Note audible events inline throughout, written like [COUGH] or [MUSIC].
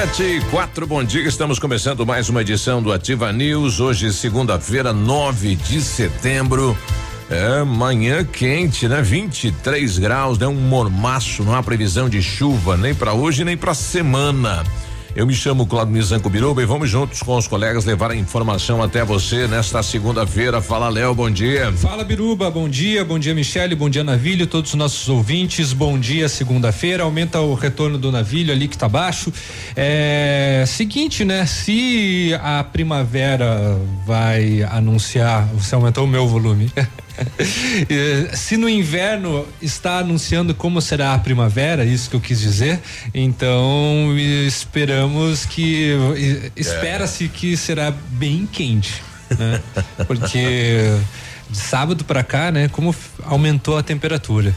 Sete e quatro, bom dia. Estamos começando mais uma edição do Ativa News. Hoje, segunda-feira, 9 de setembro. É, manhã quente, né? 23 graus, né? Um mormaço, não há previsão de chuva nem para hoje nem para semana. Eu me chamo Claudio Mizanco Biruba e vamos juntos com os colegas levar a informação até você nesta segunda-feira. Fala, Léo, bom dia. Fala, Biruba, bom dia. Bom dia, Michele, bom dia, Navilho, todos os nossos ouvintes. Bom dia, segunda-feira. Aumenta o retorno do Navilho ali que tá baixo. É seguinte, né? Se a primavera vai anunciar, você aumentou o meu volume. [LAUGHS] [LAUGHS] Se no inverno está anunciando como será a primavera, isso que eu quis dizer, então esperamos que espera-se que será bem quente, né? [LAUGHS] Porque de sábado para cá, né, como aumentou a temperatura.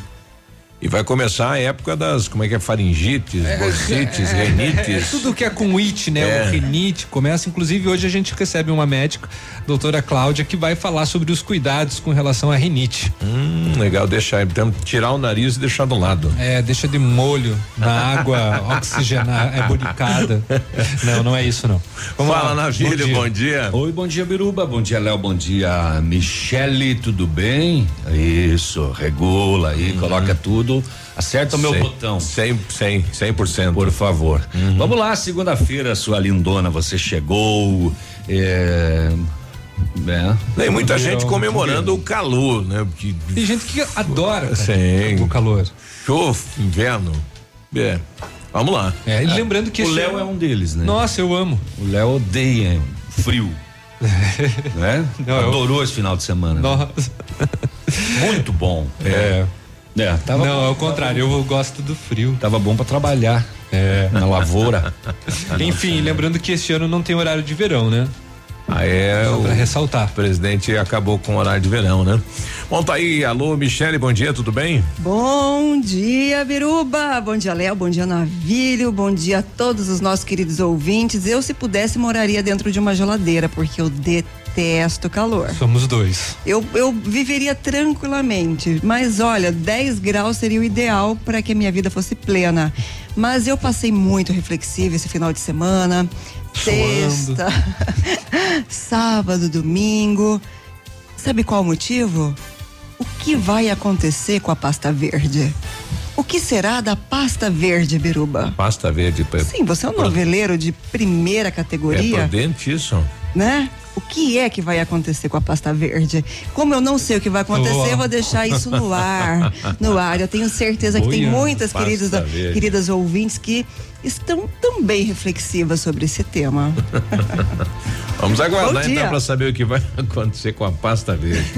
E vai começar a época das, como é que é, faringites, é, bursites, [LAUGHS] é, renites. É, tudo que é com it, né? É. O rinite começa, inclusive hoje a gente recebe uma médica, doutora Cláudia, que vai falar sobre os cuidados com relação à rinite. Hum, legal, deixar, então tirar o nariz e deixar do lado. É, deixa de molho na água [LAUGHS] oxigenada, é bonicada. Não, não é isso não. Vamos Fala, Navílio, bom, bom dia. Oi, bom dia, Biruba, bom dia, Léo, bom dia, Michele, tudo bem? Isso, regula aí, hum. coloca tudo acerta o meu 100, botão. 100, 100, 100%. Por favor. Uhum. Vamos lá, segunda-feira, sua lindona, você chegou. É, é. Tem muita gente comemorando o calor, né? Porque, Tem gente que adora Sim. o calor. Show, inverno. É. Vamos lá. É, e lembrando que o Léo é um deles, né? Nossa, eu amo. O Léo odeia frio. [LAUGHS] né? Não, Adorou eu... esse final de semana. Né? Nossa. Né? Muito bom. É. é. É, tava Não, bom, é o contrário, eu gosto do frio. Tava bom para trabalhar. É. Na lavoura. [LAUGHS] Enfim, lembrando que este ano não tem horário de verão, né? Ah, é. Só pra ressaltar. O presidente acabou com o horário de verão, né? Bom, tá aí. Alô, Michele, bom dia, tudo bem? Bom dia, Biruba. Bom dia, Léo. Bom dia, Navílio. Bom dia a todos os nossos queridos ouvintes. Eu, se pudesse, moraria dentro de uma geladeira, porque eu detesto detesto calor. Somos dois. Eu, eu viveria tranquilamente, mas olha, 10 graus seria o ideal para que a minha vida fosse plena. Mas eu passei muito reflexiva esse final de semana, sexta, [LAUGHS] sábado, domingo. Sabe qual o motivo? O que vai acontecer com a pasta verde? O que será da pasta verde, Biruba? Pasta verde. Sim, você é um noveleiro de primeira categoria. É prudente isso. Né? O que é que vai acontecer com a pasta verde. Como eu não sei o que vai acontecer, eu vou deixar isso no ar, no ar. Eu tenho certeza que tem muitas queridas, queridas ouvintes que estão também reflexivas sobre esse tema. [LAUGHS] Vamos aguardar então para saber o que vai [LAUGHS] acontecer com a pasta verde.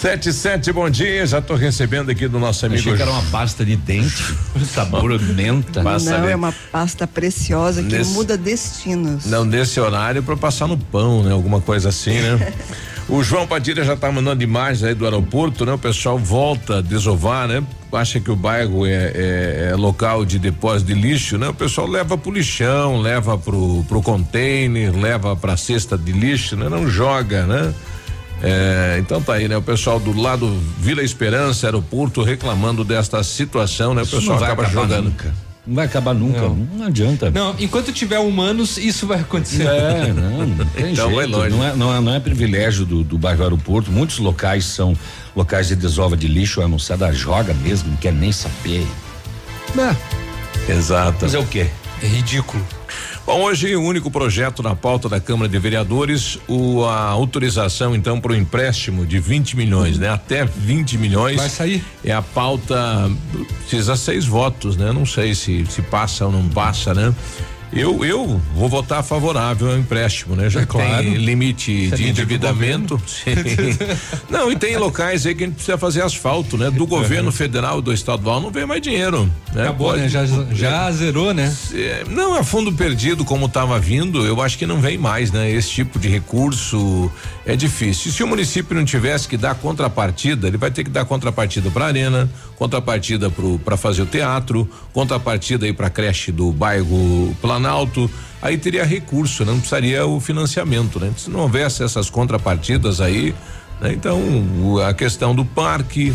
Sete, sete, bom dia. Já estou recebendo aqui do nosso amigo. Achei que era uma pasta de dente, [LAUGHS] sabor menta. Pasta não, de... é uma pasta preciosa que Nesse... muda destinos. Não, desse horário para passar no pão, né? Alguma coisa assim, né? [LAUGHS] O João Padilha já está mandando imagens aí do aeroporto, né? O pessoal volta a desovar, né? Acha que o bairro é, é, é, local de depósito de lixo, né? O pessoal leva pro lixão, leva pro, pro container, leva pra cesta de lixo, né? Não joga, né? É, então tá aí, né? O pessoal do lado Vila Esperança, aeroporto, reclamando desta situação, né? O pessoal acaba jogando. Nunca. Não vai acabar nunca, não. não. adianta. Não, enquanto tiver humanos, isso vai acontecer. É, não, não tem [LAUGHS] então jeito. Não é, não é, não é privilégio do, do bairro aeroporto. Muitos locais são locais de desova de lixo, a moçada joga mesmo, não quer nem saber. É. Exato. Mas é o quê? É ridículo. Bom, hoje o único projeto na pauta da Câmara de Vereadores, o, a autorização então para o empréstimo de 20 milhões, né? Até 20 milhões. Vai sair? É a pauta, precisa seis votos, né? Não sei se se passa ou não passa, né? Eu, eu vou votar favorável ao empréstimo, né? Já é claro. tem limite Você de endividamento. não, e tem locais aí que a gente precisa fazer asfalto, né? Do governo federal e do estadual não vem mais dinheiro. Né? Acabou, Pode, né? Já, já é, zerou, né? Não, é fundo perdido como estava vindo, eu acho que não vem mais, né? Esse tipo de recurso é difícil. E se o município não tivesse que dar contrapartida, ele vai ter que dar contrapartida para arena, contrapartida para fazer o teatro, contrapartida aí para creche do bairro Planalto Planalto, aí teria recurso, né? não precisaria o financiamento, né? Se não houvesse essas contrapartidas aí, né? Então, a questão do parque,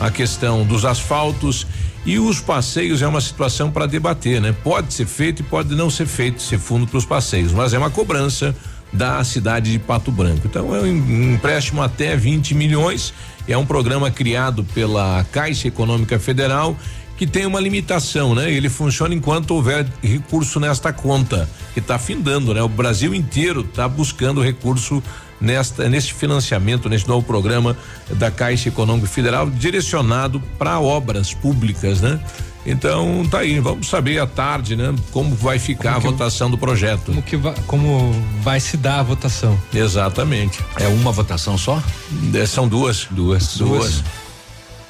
a questão dos asfaltos E os passeios é uma situação para debater, né? Pode ser feito e pode não ser feito ser fundo para os passeios, mas é uma cobrança da cidade de Pato Branco. Então é um empréstimo até 20 milhões. É um programa criado pela Caixa Econômica Federal que tem uma limitação, né? Ele funciona enquanto houver recurso nesta conta, que está findando, né? O Brasil inteiro está buscando recurso nesta neste financiamento, neste novo programa da Caixa Econômica Federal direcionado para obras públicas, né? Então tá aí, vamos saber à tarde, né? Como vai ficar como a votação do projeto. Como que vai, como vai se dar a votação? Exatamente. É uma votação só? É, são duas. Duas. Duas. duas.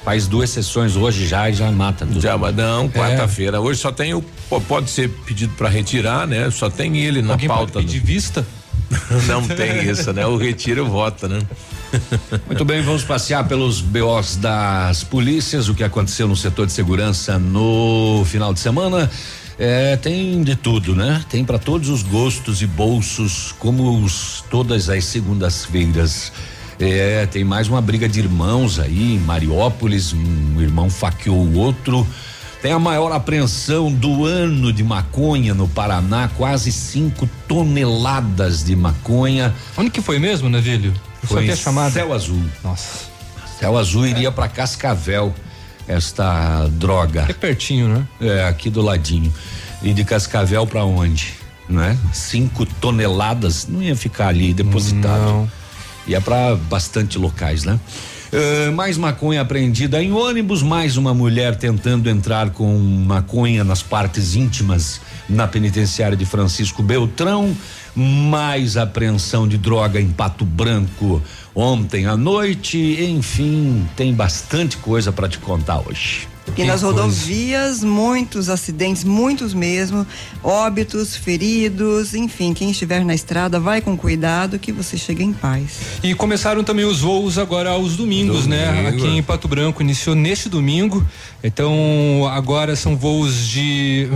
Faz duas sessões hoje já e já mata. Tudo. Já, não, quarta-feira. É. Hoje só tem o pode ser pedido para retirar, né? Só tem ele na Alguém pauta. Pode pedir do... vista? [LAUGHS] Não tem isso, né? O retiro vota, né? Muito bem, vamos passear pelos BOs das polícias, o que aconteceu no setor de segurança no final de semana. É, tem de tudo, né? Tem para todos os gostos e bolsos, como os, todas as segundas-feiras. É, tem mais uma briga de irmãos aí em Mariópolis, um irmão faqueou o outro. Tem a maior apreensão do ano de maconha no Paraná, quase 5 toneladas de maconha. Onde que foi mesmo, Navilho? Foi em chamada. Céu Azul. Nossa. Céu Azul iria para Cascavel esta droga. É pertinho, né? É, aqui do ladinho. E de Cascavel para onde? Né? Cinco toneladas, não ia ficar ali depositado. Não. Ia para bastante locais, né? Uh, mais maconha apreendida em ônibus, mais uma mulher tentando entrar com maconha nas partes íntimas na penitenciária de Francisco Beltrão, mais apreensão de droga em Pato Branco ontem à noite, enfim, tem bastante coisa para te contar hoje. E nas rodovias, muitos acidentes, muitos mesmo, óbitos, feridos, enfim, quem estiver na estrada, vai com cuidado que você chega em paz. E começaram também os voos agora aos domingos, né? Domingo. né? Aqui em Pato Branco iniciou neste domingo. Então, agora são voos de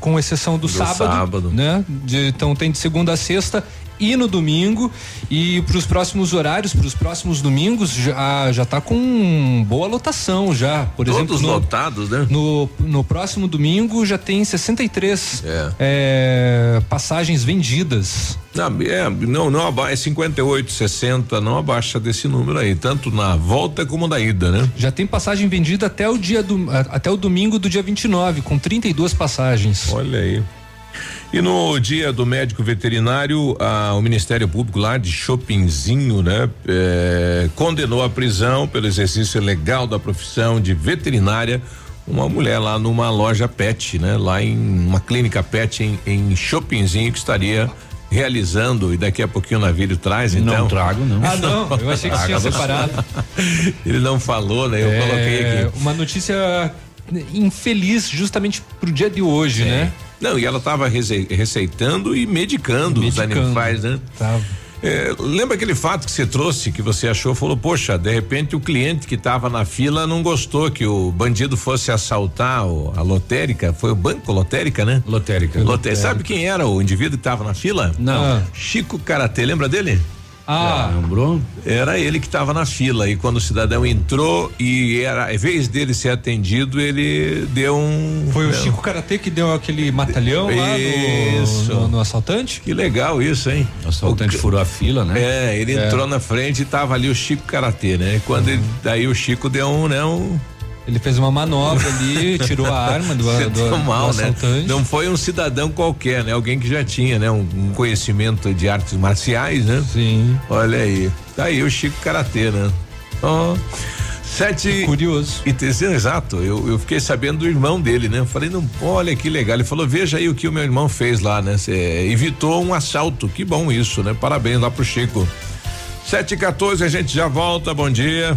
com exceção do, do sábado, sábado, né? De, então tem de segunda a sexta e no domingo. E para os próximos horários, para os próximos domingos, já já está com boa lotação já. Por Todos exemplo, no, lotados, né? No, no próximo domingo já tem 63 é. É, passagens vendidas. Não, é, não, não é 58, 60, não abaixa desse número aí, tanto na volta como na ida, né? Já tem passagem vendida até o dia do até o domingo do dia 29, com 32 passagens. Olha aí. E no dia do médico veterinário, o Ministério Público lá de Chopinzinho, né, é, condenou a prisão pelo exercício legal da profissão de veterinária uma mulher lá numa loja pet, né, lá em uma clínica pet em, em Chopinzinho que estaria realizando e daqui a pouquinho o navio traz, então. Não trago, não. Ah, não, eu achei que tinha separado. [LAUGHS] Ele não falou, né? Eu é, coloquei aqui. Uma notícia infeliz justamente pro dia de hoje, é. né? Não, e ela estava receitando e medicando, medicando, os animais, né? Tava. É, lembra aquele fato que você trouxe, que você achou, falou, poxa, de repente o cliente que estava na fila não gostou que o bandido fosse assaltar o, a lotérica, foi o banco lotérica, né? Lotérica. lotérica. Sabe quem era o indivíduo que estava na fila? Não. Ah. Chico Karatê, lembra dele? Ah, lembrou? Era ele que estava na fila e quando o cidadão entrou e era, em vez dele ser atendido, ele deu um. Foi o Chico Karatê que deu aquele matalhão isso. lá no, no, no, assaltante? Que legal isso, hein? O assaltante o, furou a fila, né? É, ele é. entrou na frente e tava ali o Chico Karatê, né? Quando uhum. ele, daí o Chico deu um, né? Um, ele fez uma manobra ali, [LAUGHS] tirou a arma do, do, do, mal, do né? assaltante. Né? Não foi um cidadão qualquer, né? Alguém que já tinha, né? Um, um, conhecimento de artes marciais, né? Sim. Olha aí. Tá aí o Chico Karatê, né? Ó. Oh. Sete. É curioso. E exato. Eu, eu fiquei sabendo do irmão dele, né? Eu falei, não, olha que legal. Ele falou, veja aí o que o meu irmão fez lá, né? Cê evitou um assalto. Que bom isso, né? Parabéns lá pro Chico. Sete e 14, a gente já volta. Bom dia.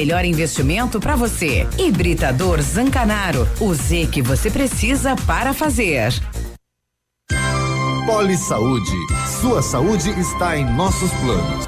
melhor investimento para você. Hibridador Zancanaro, o Z que você precisa para fazer. Poli Saúde. Sua saúde está em nossos planos.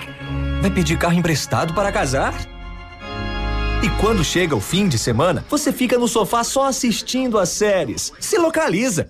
Vai pedir carro emprestado para casar? E quando chega o fim de semana, você fica no sofá só assistindo as séries. Se localiza!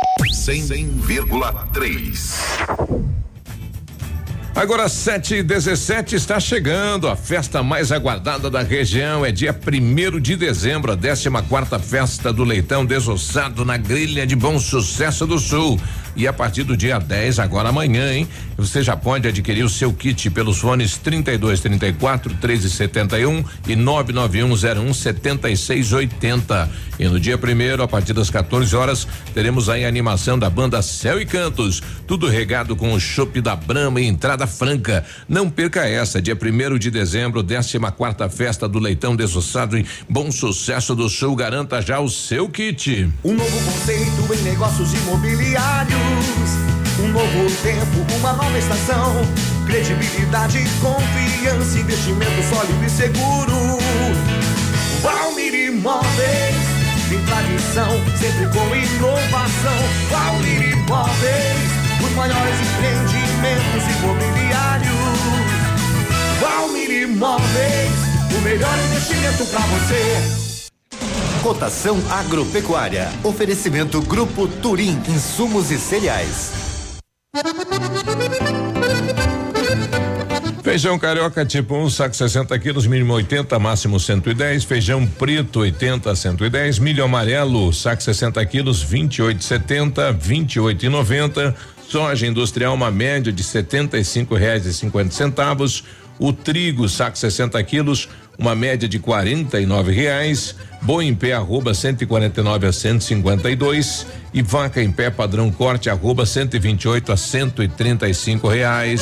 100,3. Agora 7 e 17 está chegando. A festa mais aguardada da região é dia primeiro de dezembro, a 14 quarta festa do leitão desossado na grelha de Bom Sucesso do Sul. E a partir do dia 10, agora amanhã, hein? Você já pode adquirir o seu kit pelos fones 32 34 13 71 e 99101 7680. E no dia primeiro, a partir das 14 horas, teremos aí a animação da banda Céu e Cantos. Tudo regado com o chopp da Brama e entrada franca. Não perca essa, dia primeiro de dezembro, 14 quarta festa do Leitão Desossado em Bom Sucesso do Sul. Garanta já o seu kit. Um novo conceito em negócios imobiliários. Um novo tempo, uma nova estação. Credibilidade, confiança, investimento sólido e seguro. Valmir Imóveis, tem tradição, sempre com inovação. Valmir Imóveis, os maiores empreendimentos imobiliários. Valmir Imóveis, o melhor investimento para você. Cotação Agropecuária. Oferecimento Grupo Turim, insumos e cereais. Feijão carioca tipo 1, um, saco 60 quilos, mínimo 80, máximo 110. Feijão preto 80 a 110. Milho amarelo, saco 60 quilos, 28,70, 28,90. Soja industrial, uma média de R$ 75,50 o trigo, saco 60 quilos, uma média de quarenta e nove reais. Boi em pé, arroba 149 a 152 e vaca em pé padrão corte, arroba 128 a 135 reais.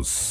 anos.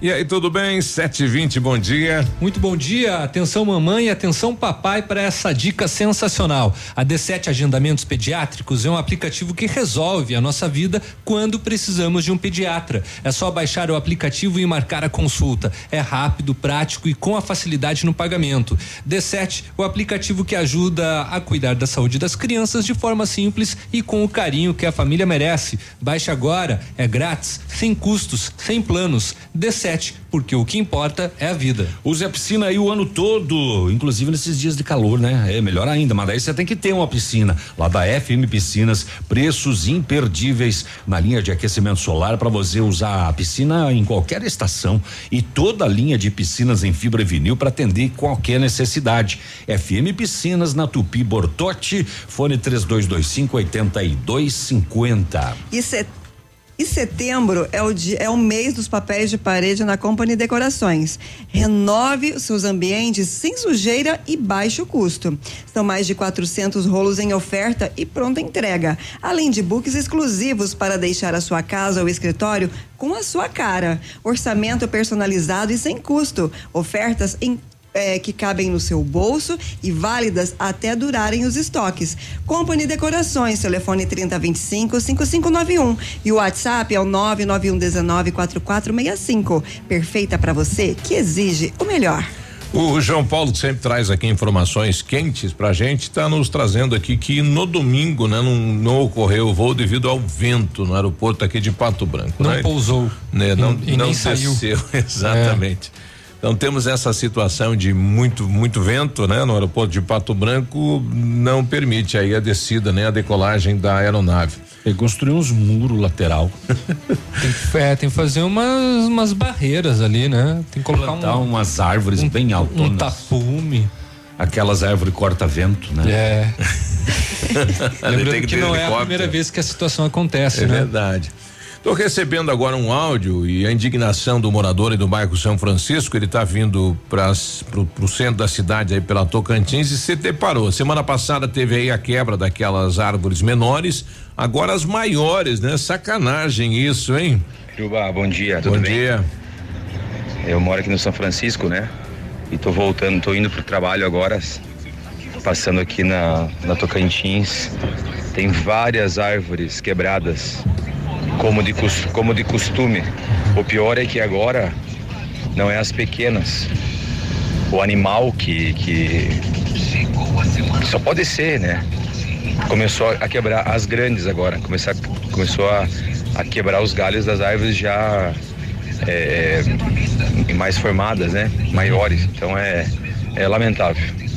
E aí, tudo bem? 7h20, bom dia. Muito bom dia, atenção mamãe e atenção papai para essa dica sensacional. A D7 Agendamentos Pediátricos é um aplicativo que resolve a nossa vida quando precisamos de um pediatra. É só baixar o aplicativo e marcar a consulta. É rápido, prático e com a facilidade no pagamento. D7, o aplicativo que ajuda a cuidar da saúde das crianças de forma simples e com o carinho que a família merece. Baixe agora, é grátis, sem custos, sem planos. D7 porque o que importa é a vida. Use a piscina aí o ano todo, inclusive nesses dias de calor, né? É melhor ainda, mas daí você tem que ter uma piscina lá da FM Piscinas, preços imperdíveis na linha de aquecimento solar para você usar a piscina em qualquer estação e toda a linha de piscinas em fibra e vinil para atender qualquer necessidade. FM Piscinas na Tupi Bortote, fone 3225 8250. Isso é e setembro é o, dia, é o mês dos papéis de parede na Company Decorações. Renove seus ambientes sem sujeira e baixo custo. São mais de 400 rolos em oferta e pronta entrega. Além de books exclusivos para deixar a sua casa ou escritório com a sua cara. Orçamento personalizado e sem custo. Ofertas em é, que cabem no seu bolso e válidas até durarem os estoques. Company Decorações, telefone 3025 5591 e o WhatsApp é o 991 19 4465. Perfeita para você que exige o melhor. O João Paulo, que sempre traz aqui informações quentes pra gente, está nos trazendo aqui que no domingo, né, não, não ocorreu o voo devido ao vento no aeroporto aqui de Pato Branco. Não né? pousou. Né? Não, e não nem desceu, saiu. [LAUGHS] exatamente. Então temos essa situação de muito muito vento, né, no aeroporto de Pato Branco, não permite aí a descida, nem a decolagem da aeronave. Ele construiu uns muros lateral. [LAUGHS] tem, que, é, tem que fazer umas, umas barreiras ali, né? Tem que colocar um, umas árvores um, bem altas. Um tapume. Aquelas árvores corta-vento, né? É. [LAUGHS] Lembrando que, que não é a primeira vez que a situação acontece, é né? verdade. Estou recebendo agora um áudio e a indignação do morador do bairro São Francisco. Ele está vindo para o centro da cidade aí pela Tocantins e se deparou. Semana passada teve aí a quebra daquelas árvores menores, agora as maiores, né? Sacanagem isso, hein? Juba, bom dia, tudo bom bem? Bom dia. Eu moro aqui no São Francisco, né? E tô voltando, tô indo pro trabalho agora, passando aqui na, na Tocantins. Tem várias árvores quebradas como de, como de costume. O pior é que agora não é as pequenas. O animal que, que só pode ser, né? Começou a quebrar as grandes agora. Começou, começou a, a quebrar os galhos das árvores já é, mais formadas, né? Maiores. Então é, é lamentável.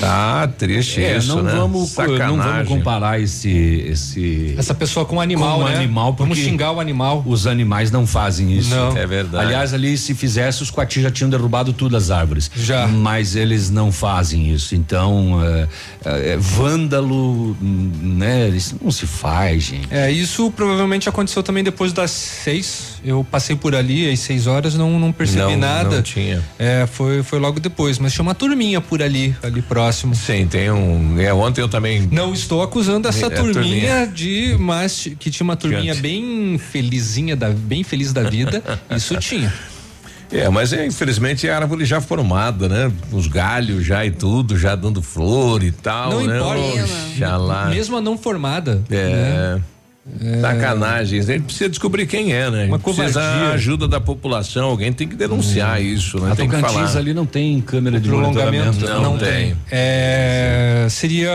Tá triste é, isso, não né? Vamos, Sacanagem. não vamos comparar esse, esse essa pessoa com um animal, com um né? animal vamos xingar o animal. Os animais não fazem isso. Não. É verdade. Aliás, ali se fizesse os coatis já tinham derrubado tudo as árvores. Já. Mas eles não fazem isso. Então, é, é, vândalo, né? Isso não se faz, gente. É, isso provavelmente aconteceu também depois das seis. Eu passei por ali às seis horas, não, não percebi não, nada. Não tinha. É, foi, foi logo depois, mas tinha uma turminha por ali, ali próximo. Sim, tem um. É, ontem eu também. Não estou acusando essa É, turminha, turminha. de, mas que tinha uma turminha bem felizinha, da, bem feliz da vida. [LAUGHS] isso tinha. É, mas é, infelizmente a árvore já formada, né? Os galhos já e tudo, já dando flor e tal, Não né? importa. Oxalá. Mesmo a não formada. É. né? Sacanagem. A gente precisa descobrir quem é, né? Uma precisa a ajuda da população. Alguém tem que denunciar isso, né? A tem que Tocantins falar. ali não tem câmera de prolongamento. Não não, tem. tem. É, seria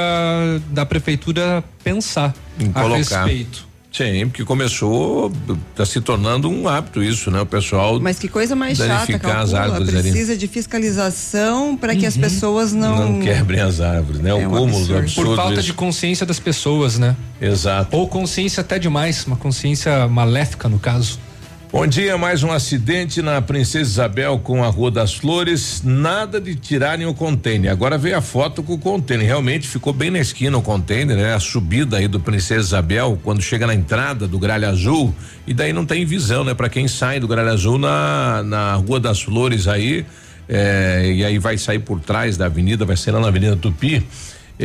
da prefeitura pensar Em a colocar. respeito. Sim, porque começou, tá se tornando um hábito isso, né? O pessoal. Mas que coisa mais chata, danificar as calcula, árvores ali. precisa de fiscalização para que as pessoas não Não quebrem as árvores, né? É o um cúmulo do absurdo. absurdo. Por falta isso. de consciência das pessoas, né? Exato. Ou consciência até demais, uma consciência maléfica no caso. Bom dia, mais um acidente na Princesa Isabel com a Rua das Flores. Nada de tirarem o container. Agora veio a foto com o container. Realmente ficou bem na esquina o container, né? A subida aí do Princesa Isabel, quando chega na entrada do Gralha Azul, e daí não tem visão, né? Para quem sai do Gralha Azul na, na Rua das Flores aí, é, e aí vai sair por trás da avenida, vai ser lá na Avenida Tupi.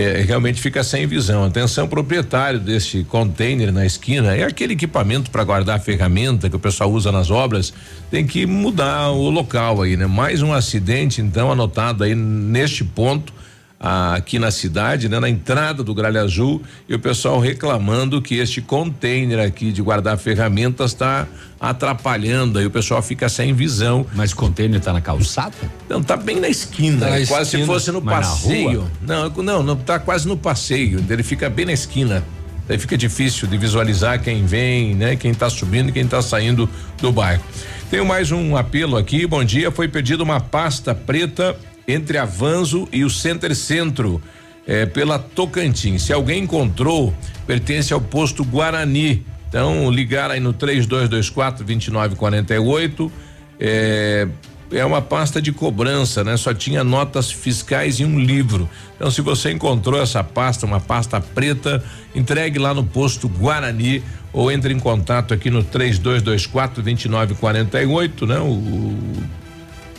É, realmente fica sem visão. Atenção, proprietário desse container na esquina, é aquele equipamento para guardar ferramenta que o pessoal usa nas obras, tem que mudar o local aí, né? Mais um acidente, então, anotado aí neste ponto. Ah, aqui na cidade, né, na entrada do Gralha Azul, e o pessoal reclamando que este container aqui de guardar ferramentas está atrapalhando, aí o pessoal fica sem visão. Mas o container está na calçada? Não, tá bem na esquina, Na quase esquina, se fosse no passeio. Não, não, não tá quase no passeio, ele fica bem na esquina. Daí fica difícil de visualizar quem vem, né? Quem tá subindo e quem tá saindo do bairro. Tenho mais um apelo aqui. Bom dia, foi pedida uma pasta preta entre a Vanzo e o Center Centro, eh, pela Tocantins. Se alguém encontrou, pertence ao posto Guarani. Então, ligar aí no 3224 2948. É, é uma pasta de cobrança, né? Só tinha notas fiscais e um livro. Então, se você encontrou essa pasta, uma pasta preta, entregue lá no posto Guarani ou entre em contato aqui no 3224 2948, né? O, o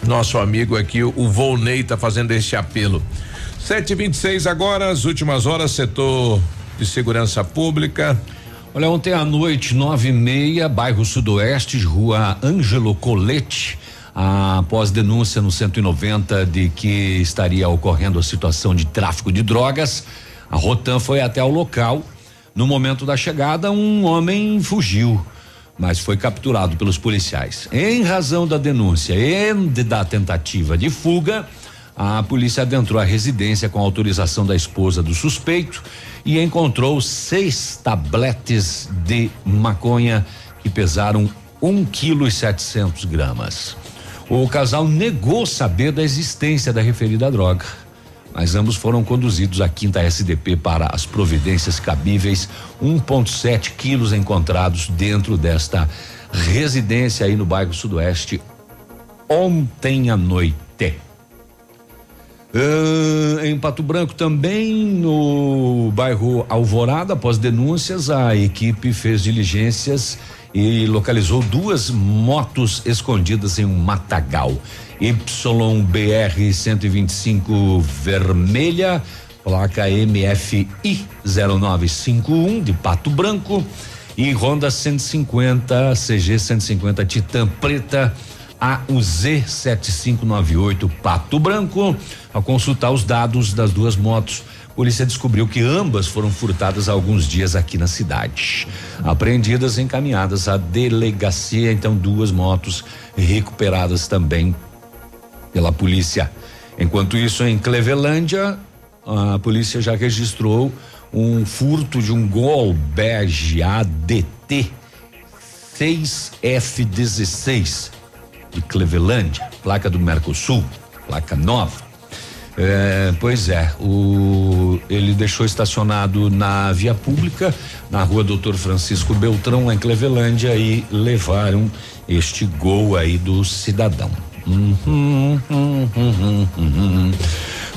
nosso amigo aqui, o Volney, tá fazendo esse apelo. 726 agora, as últimas horas, setor de segurança pública. Olha, ontem à noite, nove e meia, bairro Sudoeste, rua Ângelo Colete, após denúncia no 190 de que estaria ocorrendo a situação de tráfico de drogas, a Rotan foi até o local. No momento da chegada, um homem fugiu, mas foi capturado pelos policiais. Em razão da denúncia e da tentativa de fuga, a polícia adentrou a residência com autorização da esposa do suspeito e encontrou seis tabletes de maconha que pesaram um quilo e setecentos gramas. O casal negou saber da existência da referida droga, mas ambos foram conduzidos à quinta SDP para as providências cabíveis. 1,7 quilos encontrados dentro desta residência aí no bairro Sudoeste ontem à noite. Ah, em Pato Branco também, no bairro Alvorada, após denúncias, a equipe fez diligências e localizou duas motos escondidas em um matagal. YBR 125 vermelha, placa MFI 0951 de Pato Branco e Honda 150 CG 150 Titan preta AUZ 7598 Pato Branco. Ao consultar os dados das duas motos, a polícia descobriu que ambas foram furtadas há alguns dias aqui na cidade. Apreendidas e encaminhadas à delegacia, então duas motos recuperadas também pela polícia. Enquanto isso, em Clevelândia, a polícia já registrou um furto de um Gol bege ADT 6F16 de Clevelândia, placa do Mercosul, placa nova. É, pois é, o, ele deixou estacionado na via pública, na rua Doutor Francisco Beltrão, lá em Clevelândia, e levaram este gol aí do cidadão.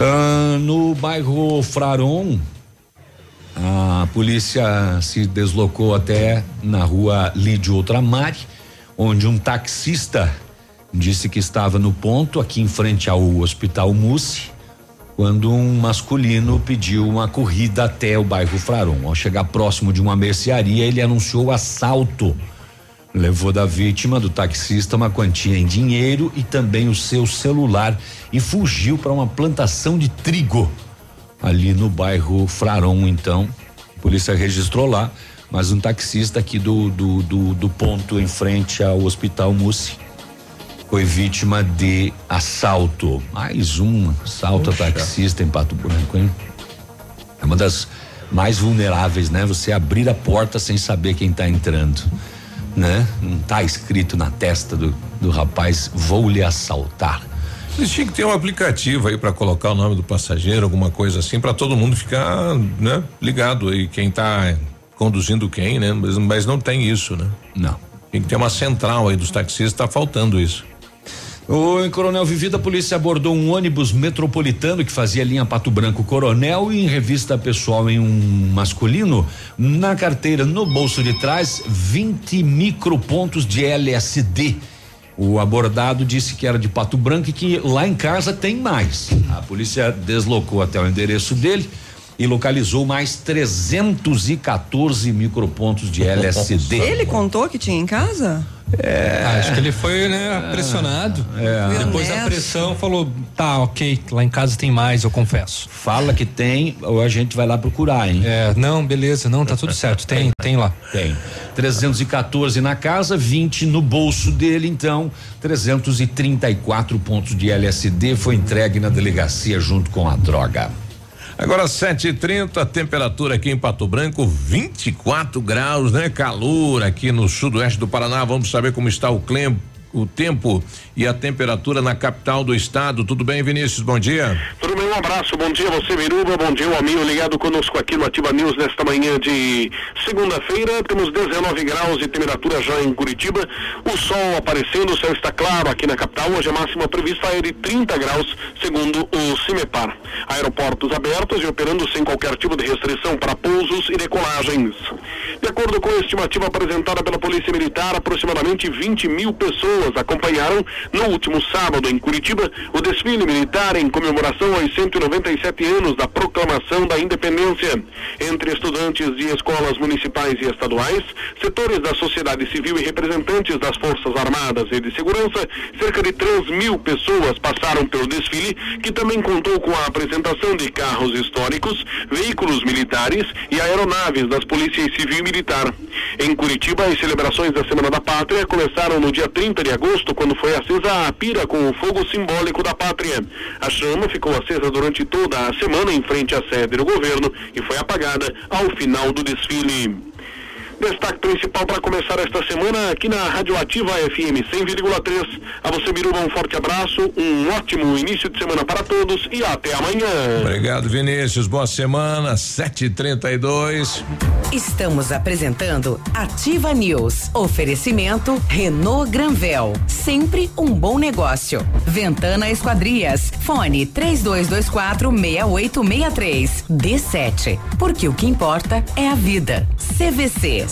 Ah, no bairro Fraron, a polícia se deslocou até na rua Lídio Ultramar, onde um taxista disse que estava no ponto, aqui em frente ao Hospital Mussi, quando um masculino pediu uma corrida até o bairro Fraron. Ao chegar próximo de uma mercearia, ele anunciou assalto. Levou da vítima, do taxista, uma quantia em dinheiro e também o seu celular e fugiu para uma plantação de trigo ali no bairro Fraron, então. A polícia registrou lá, mas um taxista aqui do, do, do, do ponto em frente ao Hospital Mussi foi vítima de assalto. Mais um assalto a taxista em Pato Branco, hein? É uma das mais vulneráveis, né? Você abrir a porta sem saber quem está entrando, né? Não tá escrito na testa do, do rapaz, vou lhe assaltar. Eles tinham que ter um aplicativo aí para colocar o nome do passageiro, alguma coisa assim, para todo mundo ficar, né, ligado aí quem tá conduzindo quem, né? Mas, mas não tem isso, né? Não. Tem que ter uma central aí dos taxistas, tá faltando isso. O em Coronel Vivida, a polícia abordou um ônibus metropolitano que fazia linha Pato Branco Coronel e em revista pessoal em um masculino, na carteira, no bolso de trás, 20 micropontos de LSD. O abordado disse que era de Pato Branco e que lá em casa tem mais. A polícia deslocou até o endereço dele e localizou mais 314 micropontos de LSD. Ele contou que tinha em casa? É. Ah, acho que ele foi, né, pressionado. É. Depois da pressão falou, tá, ok, lá em casa tem mais, eu confesso. Fala que tem, ou a gente vai lá procurar, hein? É, não, beleza, não, tá tudo certo, tem, tem lá. Tem. 314 na casa, 20 no bolso dele, então, 334 pontos de LSD foi entregue na delegacia junto com a droga. Agora 7:30, temperatura aqui em Pato Branco 24 graus, né? Calor aqui no sudoeste do Paraná. Vamos saber como está o clima o tempo e a temperatura na capital do estado. Tudo bem, Vinícius? Bom dia. Tudo bem, um abraço. Bom dia você, Biruba. Bom dia, o amigo ligado conosco aqui no Ativa News nesta manhã de segunda-feira. Temos 19 graus de temperatura já em Curitiba. O sol aparecendo, o céu está claro aqui na capital. Hoje a máxima prevista é de 30 graus, segundo o CIMEPAR. Aeroportos abertos e operando sem qualquer tipo de restrição para pousos e decolagens. De acordo com a estimativa apresentada pela Polícia Militar, aproximadamente 20 mil pessoas acompanharam no último sábado em Curitiba o desfile militar em comemoração aos 197 anos da proclamação da independência. Entre estudantes de escolas municipais e estaduais, setores da sociedade civil e representantes das Forças Armadas e de Segurança, cerca de 3 mil pessoas passaram pelo desfile, que também contou com a apresentação de carros históricos, veículos militares e aeronaves das polícias civil e militar. Em Curitiba, as celebrações da Semana da Pátria começaram no dia 30 de agosto, quando foi acesa a pira com o fogo simbólico da pátria. A chama ficou acesa durante toda a semana em frente à sede do governo e foi apagada ao final do desfile. Destaque principal para começar esta semana aqui na Rádio Ativa FM 100,3. A você, Biruba, um forte abraço, um ótimo início de semana para todos e até amanhã. Obrigado, Vinícius. Boa semana, 7h32. Estamos apresentando Ativa News. Oferecimento Renault Granvel. Sempre um bom negócio. Ventana Esquadrias. Fone 3224 6863. D7. Porque o que importa é a vida. CVC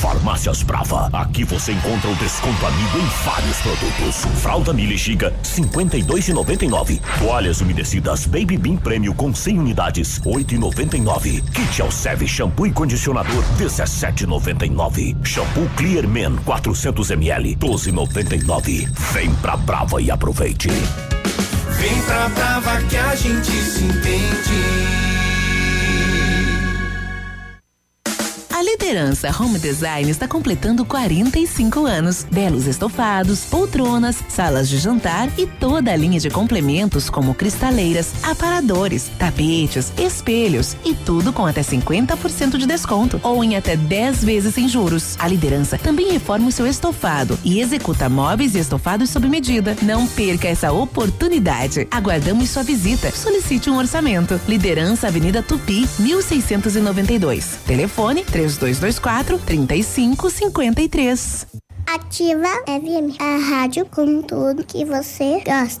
Farmácias Brava. Aqui você encontra o desconto amigo em vários produtos. Fralda Mili Giga, 52,99. Toalhas umedecidas Baby Bean Prêmio com 100 unidades, 8,99. Kit Alceve shampoo e condicionador, 17,99. Shampoo Clear Men 400 ml, 12,99. Vem pra Brava e aproveite. Vem pra Brava que a gente se entende. A Liderança Home Design está completando 45 anos. Belos estofados, poltronas, salas de jantar e toda a linha de complementos como cristaleiras, aparadores, tapetes, espelhos e tudo com até 50% de desconto ou em até 10 vezes sem juros. A Liderança também reforma o seu estofado e executa móveis e estofados sob medida. Não perca essa oportunidade. Aguardamos sua visita. Solicite um orçamento. Liderança Avenida Tupi, 1692. Telefone 3224 3553. Ativa FM, a rádio com tudo que você gosta.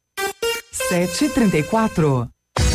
734.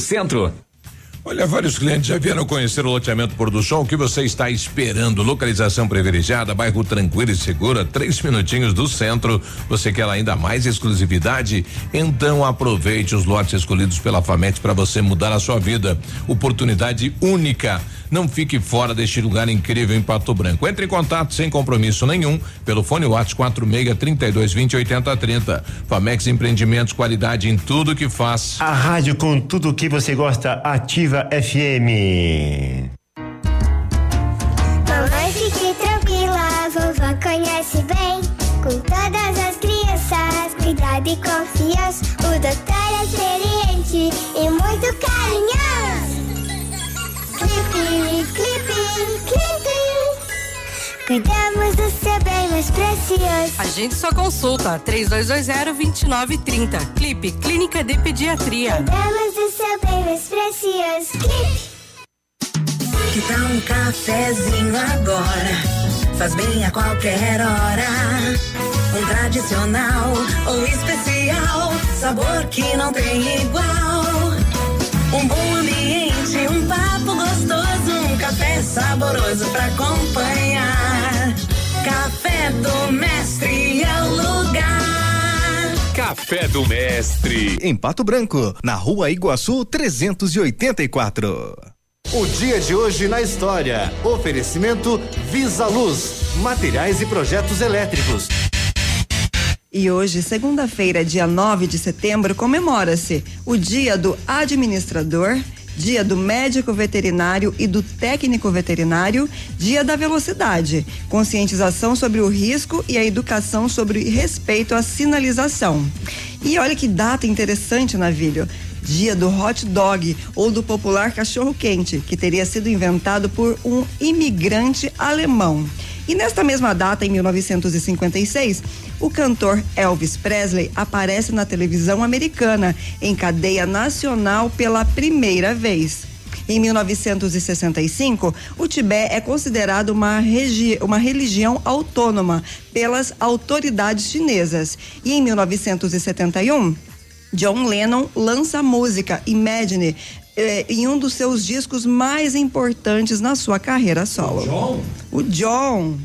Centro. Olha, vários clientes já vieram conhecer o loteamento Pôr do Sol. O que você está esperando? Localização privilegiada, bairro tranquilo e segura, três minutinhos do centro. Você quer ainda mais exclusividade? Então aproveite os lotes escolhidos pela Famex para você mudar a sua vida. Oportunidade única. Não fique fora deste lugar incrível em Pato Branco. Entre em contato sem compromisso nenhum pelo fone WhatsApp 46 32 20 80 30. Famex Empreendimentos, qualidade em tudo que faz. A rádio com tudo que você gosta, Ativa FM. Mamãe, fique tranquila, vovó conhece bem. Com todas as crianças, cuidado e confiança. O doutor é experiente e muito carinhoso. Cuidamos do seu bem mais precioso. A gente só consulta 3220-2930. Clipe Clínica de Pediatria. Cuidamos do seu bem mais precioso. Clipe. Que tal um cafezinho agora? Faz bem a qualquer hora. Um tradicional ou especial, sabor que não tem igual. Um bom ambiente, um papo gostoso, um café saboroso pra acompanhar. Café do Mestre é o lugar. Café do Mestre. Em Pato Branco, na rua Iguaçu 384. O dia de hoje na história. Oferecimento Visa Luz, materiais e projetos elétricos. E hoje, segunda-feira, dia 9 de setembro, comemora-se o Dia do Administrador, Dia do Médico Veterinário e do Técnico Veterinário, Dia da Velocidade, conscientização sobre o risco e a educação sobre respeito à sinalização. E olha que data interessante, Navilho. Dia do hot dog ou do popular cachorro quente, que teria sido inventado por um imigrante alemão. E nesta mesma data, em 1956, o cantor Elvis Presley aparece na televisão americana, em cadeia nacional pela primeira vez. Em 1965, o Tibete é considerado uma, uma religião autônoma pelas autoridades chinesas. E em 1971, John Lennon lança a música Imagine eh, em um dos seus discos mais importantes na sua carreira solo. John? O John.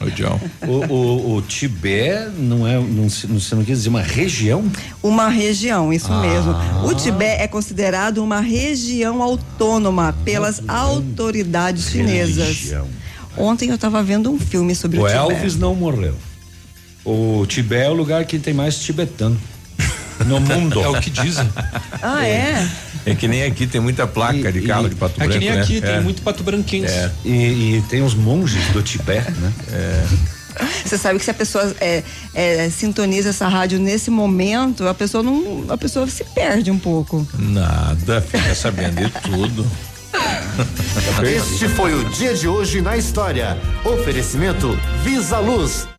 O John. o, o, o Tibete não é, não, se- não, você não quer dizer uma região? Uma região, isso Ah. mesmo. O Tibete é considerado uma região autônoma pelas autoridades chinesas. Região. Ontem eu estava vendo um filme sobre o, O Tibete. Elvis não morreu. O Tibete é o lugar que tem mais tibetano no mundo. [LAUGHS] É o que dizem. Ah, é? É que nem aqui tem muita placa de carro de Pato É Branco, que nem né? aqui, tem É. muito pato branquense. É. E, e tem os monges do Tibete, né? É. Você sabe que se a pessoa é, é, sintoniza essa rádio nesse momento, a pessoa não, a pessoa se perde um pouco. Nada, fica sabendo de tudo. Este foi o dia de hoje na história. Oferecimento Visa Luz.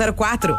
6004.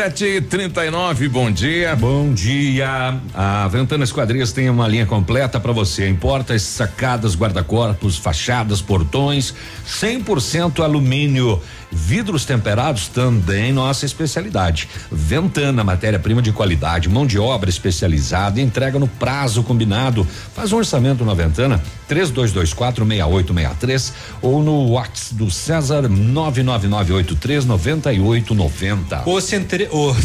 Sete trinta e nove, bom dia. Bom dia. A Ventana Esquadrias tem uma linha completa para você. Importas, sacadas, guarda-corpos, fachadas, portões, 100% alumínio. Vidros temperados também nossa especialidade. Ventana, matéria-prima de qualidade, mão de obra especializada, entrega no prazo combinado. Faz um orçamento na Ventana 3224 6863 ou no WhatsApp do César 99983 9890. O centre... o-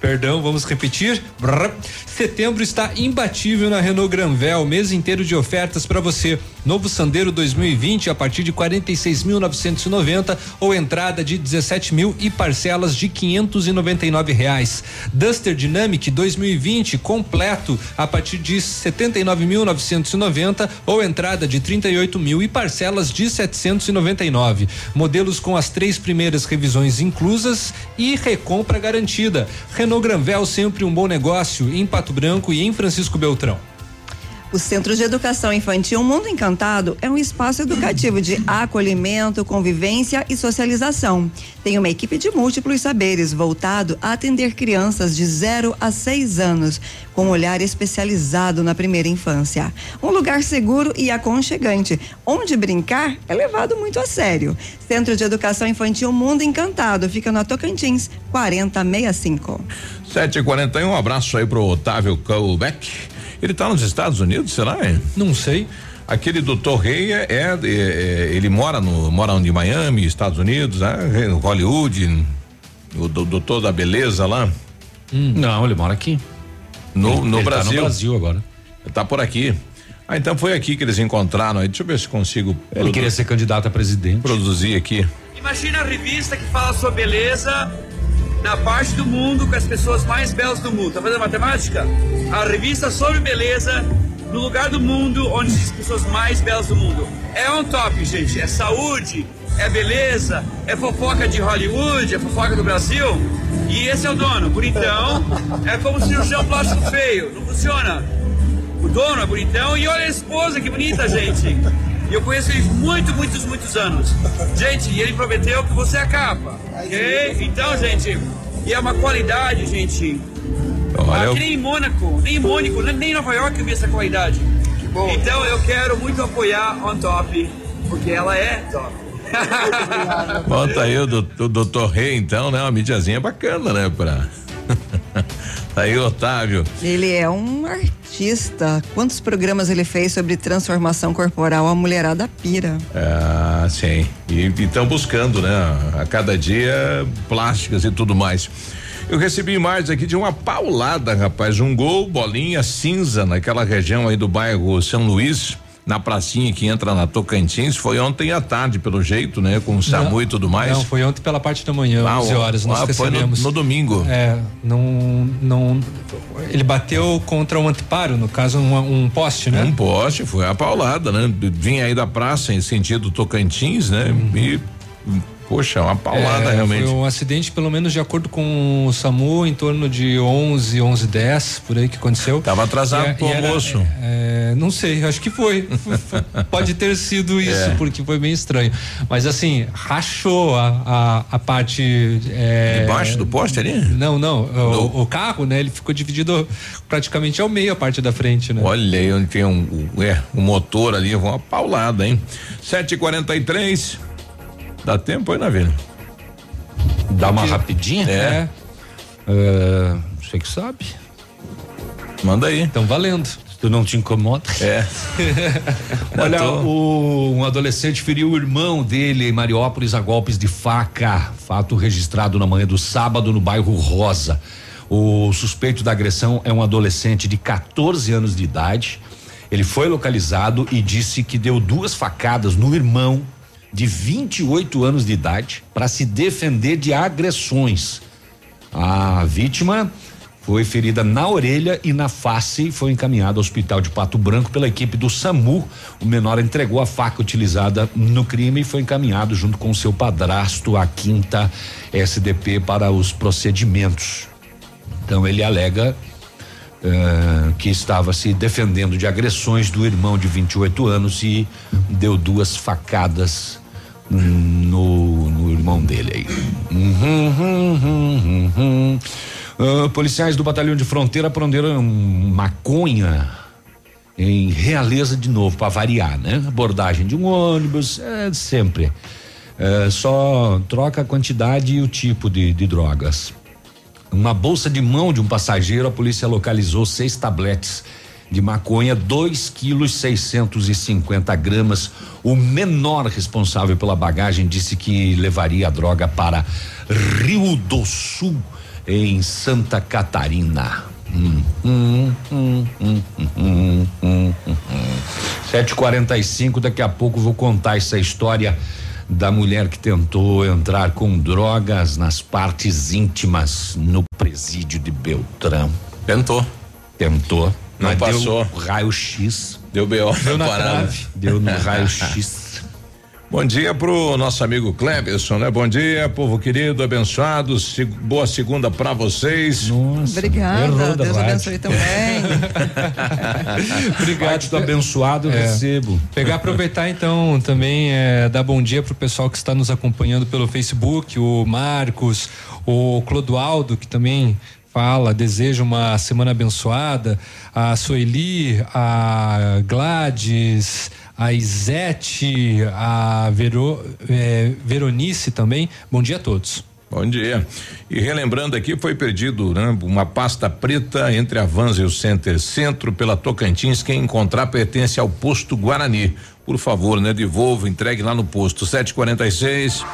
Perdão, vamos repetir. Brrr. Setembro está imbatível na Renault Granvel, mês inteiro de ofertas para você. Novo Sandero 2020 a partir de 46.990 ou entrada de 17 mil e parcelas de 599 reais. Duster Dynamic 2020 completo a partir de 79.990 ou entrada de 38 mil e parcelas de 799. Modelos com as três primeiras revisões inclusas e recompra garantida. Renault Granvel sempre um bom negócio em Pato Branco e em Francisco Beltrão. O Centro de Educação Infantil Mundo Encantado é um espaço educativo de acolhimento, convivência e socialização. Tem uma equipe de múltiplos saberes voltado a atender crianças de 0 a 6 anos, com um olhar especializado na primeira infância. Um lugar seguro e aconchegante, onde brincar é levado muito a sério. Centro de Educação Infantil Mundo Encantado fica na Tocantins, 4065. Sete e quarenta e um, um abraço aí pro Otávio Colbeck. Ele tá nos Estados Unidos, será? Não sei. Aquele doutor Rei é, é- é- ele mora no, mora onde? Miami, Estados Unidos, né? Hollywood, o do- doutor da beleza lá. Não, ele mora aqui. No, Ele- no ele tá Brasil. no Brasil agora. Tá por aqui. Ah, então foi aqui que eles encontraram. Deixa eu ver se consigo. Ele queria ser candidato a presidente. Produzir aqui. Imagina a revista que fala sua beleza na parte do mundo com as pessoas mais belas do mundo. Tá fazendo matemática? A revista sobre beleza no lugar do mundo onde as pessoas mais belas do mundo. É on top, gente. É saúde, é beleza, é fofoca de Hollywood, é fofoca do Brasil. E esse é o dono, bonitão. É como cirurgião plástico feio. Não funciona. O dono é bonitão e olha a esposa, que bonita, gente. E eu conheço ele muito, muitos, muitos anos. Gente, e ele prometeu que você é a capa. Ok? Então, gente, e é uma qualidade, gente. Olha, Aqui nem em Mônaco, nem em Mônaco, nem em Nova York eu vi essa qualidade. Então eu quero muito apoiar On Top, porque ela é top. Bota aí o, do- o doutor Rei, então, né? Uma mídiazinha bacana, né? Pra. [LAUGHS] tá aí, Otávio. Ele é um artista. Quantos programas ele fez sobre transformação corporal? A mulherada pira. Ah, sim. E estão buscando, né? A cada dia plásticas e tudo mais. Eu recebi imagens aqui de uma paulada, rapaz. Um gol, bolinha cinza naquela região aí do bairro São Luís, na pracinha que entra na Tocantins. Foi ontem à tarde, pelo jeito, né? Com o SAMU Não, e tudo mais. Não, foi ontem pela parte da manhã, Ah, 11 horas, nós ah, foi no- no domingo. É, não, não, ele bateu contra um anteparo, no caso um, um poste, né? Um poste, foi a paulada, né? Vinha aí da praça em sentido Tocantins, né? E, poxa, uma paulada É, realmente. Foi um acidente, pelo menos de acordo com o SAMU, em torno de 11, 11, 10, por aí que aconteceu. Tava atrasado E é- pro e era- almoço. é, não sei, acho que foi. [LAUGHS] Pode ter sido isso, É. porque foi bem estranho. Mas assim, rachou a, a, a parte. É, Debaixo do poste ali? Não, não. O, o carro, né? Ele ficou dividido praticamente ao meio a parte da frente, né? Olha aí onde tem um, um, é, um motor ali, uma paulada, hein? 7h43. Dá tempo aí, Navilho? Dá uma rapidinha? É. É, Você que sabe. Manda aí. Então valendo. Tu não te incomoda. É. [LAUGHS] Olha, o, um adolescente feriu o irmão dele em Mariópolis a golpes de faca. Fato registrado na manhã do sábado no bairro Rosa. O suspeito da agressão é um adolescente de 14 anos de idade. Ele foi localizado e disse que deu duas facadas no irmão de 28 anos de idade para se defender de agressões. A vítima foi ferida na orelha e na face e foi encaminhado ao hospital de Pato Branco pela equipe do SAMU. O menor entregou a faca utilizada no crime e foi encaminhado junto com seu padrasto à quinta SDP para os procedimentos. Então ele alega eh, que estava se defendendo de agressões do irmão de 28 anos e deu duas facadas no, no irmão dele aí. Uhum, uhum, uhum. Uh, policiais do batalhão de fronteira prenderam maconha em Realeza de novo, para variar, né? Abordagem de um ônibus, é, sempre. É, só troca a quantidade e o tipo de, de drogas. Uma bolsa de mão de um passageiro, a polícia localizou seis tabletes de maconha, 2 quilos 650 gramas. O menor responsável pela bagagem disse que levaria a droga para Rio do Sul em Santa Catarina. Hum, hum, hum, 7h45, daqui a pouco vou contar essa história da mulher que tentou entrar com drogas nas partes íntimas no presídio de Beltrão. Tentou. Tentou. Não mas passou. Deu raio-x. Deu B.O. Deu na parada. trave. Deu no raio-x. Bom dia pro nosso amigo Cleberson, né? Bom dia, povo querido, abençoado. se- boa segunda pra vocês. Nossa. Obrigada, Deus abençoe também. [LAUGHS] Obrigado. do abençoado É. recebo. Pegar aproveitar então também é, dar bom dia pro pessoal que está nos acompanhando pelo Facebook, o Marcos, o Clodoaldo que também fala, deseja uma semana abençoada, a Sueli, a Gladys, a Isete, a Vero, é, Veronice também. Bom dia a todos. Bom dia. E relembrando aqui, foi perdido né, uma pasta preta entre a Vans e o Center Centro pela Tocantins. Quem encontrar pertence ao posto Guarani. Por favor, né? Devolva, entregue lá no posto 746.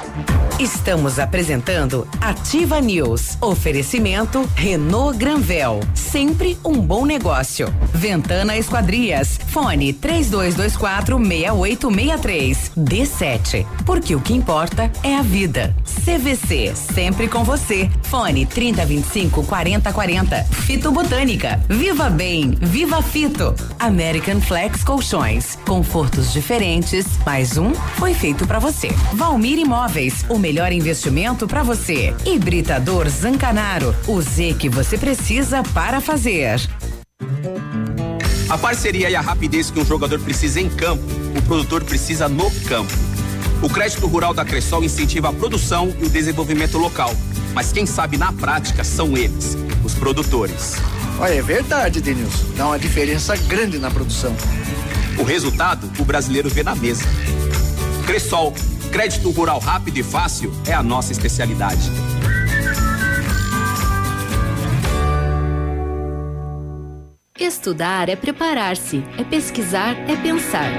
Estamos apresentando Ativa News. Oferecimento Renault Granvel. Sempre um bom negócio. Ventana Esquadrias. Fone 3224 6863. D7. Porque o que importa é a vida. CVC. Sempre com você. Fone 3025 4040. Fito Botânica. Viva Bem. Viva Fito. American Flex Colchões. Confortos diferentes. Mais um foi feito pra você. Valmir Imóveis. O melhor investimento pra você. Hibridador Zancanaro. O Z que você precisa para fazer. A parceria e a rapidez que um jogador precisa em campo, o produtor precisa no campo. O crédito rural da Cressol incentiva a produção e o desenvolvimento local. Mas quem sabe na prática são eles, os produtores. Olha, é verdade, Denilson. Dá uma diferença grande na produção. O resultado, o brasileiro vê na mesa. Cressol, crédito rural rápido e fácil é a nossa especialidade. Estudar é preparar-se, é pesquisar, é pensar.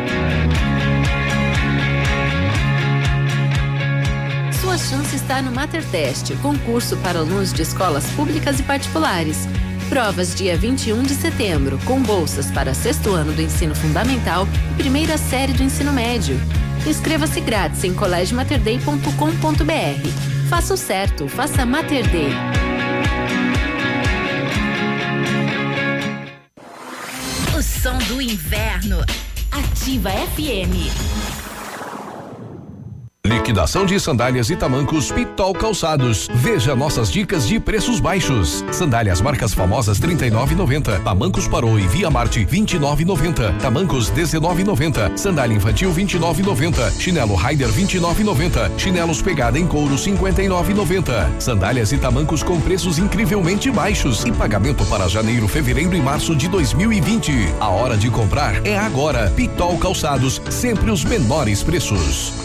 Sua chance está no MaterTest, concurso para alunos de escolas públicas e particulares. Provas dia 21 de setembro, com bolsas para sexto ano do ensino fundamental e primeira série do ensino médio. Inscreva-se grátis em colégiomaterday.com.br. Faça o certo, faça Mater Day. O som do inverno. Ativa FM. Liquidação de sandálias e tamancos Pitol Calçados. Veja nossas dicas de preços baixos. Sandálias marcas famosas 39,90. Tamancos Parou e Via Marte 29,90. Tamancos 19,90. Sandália infantil 29,90. Chinelo Rider 29,90. Chinelos pegada em couro 59,90. Sandálias e tamancos com preços incrivelmente baixos e pagamento para janeiro, fevereiro e março de 2020. A hora de comprar é agora. Pitol Calçados, sempre os menores preços.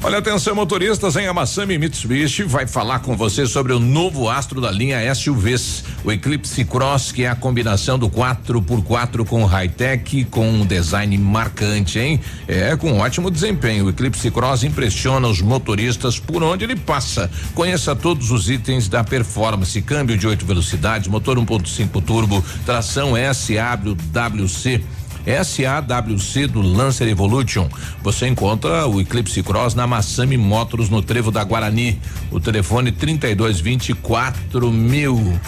Olha, atenção, motoristas em Amassami Mitsubishi vai falar com você sobre o novo astro da linha SUVs, o Eclipse Cross, que é a combinação do 4x4 com high-tech, com um design marcante, hein? É, com ótimo desempenho. O Eclipse Cross impressiona os motoristas por onde ele passa. Conheça todos os itens da performance: câmbio de oito velocidades, motor 1.5 turbo, tração SAWC. SAWC do Lancer Evolution. Você encontra o Eclipse Cross na Massami Motors no Trevo da Guarani. O telefone 3224 mil.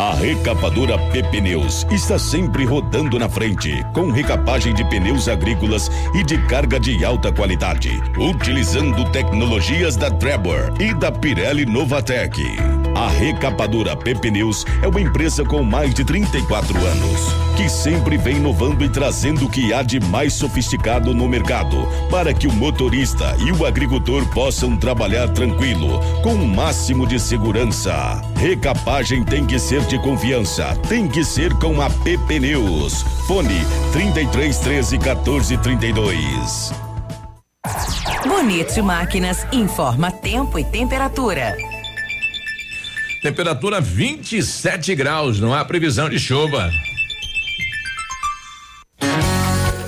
A recapadora P Pneus está sempre rodando na frente, com recapagem de pneus agrícolas e de carga de alta qualidade, utilizando tecnologias da Trevor e da Pirelli Novatec. Recapadora P Pneus é uma empresa com mais de 34 anos, que sempre vem inovando e trazendo o que há de mais sofisticado no mercado, para que o motorista e o agricultor possam trabalhar tranquilo, com o máximo de segurança. Recapagem tem que ser de confiança, tem que ser com a P Pneus. Fone 33 13 14 32. Bonito Máquinas informa tempo e temperatura. Temperatura 27 graus, não há previsão de chuva.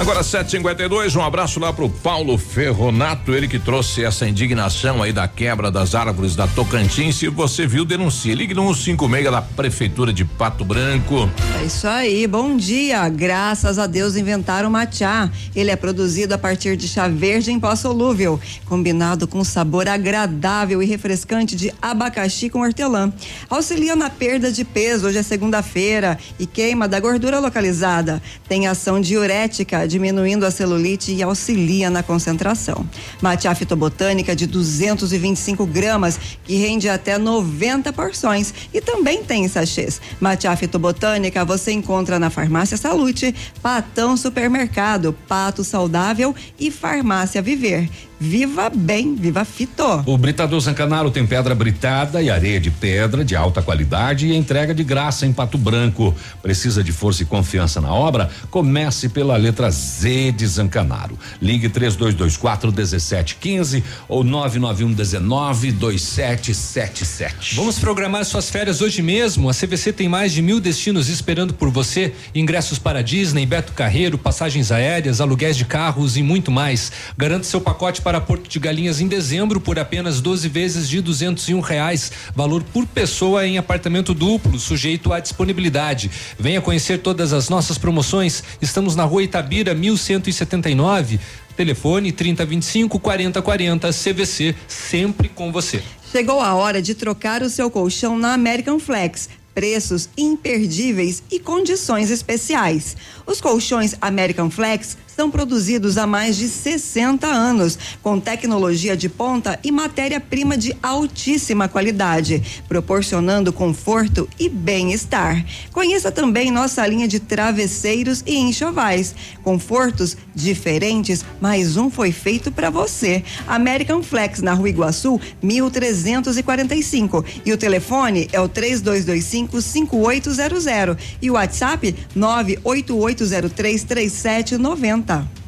Agora 752, um abraço lá pro Paulo Ferronato, ele que trouxe essa indignação aí da quebra das árvores da Tocantins. Se você viu, denuncie. Ligue no 156 da Prefeitura de Pato Branco. É isso aí, bom dia. Graças a Deus inventaram o matcha. Ele é produzido a partir de chá verde em pó solúvel, combinado com sabor agradável e refrescante de abacaxi com hortelã. Auxilia na perda de peso, hoje é segunda-feira, e queima da gordura localizada. Tem ação diurética, diminuindo a celulite e auxilia na concentração. Matcha fitobotânica de 225 gramas, que rende até 90 porções. E também tem sachês. Matcha fitobotânica você encontra na Farmácia Salute, Patão Supermercado, Pato Saudável e Farmácia Viver. Viva bem, viva Fito. O Britador Zancanaro tem pedra britada e areia de pedra de alta qualidade e entrega de graça em Pato Branco. Precisa de força e confiança na obra? Comece pela letra Z de Zancanaro. Ligue 3224 1715 ou 991 19 2777. Vamos programar suas férias hoje mesmo. A CVC tem mais de mil destinos esperando por você: ingressos para Disney, Beto Carreiro, passagens aéreas, aluguéis de carros e muito mais. Garante seu pacote para Porto de Galinhas em dezembro por apenas 12 vezes de 201 um reais, valor por pessoa em apartamento duplo, sujeito à disponibilidade. Venha conhecer todas as nossas promoções. Estamos na Rua Itabira, 1179. Telefone 3025 4040 CVC, sempre com você. Chegou a hora de trocar o seu colchão na American Flex. Preços imperdíveis e condições especiais. Os colchões American Flex são produzidos há mais de 60 anos, com tecnologia de ponta e matéria-prima de altíssima qualidade, proporcionando conforto e bem-estar. Conheça também nossa linha de travesseiros e enxovais. Confortos diferentes, mas um foi feito para você. American Flex na Rua Iguaçu, 1345. E o telefone é o 3225 5800 e o WhatsApp 98803 3790.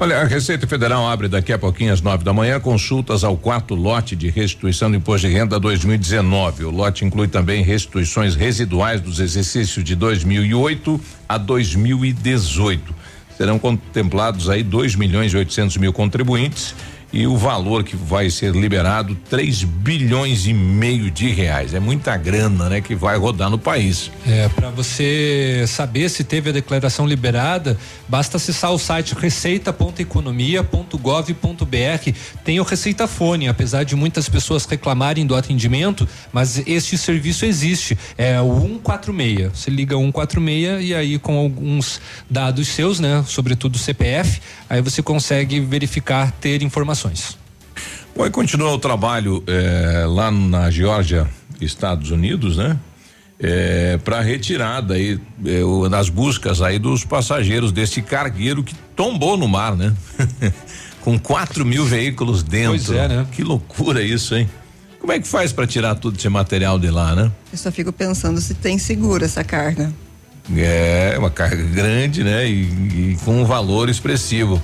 Olha, a Receita Federal abre daqui a pouquinho às nove da manhã consultas ao quarto lote de restituição do Imposto de Renda 2019. O lote inclui também restituições residuais dos exercícios de 2008 a 2018. Serão contemplados aí 2 milhões e 800 mil contribuintes e o valor que vai ser liberado 3 bilhões e meio de reais. É muita grana, né, que vai rodar no país. É, para você saber se teve a declaração liberada, basta acessar o site receita.economia.gov.br. Tem o Receita Fone, apesar de muitas pessoas reclamarem do atendimento, mas este serviço existe. É o 146. Você liga 146 e aí com alguns dados seus, né, sobretudo CPF, aí você consegue verificar ter informações informações. Bom, e continua o trabalho eh, lá na Geórgia, Estados Unidos, né? É, para retirada aí é, nas buscas aí dos passageiros desse cargueiro que tombou no mar, né? [LAUGHS] Com 4 mil veículos dentro. Pois é, né? Que loucura isso, hein? Como é que faz para tirar todo esse material de lá, né? Eu só fico pensando se tem seguro essa carga. É, uma carga grande, né? E, e com um valor expressivo.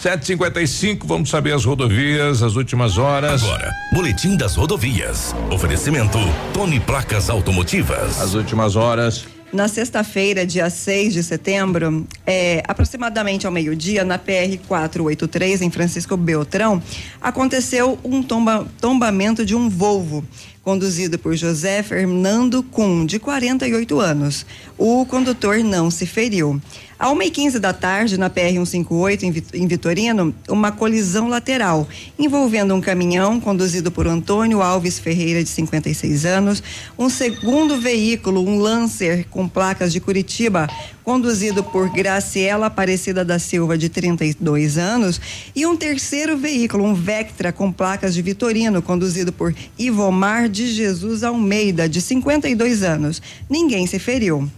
755, vamos saber as rodovias, as últimas horas. Agora, Boletim das Rodovias. Oferecimento Tony Placas Automotivas. As últimas horas. Na sexta-feira, dia 6 de setembro, é, aproximadamente ao meio-dia, na PR 483, em Francisco Beltrão, aconteceu um tomba, tombamento de um Volvo conduzido por José Fernando Kuhn, de 48 anos. O condutor não se feriu. À 1h15 da tarde, na PR-158, em Vitorino, uma colisão lateral envolvendo um caminhão conduzido por Antônio Alves Ferreira, de 56 anos, um segundo veículo, um Lancer com placas de Curitiba, conduzido por Graciela Aparecida da Silva, de 32 anos, e um terceiro veículo, um Vectra com placas de Vitorino, conduzido por Ivomar de Jesus Almeida, de 52 anos. Ninguém se feriu.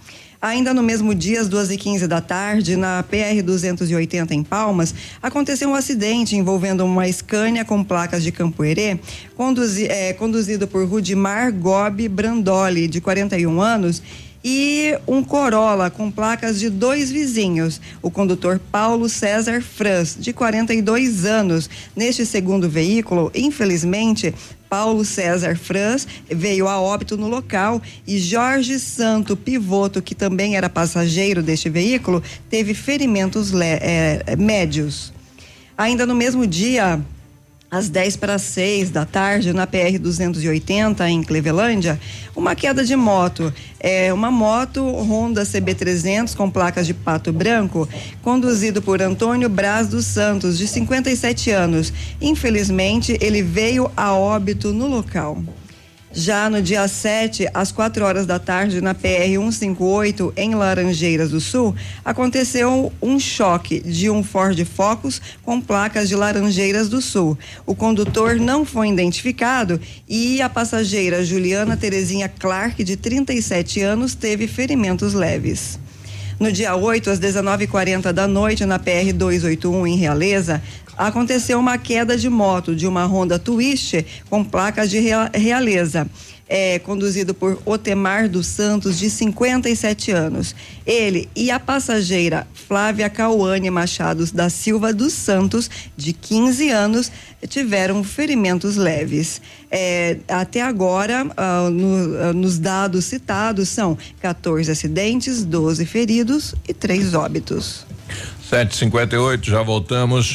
Ainda no mesmo dia, às duas e quinze da tarde, na PR 280 em Palmas, aconteceu um acidente envolvendo uma Scania com placas de Campoerê, conduzi, é, conduzido por Rudimar Gobi Brandoli, de 41 anos, e um Corolla com placas de dois vizinhos, o condutor Paulo César Franz, de 42 anos. Neste segundo veículo, infelizmente, Paulo César Franz veio a óbito no local e Jorge Santo Pivoto, que também era passageiro deste veículo, teve ferimentos é, médios. Ainda no mesmo dia, às 10 para 6 da tarde, na PR 280, em Clevelândia, uma queda de moto. É uma moto Honda CB300 com placas de pato branco, conduzido por Antônio Braz dos Santos, de 57 anos. Infelizmente, ele veio a óbito no local. Já no dia 7, às 4 horas da tarde, na PR 158, em Laranjeiras do Sul, aconteceu um choque de um Ford Focus com placas de Laranjeiras do Sul. O condutor não foi identificado e a passageira Juliana Terezinha Clark, de 37 anos, teve ferimentos leves. No dia 8, às 19h40 da noite, na PR 281, em Realeza, aconteceu uma queda de moto de uma Honda Twist com placas de realeza. É, conduzido por Otemar dos Santos, de 57 anos. Ele e a passageira Flávia Cauane Machados da Silva dos Santos, de 15 anos, tiveram ferimentos leves. É, até agora, ah, no, ah, nos dados citados, são 14 acidentes, 12 feridos e três óbitos. 758, já voltamos.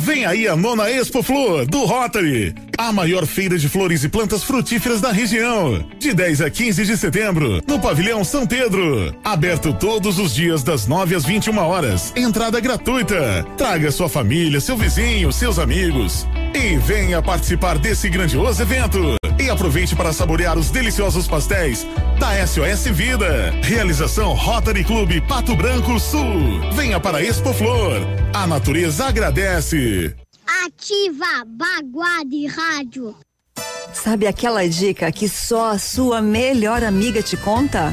Vem aí a nona Expo Flor do Rotary, a maior feira de flores e plantas frutíferas da região. De 10 a 15 de setembro, no Pavilhão São Pedro. Aberto todos os dias das 9 às 21 horas. Entrada gratuita. Traga sua família, seu vizinho, seus amigos. E venha participar desse grandioso evento. E aproveite para saborear os deliciosos pastéis da SOS Vida. Realização Rotary Clube Pato Branco Sul. Venha para a Expo Flor. A natureza agradece. Ativa Baguá de Rádio. Sabe aquela dica que só a sua melhor amiga te conta?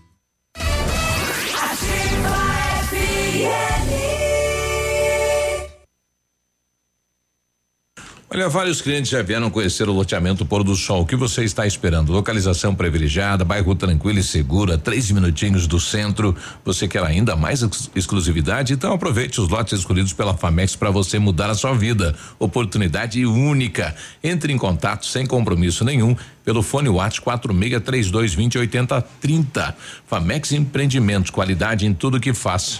Olha, vários clientes já vieram conhecer o loteamento Pôr do Sol. O que você está esperando? Localização privilegiada, bairro tranquilo e seguro, a três minutinhos do centro. Você quer ainda mais ex exclusividade? Então aproveite os lotes escolhidos pela Famex para você mudar a sua vida. Oportunidade única. Entre em contato sem compromisso nenhum pelo fone WhatsApp 4632208030. Famex Empreendimentos, qualidade em tudo que faz.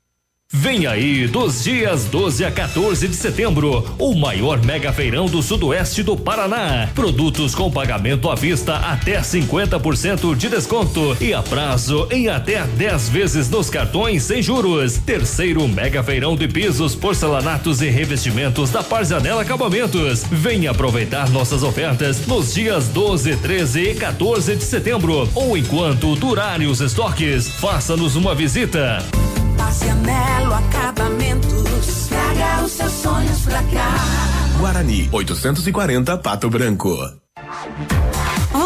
Vem aí, dos dias 12 a 14 de setembro, o maior mega feirão do sudoeste do Paraná. Produtos com pagamento à vista até 50% de desconto e a prazo em até 10 vezes nos cartões sem juros. Terceiro mega feirão de pisos, porcelanatos e revestimentos da Parzanela Acabamentos. Venha aproveitar nossas ofertas nos dias 12, 13 e 14 de setembro ou enquanto durarem os estoques. Faça-nos uma visita. Passianello Acabamentos. Traga os seus sonhos pra cá. Guarani, 840 Pato Branco.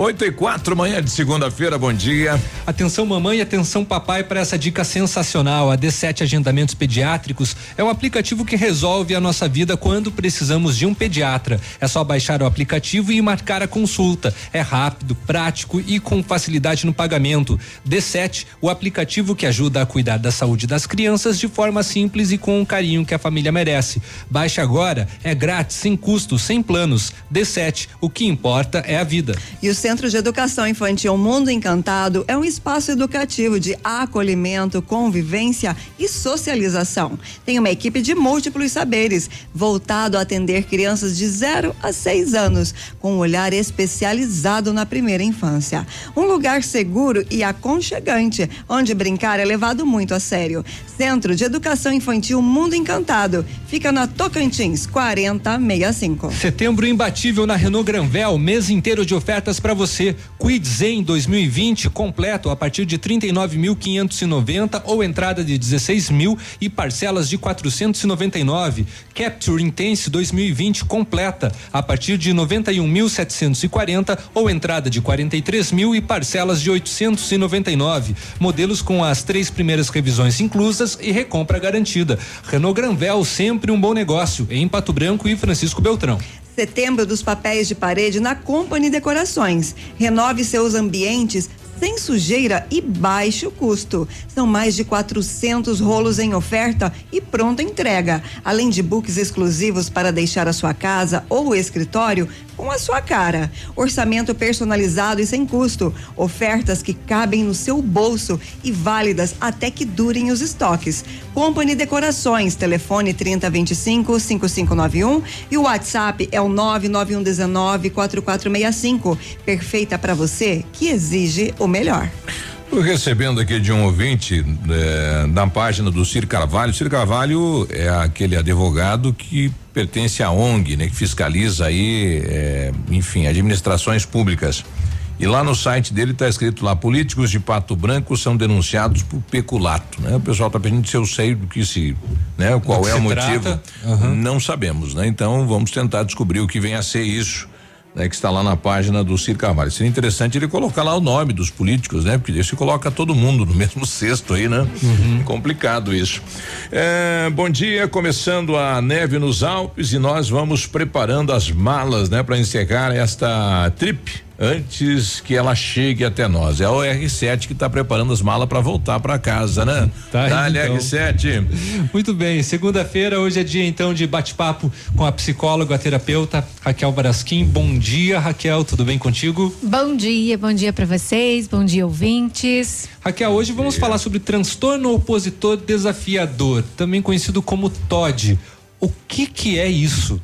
8 e 4, manhã de segunda-feira, bom dia. Atenção mamãe, atenção papai para essa dica sensacional. A D7 Agendamentos Pediátricos é um aplicativo que resolve a nossa vida quando precisamos de um pediatra. É só baixar o aplicativo e marcar a consulta. É rápido, prático e com facilidade no pagamento. D7, o aplicativo que ajuda a cuidar da saúde das crianças de forma simples e com o carinho que a família merece. Baixe agora, é grátis, sem custo, sem planos. D7, o que importa é a vida. E o Centro de Educação Infantil Mundo Encantado é um espaço educativo de acolhimento, convivência e socialização. Tem uma equipe de múltiplos saberes, voltado a atender crianças de 0 a 6 anos, com um olhar especializado na primeira infância. Um lugar seguro e aconchegante, onde brincar é levado muito a sério. Centro de Educação Infantil Mundo Encantado. Fica na Tocantins, 4065. Setembro imbatível na Renault Granvel, mês inteiro de ofertas para você. Quid Zen 2020 completo a partir de 39.590 ou entrada de 16 mil e parcelas de 499. Capture Intense 2020 completa a partir de 91.740 ou entrada de 43 mil e parcelas de 899. Modelos com as três primeiras revisões inclusas e recompra garantida. Renault Granvel sempre um bom negócio em Pato Branco e Francisco Beltrão. Setembro dos papéis de parede na Company Decorações. Renove seus ambientes sem sujeira e baixo custo. São mais de 400 rolos em oferta e pronta entrega, além de books exclusivos para deixar a sua casa ou escritório com a sua cara. Orçamento personalizado e sem custo. Ofertas que cabem no seu bolso e válidas até que durem os estoques. Company Decorações, telefone 3025 5591 e o WhatsApp é o 99119 4465. Perfeita para você que exige o melhor. Tô recebendo aqui de um ouvinte eh, da página do Ciro Carvalho. Ciro Carvalho é aquele advogado que pertence à ONG, né? Que fiscaliza aí, eh, enfim, administrações públicas. E lá no site dele está escrito lá: políticos de Pato Branco são denunciados por peculato, né? O pessoal está pedindo se eu sei do que se, né? Qual é o motivo? Aham. Não sabemos, né? Então vamos tentar descobrir o que vem a ser isso. Né, que está lá na página do Ciro Carvalho. Seria interessante ele colocar lá o nome dos políticos, né? Porque se coloca todo mundo no [LAUGHS] mesmo cesto aí, né? Complicado isso. É, bom dia, começando a neve nos Alpes e nós vamos preparando as malas, né? Para encerrar esta trip antes que ela chegue até nós. É o R7 que está preparando as malas para voltar para casa, né? [LAUGHS] Tá, Dale, então. R7. Muito bem, segunda-feira, hoje é dia então de bate-papo com a psicóloga, a terapeuta Raquel Barasquim. Bom dia, Raquel, tudo bem contigo? Bom dia, bom dia para vocês, bom dia ouvintes. Raquel, hoje vamos falar sobre transtorno opositor desafiador, também conhecido como TOD. O que que é isso?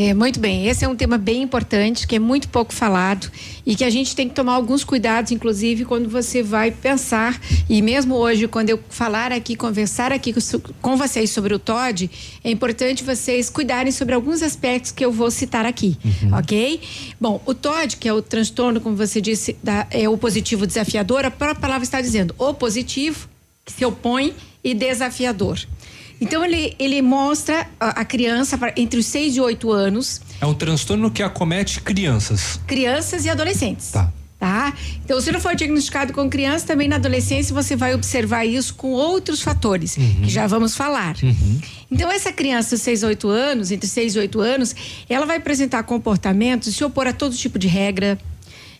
É, muito bem, esse é um tema bem importante, que é muito pouco falado e que a gente tem que tomar alguns cuidados, inclusive quando você vai pensar, e mesmo hoje, quando eu falar aqui, conversar aqui com, vocês sobre o TOD, é importante vocês cuidarem sobre alguns aspectos que eu vou citar aqui, ok? Bom, o TOD, que é o transtorno, como você disse, da, é o positivo desafiador, a própria palavra está dizendo opositivo, que se opõe, e desafiador. Então ele, ele mostra a, a criança pra- entre os 6 e 8 anos, É um transtorno que acomete crianças. crianças e adolescentes. Tá. Tá? Então, se não for diagnosticado com criança, também na adolescência você vai observar isso com outros fatores, que já vamos falar. Então, essa criança de 6 a 8 anos, entre 6 e 8 anos, ela vai apresentar comportamentos, se opor a todo tipo de regra.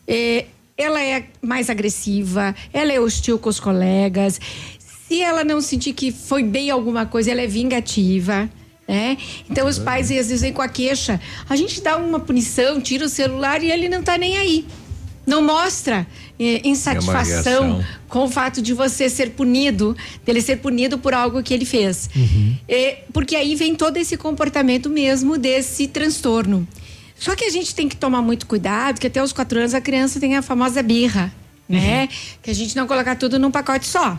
É, ela é mais agressiva, ela é hostil com os colegas. Se ela não sentir que foi bem alguma coisa, ela é vingativa. né? Então os pais às vezes vêm com a queixa, a gente dá uma punição, tira o celular e ele não tá nem aí. Não mostra eh, insatisfação reação. com o fato de você ser punido, dele ser punido por algo que ele fez. Eh, porque aí vem todo esse comportamento mesmo desse transtorno. Só que a gente tem que tomar muito cuidado, que até os quatro anos a criança tem a famosa birra, né? Que a gente não colocar tudo num pacote só,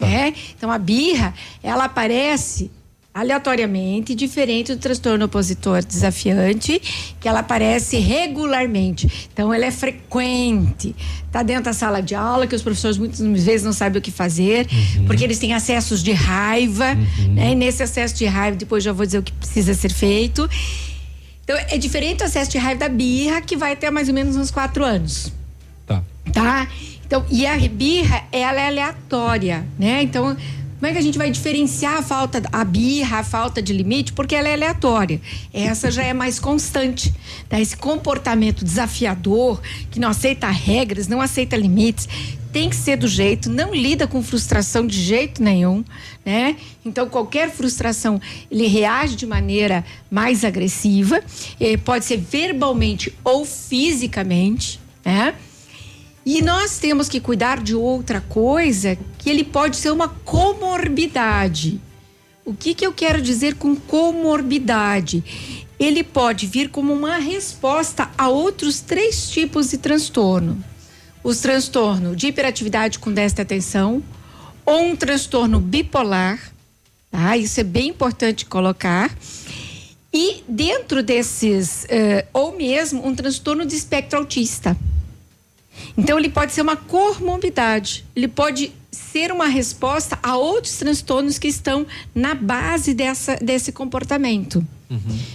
né? Então a birra, ela aparece aleatoriamente, diferente do transtorno opositor desafiante, que ela aparece regularmente. Então ela é frequente. Tá dentro da sala de aula que os professores muitas vezes não sabem o que fazer, porque eles têm acessos de raiva, né? E nesse acesso de raiva, depois já vou dizer o que precisa ser feito. Então, é diferente o acesso de raiva da birra, que vai até mais ou menos uns quatro anos. Tá. Tá? Então, e a birra, ela é aleatória, né? Então, como é que a gente vai diferenciar a falta, a birra, a falta de limite? Porque ela é aleatória. Essa já é mais constante. Tá? Esse comportamento desafiador, que não aceita regras, não aceita limites, tem que ser do jeito, não lida com frustração de jeito nenhum, né? Então qualquer frustração ele reage de maneira mais agressiva, eh, pode ser verbalmente ou fisicamente, né? E nós temos que cuidar de outra coisa que ele pode ser uma comorbidade. O que, que eu quero dizer com comorbidade? Ele pode vir como uma resposta a outros três tipos de transtorno: os transtorno de hiperatividade com déficit de atenção, ou um transtorno bipolar, tá? Isso é bem importante colocar. E dentro desses, eh, ou mesmo um transtorno de espectro autista. Então, ele pode ser uma comorbidade, ele pode ser uma resposta a outros transtornos que estão na base dessa, desse comportamento.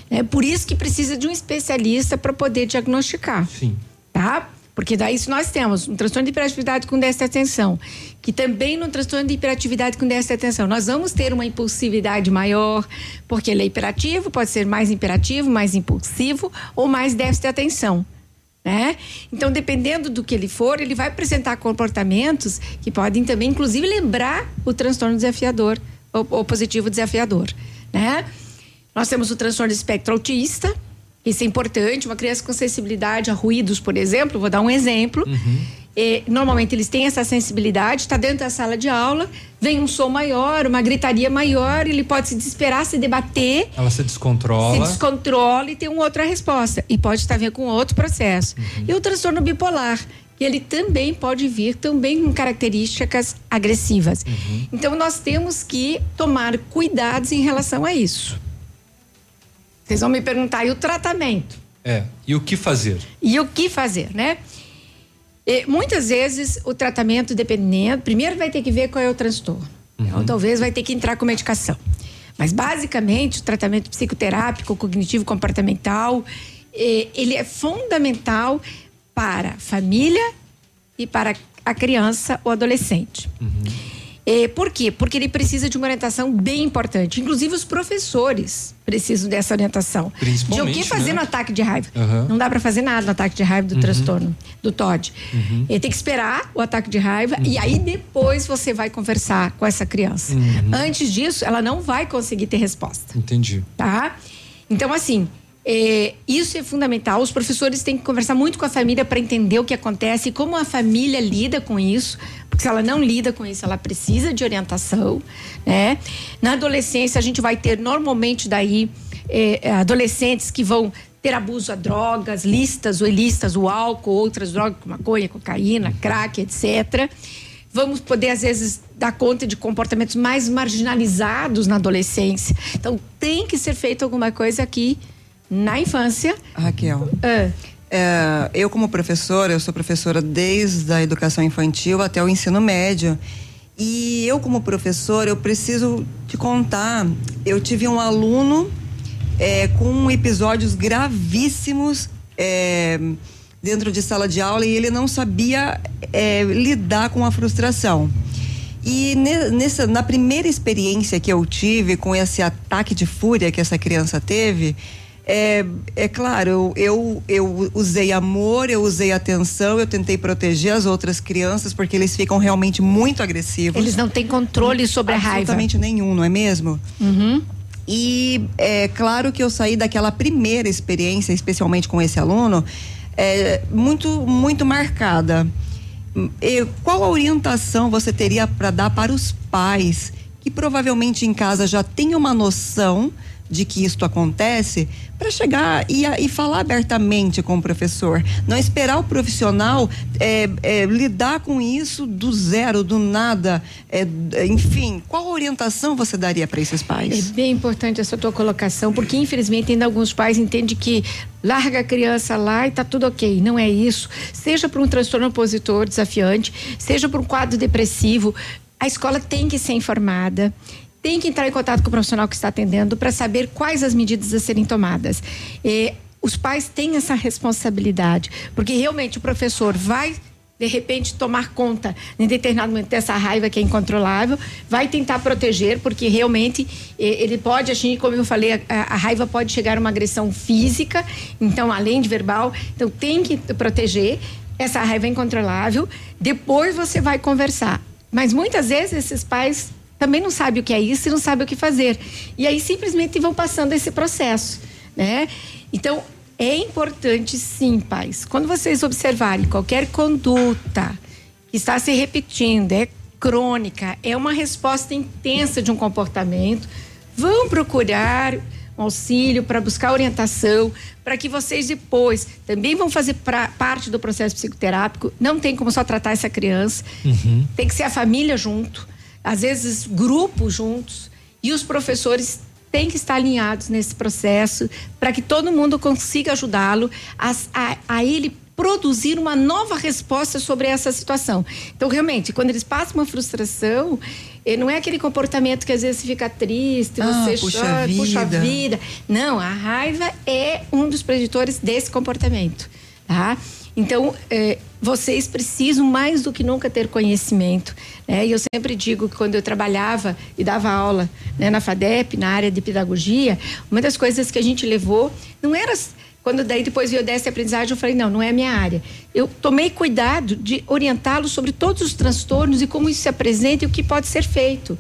É por isso que precisa de um especialista para poder diagnosticar. Sim. Tá? Porque daí se nós temos um transtorno de hiperatividade com déficit de atenção, que também no transtorno de hiperatividade com déficit de atenção, nós vamos ter uma impulsividade maior, porque ele é hiperativo, pode ser mais imperativo, mais impulsivo ou mais déficit de atenção. Né? Então, dependendo do que ele for, ele vai apresentar comportamentos que podem também, inclusive, lembrar o transtorno desafiador, ou positivo desafiador, né? Nós temos o transtorno de espectro autista, isso é importante, uma criança com sensibilidade a ruídos, por exemplo, vou dar um exemplo. E, normalmente eles têm essa sensibilidade, está dentro da sala de aula, vem um som maior, uma gritaria maior, ele pode se desesperar, se debater, Ela se descontrola. se descontrola e tem uma outra resposta. E pode estar vindo com outro processo. E o transtorno bipolar, que ele também pode vir também com características agressivas. Então nós temos que tomar cuidados em relação a isso. Vocês vão me perguntar, e o tratamento? É. E o que fazer? E o que fazer, né? E, muitas vezes o tratamento, dependendo, primeiro vai ter que ver qual é o transtorno. Então, talvez vai ter que entrar com medicação. Mas, basicamente, o tratamento psicoterápico, cognitivo, comportamental, ele é fundamental para a família e para a criança ou adolescente. Eh, por quê? Porque ele precisa de uma orientação bem importante. Inclusive, os professores precisam dessa orientação. De o Principalmente, que fazer né? no ataque de raiva. Aham. Não dá para fazer nada no ataque de raiva do Uhum. transtorno, do TOD. Uhum. Ele tem que esperar o ataque de raiva e aí depois você vai conversar com essa criança. Uhum. Antes disso, ela não vai conseguir ter resposta, Entendi. tá? Então, assim, é, isso é fundamental. Os professores têm que conversar muito com a família para entender o que acontece e como a família lida com isso. Porque se ela não lida com isso, ela precisa de orientação, né? Na adolescência, a gente vai ter normalmente daí é, adolescentes que vão ter abuso a drogas, listas ou ilícitas, o álcool, outras drogas, como maconha, cocaína, crack, etc. Vamos poder, às vezes, dar conta de comportamentos mais marginalizados na adolescência. Então, tem que ser feito alguma coisa aqui na infância. Raquel. É, eu, como professora, eu sou professora desde a educação infantil até o ensino médio. E eu, como professora, eu preciso te contar. Eu tive um aluno é, com episódios gravíssimos é, dentro de sala de aula e ele não sabia é, lidar com a frustração. E ne- nessa, na primeira experiência que eu tive com esse ataque de fúria que essa criança teve, é, é claro, eu, eu, usei amor, eu usei atenção, eu tentei proteger as outras crianças, porque eles ficam realmente muito agressivos. Eles não têm controle sobre a raiva. Absolutamente nenhum, não é mesmo? Uhum. E é claro que eu saí daquela primeira experiência, especialmente com esse aluno, é, muito, muito marcada. E qual a orientação você teria para dar para os pais que provavelmente em casa já têm uma noção de que isto acontece para chegar e, e, falar abertamente com o professor. Não esperar o profissional é, é, lidar com isso do zero, do nada. É, enfim, qual orientação você daria para esses pais? É bem importante essa tua colocação, porque infelizmente ainda alguns pais entendem que larga a criança lá e tá tudo ok. Não é isso. Seja por um transtorno opositor desafiante, seja por um quadro depressivo, a escola tem que ser informada tem que entrar em contato com o profissional que está atendendo para saber quais as medidas a serem tomadas. E os pais têm essa responsabilidade, porque realmente o professor vai de repente tomar conta em determinado momento dessa raiva que é incontrolável, vai tentar proteger, porque realmente ele pode agir, como eu falei, a, a, raiva pode chegar a uma agressão física, então além de verbal, então tem que proteger. Essa raiva é incontrolável. Depois você vai conversar. Mas muitas vezes esses pais também não sabe o que é isso e não sabe o que fazer. E aí simplesmente vão passando esse processo, né? Então, é importante sim, pais, quando vocês observarem qualquer conduta que está se repetindo, é crônica, é uma resposta intensa de um comportamento, vão procurar um auxílio para buscar orientação, para que vocês depois também vão fazer pra, parte do processo psicoterápico. Não tem como só tratar essa criança, uhum. tem que ser a família junto às vezes grupos juntos, e os professores têm que estar alinhados nesse processo para que todo mundo consiga ajudá-lo a, a, a ele produzir uma nova resposta sobre essa situação. Então, realmente, quando eles passam uma frustração, eh, não é aquele comportamento que às vezes fica triste, ah, você puxa chora, vida. puxa vida. Não, a raiva é um dos preditores desse comportamento, tá? Então, eh, vocês precisam mais do que nunca ter conhecimento. Né? E eu sempre digo que quando eu trabalhava e dava aula né, na FADEP, na área de pedagogia, uma das coisas que a gente levou não era. Quando daí depois veio dessa aprendizagem, eu falei, não, não é a minha área. Eu tomei cuidado de orientá-los sobre todos os transtornos e como isso se apresenta e o que pode ser feito.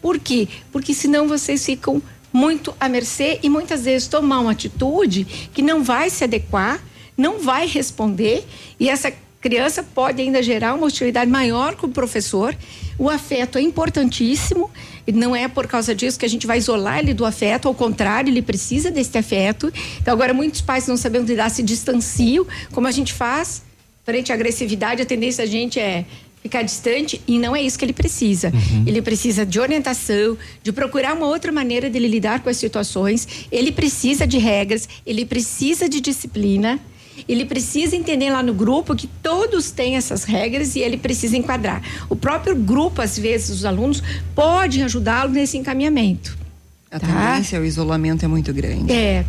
Por quê? Porque senão vocês ficam muito à mercê e muitas vezes tomar uma atitude que não vai se adequar não vai responder e essa criança pode ainda gerar uma hostilidade maior com o professor. O afeto é importantíssimo, e não é por causa disso que a gente vai isolar ele do afeto, ao contrário, ele precisa desse afeto. Então, agora, muitos pais não sabendo lidar, se distanciam, como a gente faz frente à agressividade, a tendência da gente é ficar distante e não é isso que ele precisa. Uhum. Ele precisa de orientação, de procurar uma outra maneira dele lidar com as situações. Ele precisa de regras, ele precisa de disciplina ele precisa entender lá no grupo que todos têm essas regras e ele precisa enquadrar. O próprio grupo, às vezes, os alunos, podem ajudá-lo nesse encaminhamento. A tá? tendência, o isolamento é muito grande. É.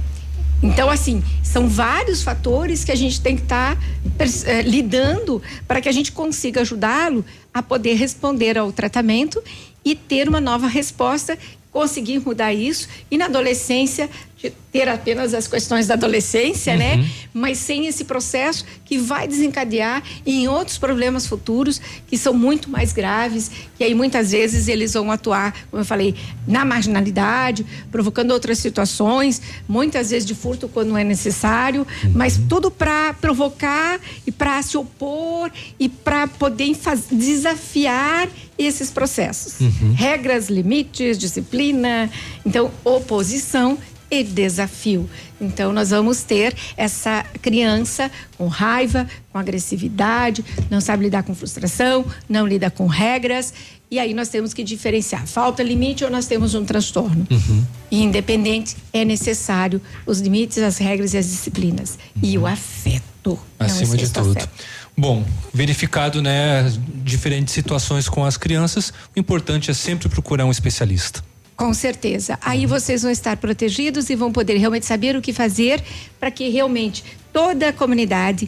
Então, assim, são vários fatores que a gente tem que estar tá, é, lidando para que a gente consiga ajudá-lo a poder responder ao tratamento e ter uma nova resposta, conseguir mudar isso e na adolescência ter apenas as questões da adolescência, né? uhum. né? Mas sem esse processo que vai desencadear em outros problemas futuros que são muito mais graves, que aí muitas vezes eles vão atuar, como eu falei, na marginalidade, provocando outras situações, muitas vezes de furto quando é necessário, uhum. mas tudo para provocar e para se opor e para poder desafiar esses processos. Uhum. Regras, limites, disciplina, então oposição e desafio. Então, nós vamos ter essa criança com raiva, com agressividade, não sabe lidar com frustração, não lida com regras. E aí nós temos que diferenciar. Falta limite ou nós temos um transtorno. Uhum. E independente, é necessário os limites, as regras e as disciplinas. Uhum. E o afeto. Acima de tudo. Afeto. Bom, verificado, né, diferentes situações com as crianças, o importante é sempre procurar um especialista. Com certeza. Aí uhum. vocês vão estar protegidos e vão poder realmente saber o que fazer para que realmente toda a comunidade,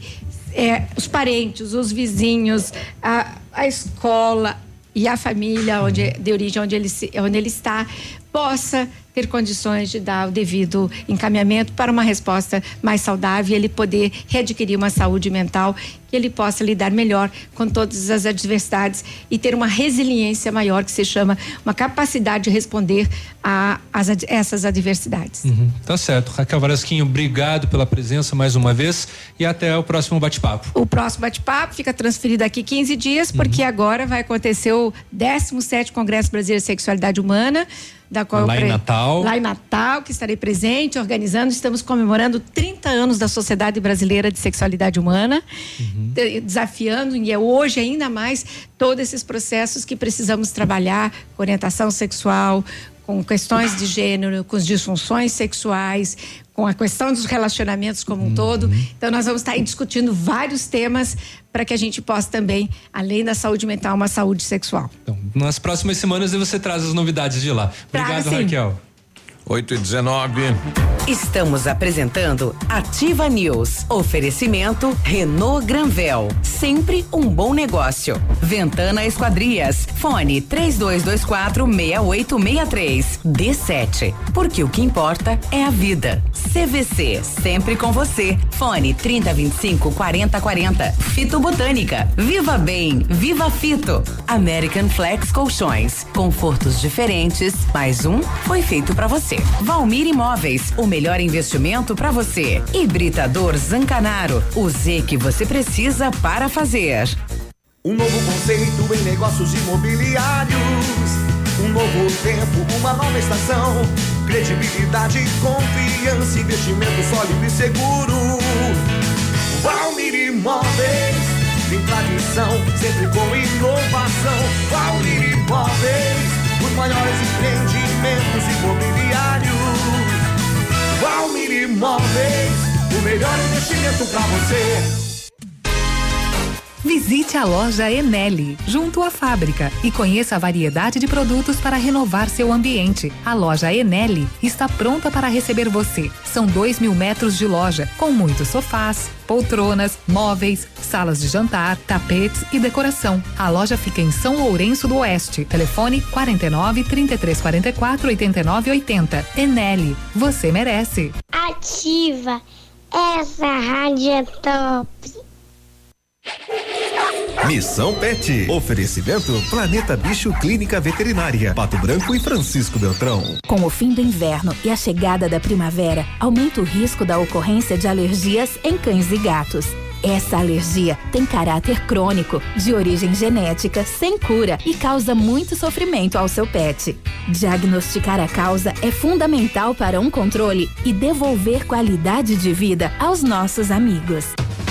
é, os parentes, os vizinhos, a, a escola, e a família onde de origem onde ele, onde ele está possa ter condições de dar o devido encaminhamento para uma resposta mais saudável e ele poder readquirir uma saúde mental que ele possa lidar melhor com todas as adversidades e ter uma resiliência maior que se chama uma capacidade de responder a, as, essas adversidades. Uhum, tá certo. Raquel Varasquinho, obrigado pela presença mais uma vez e até o próximo bate-papo. O próximo bate-papo fica transferido aqui 15 dias, porque uhum. agora vai acontecer o 17 Congresso Brasileiro de Sexualidade Humana da qual lá em Natal. Lá em Natal, que estarei presente, organizando. Estamos comemorando 30 anos da Sociedade Brasileira de Sexualidade Humana, uhum. desafiando, e é hoje ainda mais, todos esses processos que precisamos trabalhar, com orientação sexual, com questões de gênero, com as disfunções sexuais, com a questão dos relacionamentos como um uhum. todo. Então, nós vamos estar aí discutindo vários temas para que a gente possa também, além da saúde mental, uma saúde sexual. Então, nas próximas semanas você traz as novidades de lá. Obrigado, Traga, Raquel. 8 e 19. Estamos apresentando Ativa News. Oferecimento Renault Granvel. Sempre um bom negócio. Ventana Esquadrias. Fone 3224 6863. D7. Porque o que importa é a vida. CVC. Sempre com você. Fone 3025 4040. Fito Botânica. Viva Bem. Viva Fito. American Flex Colchões. Confortos diferentes. Mais um foi feito para você. Valmir Imóveis, o melhor investimento para você. Hibridador Zancanaro, o Z que você precisa para fazer. Um novo conceito em negócios imobiliários. Um novo tempo, uma nova estação. Credibilidade, confiança, investimento sólido e seguro. Valmir Imóveis, tem tradição, sempre com inovação. Valmir Imóveis os maiores empreendimentos imobiliários. Valmir Imóveis, o melhor investimento para você. Visite a loja Enel, junto à fábrica, e conheça a variedade de produtos para renovar seu ambiente. A loja Enel está pronta para receber você. São dois mil metros de loja, com muitos sofás, poltronas, móveis, salas de jantar, tapetes e decoração. A loja fica em São Lourenço do Oeste. Telefone 49 33 44 89 80. Enel, você merece. Ativa, essa rádio é top. Missão Pet. Oferecimento Planeta Bicho Clínica Veterinária. Pato Branco e Francisco Beltrão. Com o fim do inverno e a chegada da primavera, aumenta o risco da ocorrência de alergias em cães e gatos. Essa alergia tem caráter crônico, de origem genética, sem cura e causa muito sofrimento ao seu pet. Diagnosticar a causa é fundamental para um controle e devolver qualidade de vida aos nossos amigos.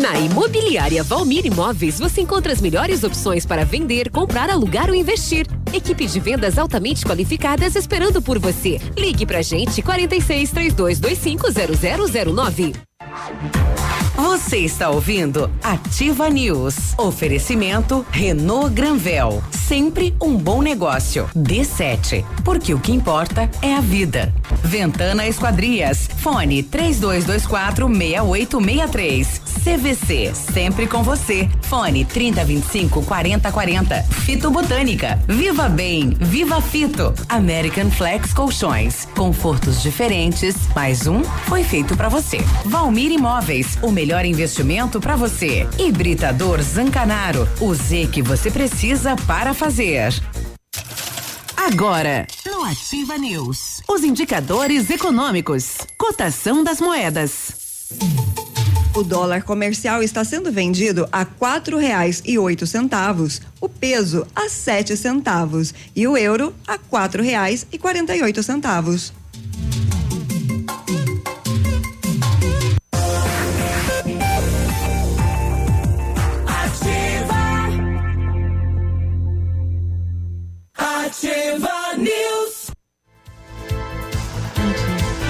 Na Imobiliária Valmir Imóveis, você encontra as melhores opções para vender, comprar, alugar ou investir. Equipe de vendas altamente qualificadas esperando por você. Ligue pra gente 46 3225 0009. Você está ouvindo Ativa News. Oferecimento Renault Granvel. Sempre um bom negócio. D7. Porque o que importa é a vida. Ventana Esquadrias. Fone 3224 6863. CVC. Sempre com você. Fone 3025 4040. Fito Botânica. Viva Bem. Viva Fito. American Flex Colchões. Confortos diferentes. Mais um foi feito para você. Valmir Imóveis. O melhor investimento para você. Hibridador Zancanaro. O Z que você precisa para fazer. Agora, no Ativa News, os indicadores econômicos, cotação das moedas. O dólar comercial está sendo vendido a quatro reais e oito centavos, o peso a sete centavos e o euro a quatro reais e quarenta e oito centavos.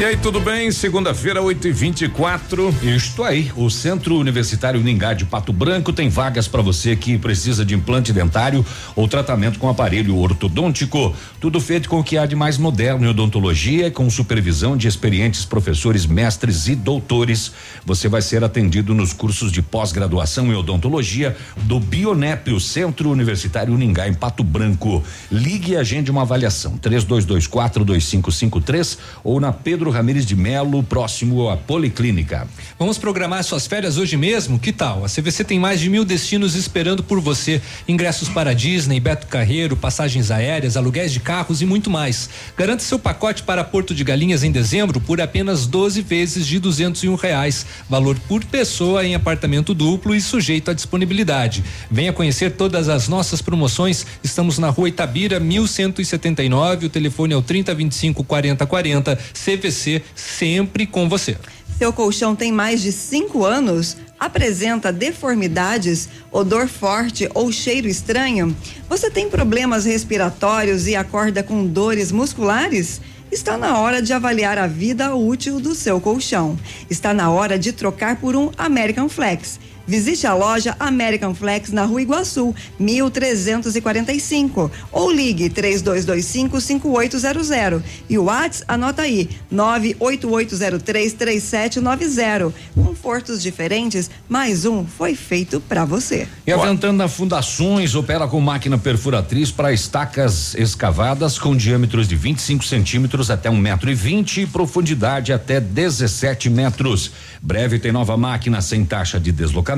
E aí, tudo bem? Segunda-feira, 8 e 24 Estou aí. O Centro Universitário Ningá de Pato Branco tem vagas para você que precisa de implante dentário ou tratamento com aparelho ortodôntico. Tudo feito com o que há de mais moderno em odontologia, com supervisão de experientes professores, mestres e doutores. Você vai ser atendido nos cursos de pós-graduação em odontologia do Bionep, o Centro Universitário Ningá em Pato Branco. Ligue e agende uma avaliação. 3224 2553 ou na Pedro Ramires de Melo, próximo à Policlínica. Vamos programar suas férias hoje mesmo? Que tal? A CVC tem mais de mil destinos esperando por você. Ingressos para Disney, Beto Carreiro, passagens aéreas, aluguéis de carros e muito mais. Garanta seu pacote para Porto de Galinhas em dezembro por apenas 12 vezes de duzentos e um reais. Valor por pessoa em apartamento duplo e sujeito à disponibilidade. Venha conhecer todas as nossas promoções. Estamos na rua Itabira, 1179. O telefone é o 3025 4040. CVC sempre com você. Seu colchão tem mais de cinco anos? Apresenta deformidades, odor forte ou cheiro estranho? Você tem problemas respiratórios e acorda com dores musculares? Está na hora de avaliar a vida útil do seu colchão. Está na hora de trocar por um American Flex. Visite a loja American Flex na Rua Iguaçu, 1345 ou ligue 3225 5800 e o WhatsApp anota aí 988033790. Confortos diferentes, mais um foi feito para você. E a Ventana Fundações opera com máquina perfuratriz para estacas escavadas com diâmetros de 25 centímetros até um metro e vinte e profundidade até 17 metros. Breve tem nova máquina sem taxa de deslocamento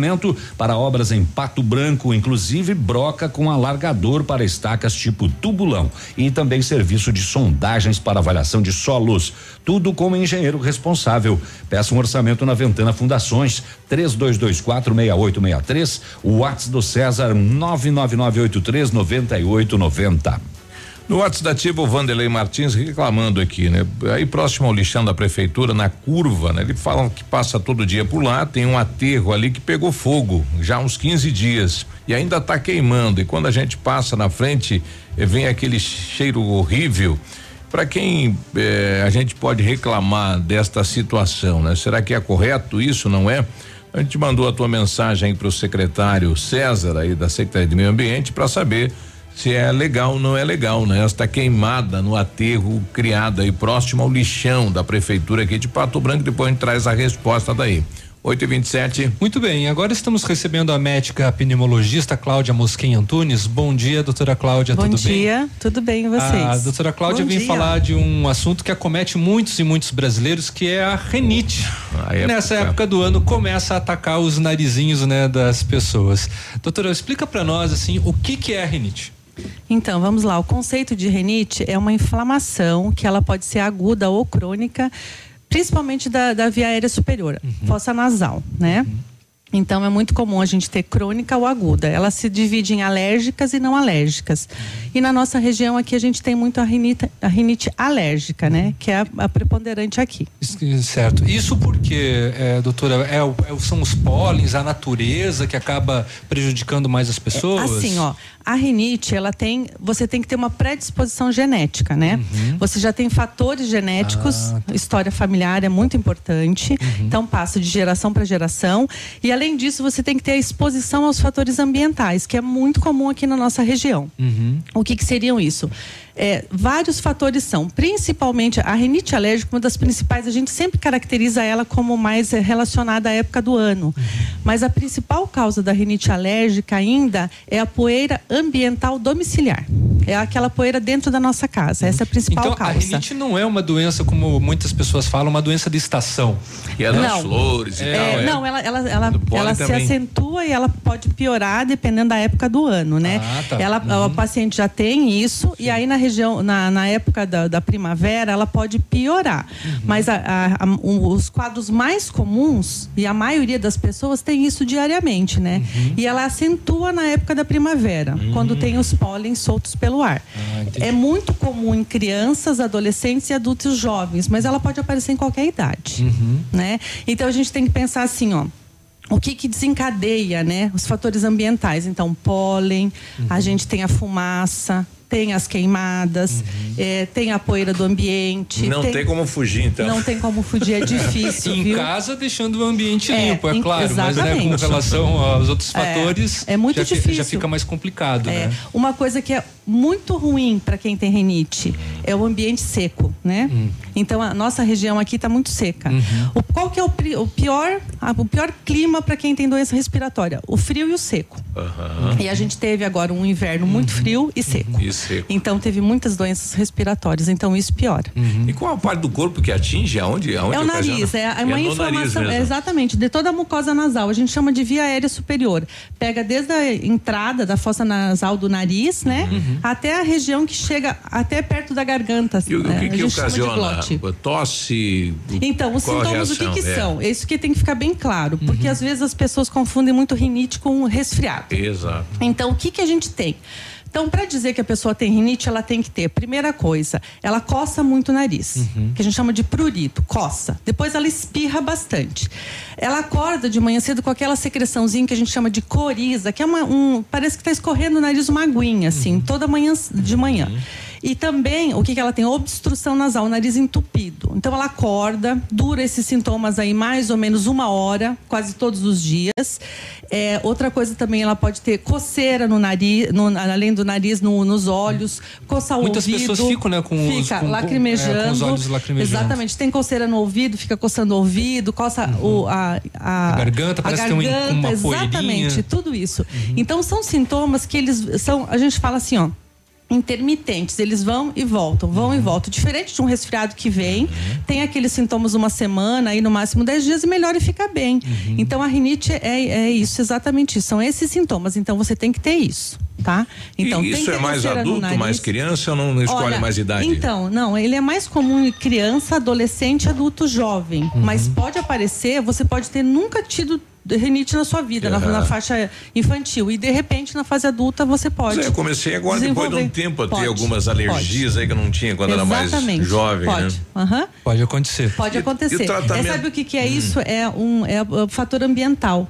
para obras em Pato Branco, inclusive broca com alargador para estacas tipo tubulão e também serviço de sondagens para avaliação de solos. Tudo com engenheiro responsável. Peça um orçamento na Ventana Fundações 3224 6863, o WhatsApp do César 99983 9890. No WhatsApp da Ativa, o Vanderlei Martins reclamando aqui, né? Aí próximo ao lixão da prefeitura, na curva, né? Ele fala que passa todo dia por lá, tem um aterro ali que pegou fogo já há uns 15 dias e ainda está queimando. E quando a gente passa na frente, eh, vem aquele cheiro horrível. Para quem eh, a gente pode reclamar desta situação, né? Será que é correto isso? Não é? A gente mandou a tua mensagem para o secretário César aí da Secretaria de Meio Ambiente para saber se é legal ou não é legal, né? Esta queimada no aterro criado aí próximo ao lixão da prefeitura aqui de Pato Branco, depois a gente traz a resposta daí. 8 e 27 Muito bem, agora estamos recebendo a médica pneumologista Cláudia Mosquem Antunes. Bom dia, doutora Cláudia, Bom tudo dia, bem? Bom dia, tudo bem e vocês? A doutora Cláudia Bom vem dia. falar de um assunto que acomete muitos e muitos brasileiros, que é a renite. época- Nessa época do ano começa a atacar os narizinhos, né, das pessoas. Doutora, explica para nós assim, o que que é a renite? Então, vamos lá. O conceito de renite é uma inflamação que ela pode ser aguda ou crônica, principalmente da, da via aérea superior, fossa nasal, né? Então é muito comum a gente ter crônica ou aguda. Ela se divide em alérgicas e não alérgicas. E na nossa região aqui a gente tem muito a rinite, a rinite alérgica, né? Que é a, a preponderante aqui. Certo. Isso porque, é, doutora, é, é são os pólens, a natureza que acaba prejudicando mais as pessoas? Assim, ó, a rinite, ela tem, você tem que ter uma predisposição genética, né? Você já tem fatores genéticos, história familiar é muito importante, então passa de geração para geração. E além disso, você tem que ter a exposição aos fatores ambientais, que é muito comum aqui na nossa região. O que, que seriam isso? É, vários fatores são, principalmente a rinite alérgica, uma das principais, a gente sempre caracteriza ela como mais é, relacionada à época do ano. Mas a principal causa da rinite alérgica ainda é a poeira ambiental domiciliar. É aquela poeira dentro da nossa casa. Essa é a principal Então, a causa. rinite não é uma doença, como muitas pessoas falam, uma doença de estação. E é das flores e É, tal. é. Não, ela, ela, ela, pólen ela se acentua e ela pode piorar dependendo da época do ano, né? Ah, tá. Ela, O paciente já tem isso e aí na região, na, na época da, da primavera, ela pode piorar. Uhum. Mas a- a- a- um- os quadros mais comuns, e a maioria das pessoas tem isso diariamente, né? Uhum. E ela acentua na época da primavera, quando tem os pólens soltos pelo Ah, é muito comum em crianças, adolescentes e adultos jovens, mas ela pode aparecer em qualquer idade Uhum. né? Então a gente tem que pensar assim, ó. O que, que desencadeia, né? Os fatores ambientais. Então, pólen, a gente tem a fumaça, tem as queimadas, eh, tem a poeira do ambiente. Não tem como fugir, então. Não tem como fugir, é difícil. [LAUGHS] em viu? casa, deixando o ambiente É, limpo, é claro. Mas né, com exatamente. relação aos outros É, fatores, é muito já, difícil. já fica mais complicado, É, né? uma coisa que é muito ruim para quem tem rinite é o ambiente seco, né? Hum. Então a nossa região aqui está muito seca. Uhum. O, qual que é o, o pior, a- o pior clima para quem tem doença respiratória? O frio e o seco. Aham. E a gente teve agora um inverno muito frio e seco. E seco. Então teve muitas doenças respiratórias. Então isso piora. E qual a parte do corpo que atinge? Aonde? aonde É o nariz, é, é uma no inflamação, é exatamente, de toda a mucosa nasal. A gente chama de via aérea superior. Pega desde a entrada da fossa nasal do nariz, né, até a região que chega até perto da garganta. Uhum. E o, o né? que, A que de ocasiona? Glote. Tosse? Então, os sintomas, o que, que É. são? Isso que tem que ficar bem claro, porque às vezes as pessoas confundem muito rinite com resfriado. Exato. Então, o que, que a gente tem? Então, para dizer que a pessoa tem rinite, ela tem que ter, primeira coisa, ela coça muito o nariz, que a gente chama de prurito, coça. Depois ela espirra bastante. Ela acorda de manhã cedo com aquela secreçãozinha que a gente chama de coriza, que é uma, um, parece que está escorrendo no nariz uma aguinha, assim, toda manhã de manhã. E também, o que, que ela tem? Obstrução nasal, o nariz entupido. Então, ela acorda, dura esses sintomas aí mais ou menos uma hora, quase todos os dias. É, outra coisa também, ela pode ter coceira no nariz, no- além do nariz, no- nos olhos, coçar o Muitas ouvido. pessoas ficam, né, com os- Fica com- com- lacrimejando. é, com os olhos lacrimejando. Exatamente. Tem coceira no ouvido, fica coçando o ouvido, coça o, a, a, A garganta, parece que tem um- garganta, uma Exatamente, poeirinha. Uhum. tudo isso. Então, são sintomas que eles são, a gente fala assim, ó intermitentes, eles vão e voltam, vão Uhum. e voltam. Diferente de um resfriado que vem, tem aqueles sintomas uma semana, aí no máximo 10 dias e melhora e fica bem. Uhum. Então a rinite é, é isso, exatamente isso. São esses sintomas. Então você tem que ter isso, tá? Então, e isso é mais adulto, mais criança ou não, não escolhe Olha, mais idade? Então, não, ele é mais comum em criança, adolescente, adulto, jovem. Uhum. Mas pode aparecer, você pode ter nunca tido rinite na sua vida, na, Aham. na faixa infantil. E de repente, na fase adulta, você pode. É, eu comecei agora, depois de um tempo, a ter Pode, algumas alergias aí que eu não tinha quando era mais Exatamente, jovem, pode. né? Aham. Pode acontecer. Pode E- acontecer. e o tratamento? É, sabe o que, que é Hum. isso? É um é o fator ambiental.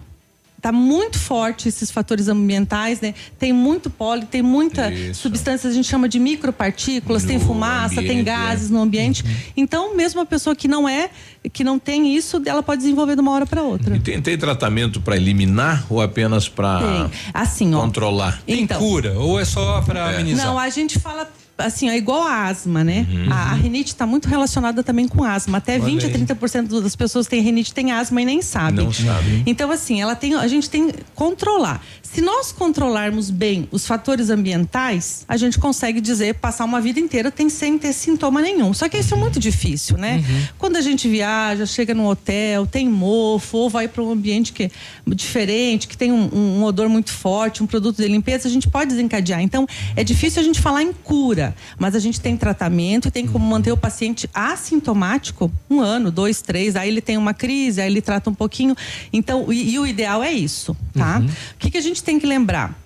Tá muito forte esses fatores ambientais, né? Tem muito pólen, tem muita Isso. substância, a gente chama de micropartículas, tem No fumaça, tem ambiente, gases é. no ambiente. Então, mesmo a pessoa que não é, que não tem isso, ela pode desenvolver de uma hora para outra. E tem, tem tratamento para eliminar ou apenas para Tem. Assim, ó. controlar? Tem Então. cura ou é só para amenizar? Não, a gente fala assim, é igual a asma, né? Uhum. A, a rinite está muito relacionada também com asma. Até Olha 20 a aí. 30% das pessoas que têm rinite têm asma e nem sabem. Não sabem. Então, assim, ela tem, a gente tem que controlar. Se nós controlarmos bem os fatores ambientais, a gente consegue dizer, passar uma vida inteira tem, sem ter sintoma nenhum. Só que isso é muito difícil, né? Quando a gente viaja, chega num hotel, tem mofo, ou vai para um ambiente que é diferente, que tem um, um odor muito forte, um produto de limpeza, a gente pode desencadear. Então, é difícil a gente falar em cura. Cura, mas a gente tem tratamento e tem como manter o paciente assintomático um ano, dois, três. Aí ele tem uma crise, aí ele trata um pouquinho. Então, e, e o ideal é isso, tá? Uhum. O que, que a gente tem que lembrar?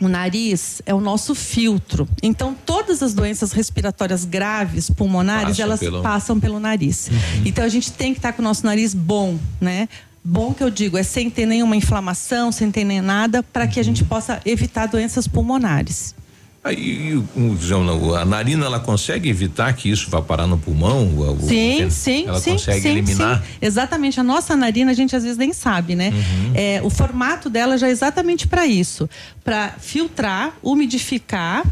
O nariz é o nosso filtro. Então, todas as doenças respiratórias graves, pulmonares, Passam elas pelo- passam pelo nariz. Então, a gente tem que estar com o nosso nariz bom, né? Bom que eu digo, é sem ter nenhuma inflamação, sem ter nem nada, para que a gente possa evitar doenças pulmonares. Aí, e o- a narina ela consegue evitar que isso vá parar no pulmão? O- o- Sim, sim, Ela sim, consegue sim, eliminar? sim. Exatamente. A nossa narina a gente às vezes nem sabe, né? Uhum. É, o formato dela já é exatamente para isso, para filtrar, umidificar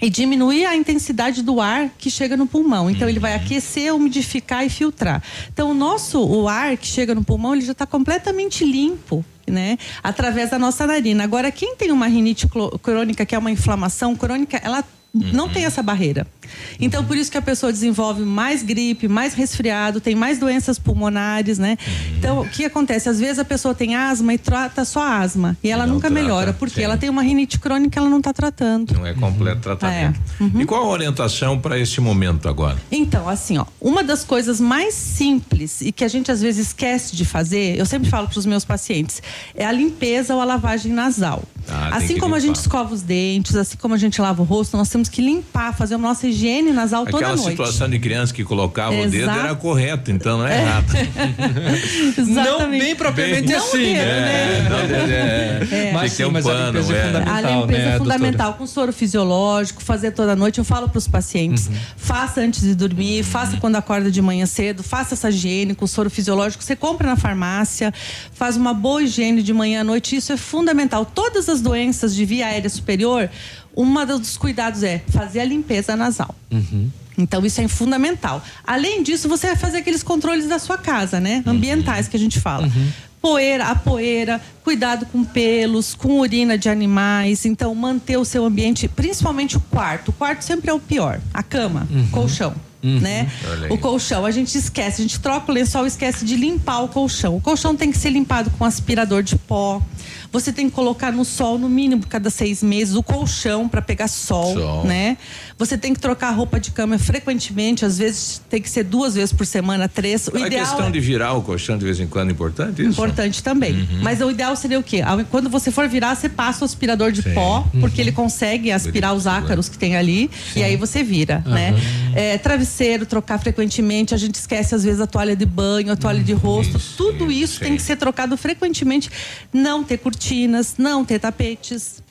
e diminuir a intensidade do ar que chega no pulmão. Então ele Uhum. vai aquecer, umidificar e filtrar. Então o nosso o ar que chega no pulmão ele já está completamente limpo. Né? Através da nossa narina. Agora, quem tem uma rinite crônica, que é uma inflamação crônica, ela não tem essa barreira. Então, por isso que a pessoa desenvolve mais gripe, mais resfriado, tem mais doenças pulmonares, né? Então, o que acontece? Às vezes a pessoa tem asma e trata só asma. E ela Não nunca trata, melhora, porque sim. ela tem uma rinite crônica que ela não está tratando. Não é completo tratamento. Uhum. E qual a orientação para esse momento agora? Então, assim, ó, uma das coisas mais simples e que a gente às vezes esquece de fazer, eu sempre falo para os meus pacientes, é a limpeza ou a lavagem nasal. Ah, tem assim como a limpar. gente escova os dentes, assim como a gente lava o rosto, nós temos que limpar, fazer a nossa higiene nasal toda Aquela noite. situação de criança que colocava o dedo Exato. era correto, então não é errado. [LAUGHS] Não bem propriamente Bem- assim, É, né? não, é, é. É. Tem Mas sim, ter um mas a pano, limpeza é é. fundamental. A limpeza né, é doutora? fundamental, com soro fisiológico, fazer toda noite. Eu falo para os pacientes: Uhum. faça antes de dormir, faça quando acorda de manhã cedo, faça essa higiene com soro fisiológico. Você compra na farmácia, faz uma boa higiene de manhã à noite. Isso é fundamental. Todas as doenças de via aérea superior, uma dos cuidados é fazer a limpeza nasal. Uhum. Então, isso é fundamental. Além disso, você vai fazer aqueles controles da sua casa, né? Ambientais que a gente fala. Poeira, a poeira, cuidado com pelos, com urina de animais. Então, manter o seu ambiente, principalmente o quarto. O quarto sempre é o pior. A cama, colchão. Né? Olha aí. O colchão, a gente esquece, a gente troca o lençol e esquece de limpar o colchão. O colchão tem que ser limpado com aspirador de pó. Você tem que colocar no sol no mínimo cada seis meses o colchão para pegar sol, Sol. né? Você tem que trocar a roupa de cama frequentemente, às vezes tem que ser duas vezes por semana, três. O A ideal questão é de virar o colchão de vez em quando é importante isso? importante também. Uhum. Mas o ideal seria o quê? Quando você for virar, você passa o aspirador de Sim. pó, Uhum. porque ele consegue aspirar os ácaros que tem ali, e aí você vira, né? É, travesseiro, trocar frequentemente, a gente esquece às vezes a toalha de banho, a toalha de rosto, tudo isso tem que ser trocado frequentemente. Não ter cortinas, não ter tapetes.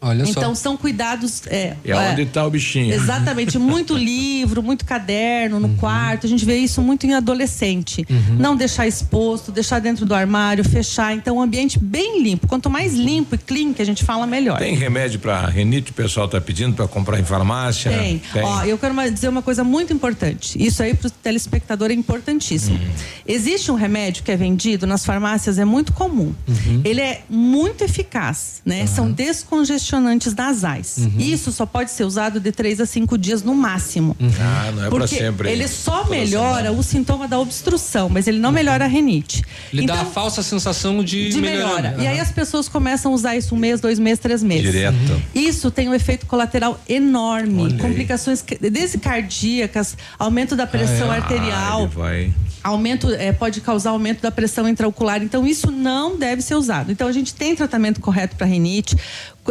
Olha só. então são cuidados. É, É onde está o bichinho. Exatamente, muito [LAUGHS] livro, muito caderno Uhum. no quarto. A gente vê isso muito em adolescente. Não deixar exposto, deixar dentro do armário, fechar. Então, um ambiente bem limpo. Quanto mais limpo e clean que a gente fala, melhor. Tem remédio para renite, o pessoal está pedindo para comprar em farmácia? Tem. Ó, eu quero dizer uma coisa muito importante. Isso aí para o telespectador é importantíssimo. Hum. Existe um remédio que é vendido nas farmácias, é muito comum. Uhum. Ele é muito eficaz, né? São descongestionantes nasais. Uhum. Isso só pode ser usado de três a cinco dias no máximo. Ah, não é para sempre. ele só melhora o sintoma da obstrução, mas ele não melhora a renite. Ele então, dá a falsa sensação de, de melhora. E aí as pessoas começam a usar isso um mês, dois meses, três meses. Direto. Isso tem um efeito colateral enorme. Olha aí. Complicações desde cardíacas, aumento da pressão arterial. vai. Aumento eh, pode causar aumento da pressão intraocular, então isso não deve ser usado. Então a gente tem tratamento correto para rinite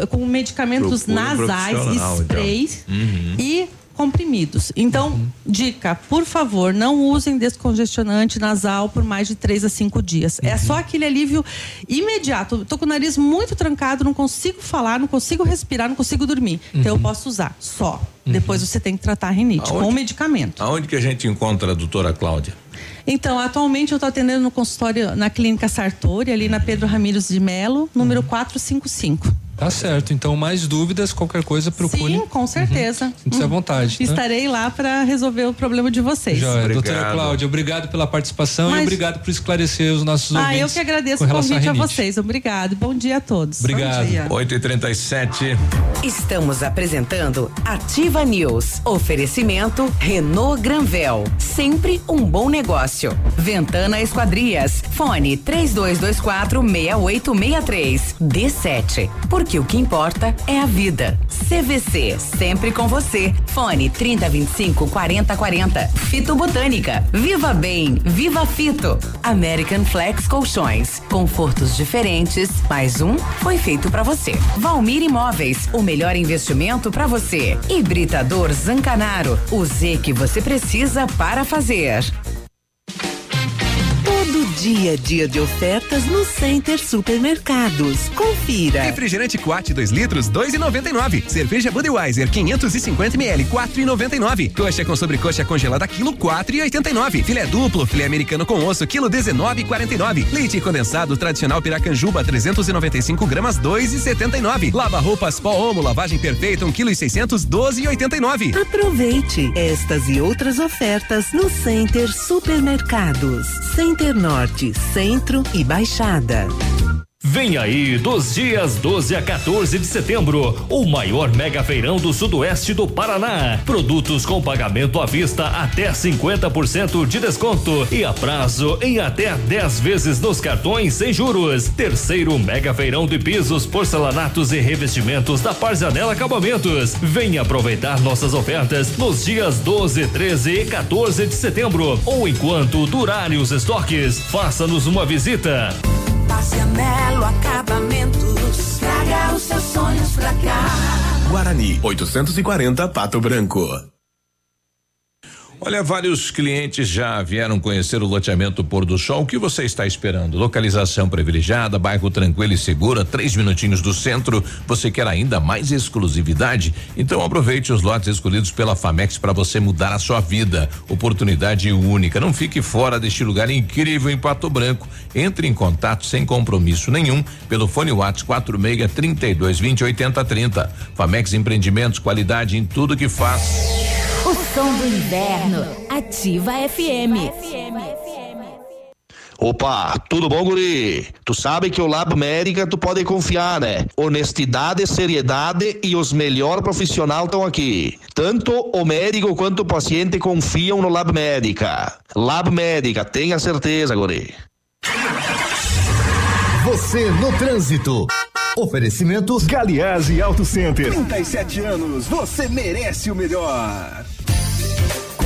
com medicamentos um nasais, profissional, então. sprays Uhum. e comprimidos. Então, dica, por favor, não usem descongestionante nasal por mais de três a cinco dias. É só aquele alívio imediato. Tô com o nariz muito trancado, não consigo falar, não consigo respirar, não consigo dormir. Então eu posso usar só. Depois você tem que tratar a rinite com Aonde? medicamento. Aonde que a gente encontra a doutora Cláudia? Então, atualmente eu estou atendendo no consultório na Clínica Sartori, ali na Pedro Ramires de Melo, número 455. Tá certo. Então, mais dúvidas, qualquer coisa, procure. Sim, com certeza. Uhum. Sinta-se à vontade. tá? Estarei lá para resolver o problema de vocês. Joia. Doutora Cláudia, obrigado pela participação e Mas- obrigado por esclarecer os nossos Ah, ouvintes. eu que agradeço com o convite a rinite. vocês. Obrigado. Bom dia a todos. Obrigado. Bom dia. 8 e 37 Estamos apresentando Ativa News. Oferecimento Renault Granvel. Sempre um bom negócio. Ventana Esquadrias. Fone 3224 6863. D7. Porque porque o que importa é a vida. CVC, sempre com você. Fone 3025 4040. Fito Botânica. Viva Bem, Viva Fito. American Flex Colchões. Confortos diferentes, mais um foi feito para você. Valmir Imóveis, o melhor investimento para você. Hibridador Zancanaro, o Z que você precisa para fazer. Dia, dia de ofertas no Center Supermercados. Confira. Refrigerante Quat 2 litros, 2,99. Cerveja Budweiser 550 ml, 4,99. Coxa com sobrecoxa congelada quilo, 4,89. Filé duplo, filé americano com osso, quilo 19,49. Leite condensado tradicional Piracanjuba 395 gramas, 2,79. Lava roupas pó Omo, lavagem perfeita, 1 quilo e 600, 12,89. Aproveite estas e outras ofertas no Center Supermercados. Center Norte, Centro e Baixada. Vem aí, dos dias 12 a 14 de setembro, o maior mega feirão do sudoeste do Paraná. Produtos com pagamento à vista até 50% de desconto e a prazo em até 10 vezes nos cartões sem juros. Terceiro mega feirão de pisos, porcelanatos e revestimentos da Parzanela Acabamentos. Venha aproveitar nossas ofertas nos dias 12, 13 e 14 de setembro ou enquanto durarem os estoques. Faça-nos uma visita. Passianello Acabamentos. Traga os seus sonhos pra cá. Guarani, 840 Pato Branco. Olha, vários clientes já vieram conhecer o loteamento Pôr do Sol. O que você está esperando? Localização privilegiada, bairro tranquilo e segura, três minutinhos do centro. Você quer ainda mais exclusividade? Então aproveite os lotes escolhidos pela Famex para você mudar a sua vida. Oportunidade única. Não fique fora deste lugar incrível em Pato Branco. Entre em contato sem compromisso nenhum pelo fone WhatsApp 46 32 20 80 30. Famex Empreendimentos, qualidade em tudo que faz. O som do inverno. Ativa FM. Opa, tudo bom, guri? Tu sabe que o Lab Médica tu pode confiar, né? Honestidade, seriedade e os melhores profissionais estão aqui. Tanto o médico quanto o paciente confiam no Lab Médica. Lab Médica, tenha certeza, guri. Você no trânsito. Oferecimentos Galiase Auto Center. 37 anos, você merece o melhor.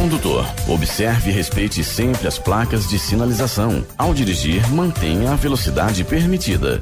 Condutor, observe e respeite sempre as placas de sinalização. Ao dirigir, mantenha a velocidade permitida.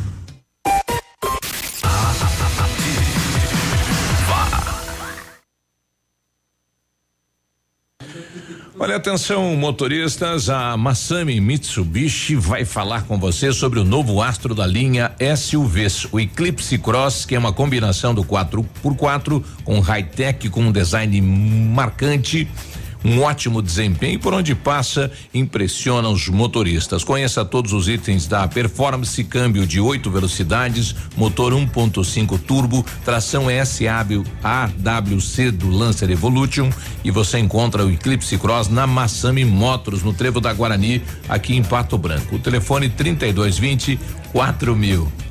Olha, atenção, motoristas, a Massami Mitsubishi vai falar com você sobre o novo astro da linha SUVs, o Eclipse Cross, que é uma combinação do 4x4 com high-tech, com um design marcante um ótimo desempenho por onde passa impressiona os motoristas. Conheça todos os itens da Performance câmbio de oito velocidades, motor 1.5 turbo, tração SAW AWC do Lancer Evolution e você encontra o Eclipse Cross na Massami Motors no Trevo da Guarani, aqui em Pato Branco. O telefone 3220 4000.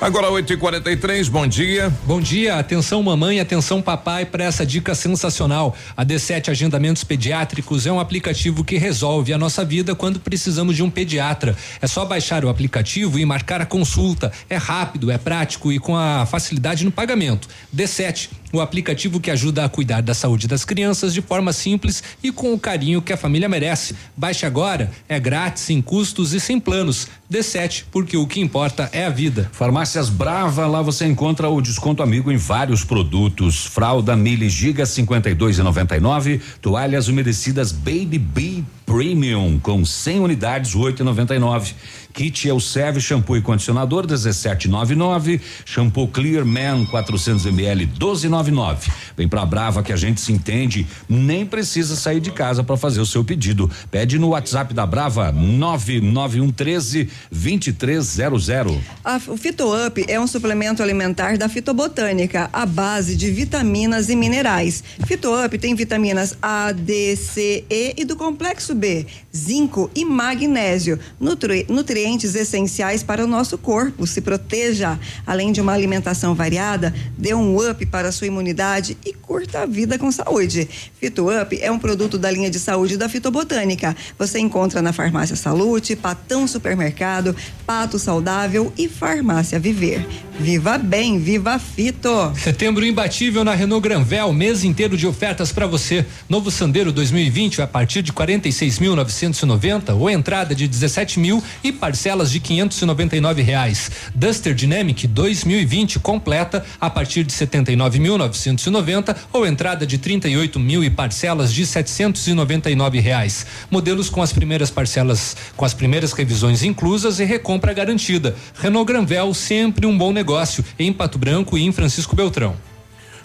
Agora 8h43, bom dia. Bom dia, atenção mamãe, atenção papai para essa dica sensacional. A D7 Agendamentos Pediátricos é um aplicativo que resolve a nossa vida quando precisamos de um pediatra. É só baixar o aplicativo e marcar a consulta. É rápido, é prático e com a facilidade no pagamento. D7 o aplicativo que ajuda a cuidar da saúde das crianças de forma simples e com o carinho que a família merece. Baixe agora, é grátis, sem custos e sem planos. D7, porque o que importa é a vida. Farmácias Brava, lá você encontra o desconto amigo em vários produtos. Fralda Mili Giga 52,99, toalhas umedecidas Baby Bee Premium com 100 unidades 8,99. Kit Elsev shampoo e condicionador 17,99. Shampoo Clear Man 400 ml 12,99. Vem pra Brava que a gente se entende, nem precisa sair de casa para fazer o seu pedido. Pede no WhatsApp da Brava 99113 2300. A- o FitoUp é um suplemento alimentar da fitobotânica, à base de vitaminas e minerais. FitoUp tem vitaminas A, D, C, E e do complexo B, zinco e magnésio, nutri- nutrientes essenciais para o nosso corpo. Se proteja, além de uma alimentação variada, dê um up para a sua imunidade e curta a vida com saúde. FitoUp é um produto da linha de saúde da fitobotânica. Você encontra na Farmácia Salute, Patão Supermercado, Pato Saudável e Farmácia Viver. Viva bem, viva Fito! Setembro imbatível na Renault Granvel, mês inteiro de ofertas para você. Novo Sandero 2020 a partir de 46.990 ou entrada de 17 mil e parcelas de 599 reais. Duster Dynamic 2020 completa a partir de 79.990 ou entrada de 38 mil e parcelas de 799 reais. Modelos com as primeiras parcelas, com as primeiras revisões inclusas e recompra garantida. Renault Granvel sempre um bom negócio em Pato Branco e em Francisco Beltrão.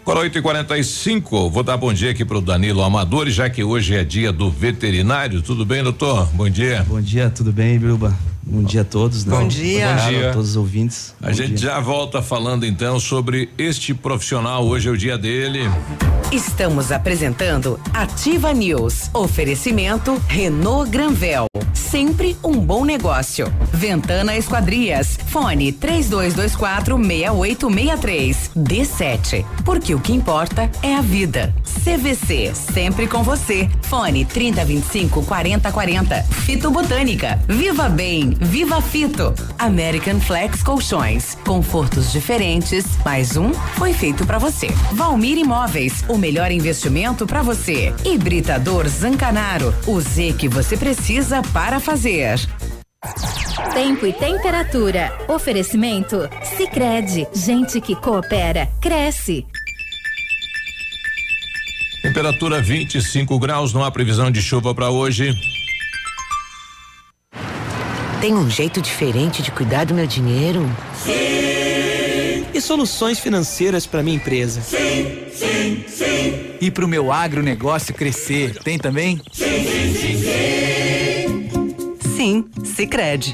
Agora 8 e 45 vou dar bom dia aqui pro Danilo Amador, já que hoje é dia do veterinário. Tudo bem, doutor? Bom dia. Bom dia, tudo bem, Bilba? Bom dia a todos, né? Bom dia. Bom dia. a todos os ouvintes. A Bom gente dia. já volta falando então sobre este profissional. Hoje é o dia dele. Estamos apresentando Ativa News. Oferecimento Renault Granvel. Sempre um bom negócio. Ventana Esquadrias. Fone 3224 6863. D7. Porque o que importa é a vida. CVC. Sempre com você. Fone 3025 4040. Fito Botânica. Viva Bem. Viva Fito. American Flex Colchões. Confortos diferentes. Mais um foi feito para você. Valmir Imóveis. O melhor investimento para você. Hibridador Zancanaro. O Z que você precisa para fazer. Tempo e temperatura. Oferecimento? Sicredi Gente que coopera, cresce. Temperatura 25 graus, não há previsão de chuva para hoje. Tem um jeito diferente de cuidar do meu dinheiro? E soluções financeiras para minha empresa? Sim, sim, sim. E pro meu agronegócio crescer, tem também? Sim, sim, sim, sim. Sim, Sicredi.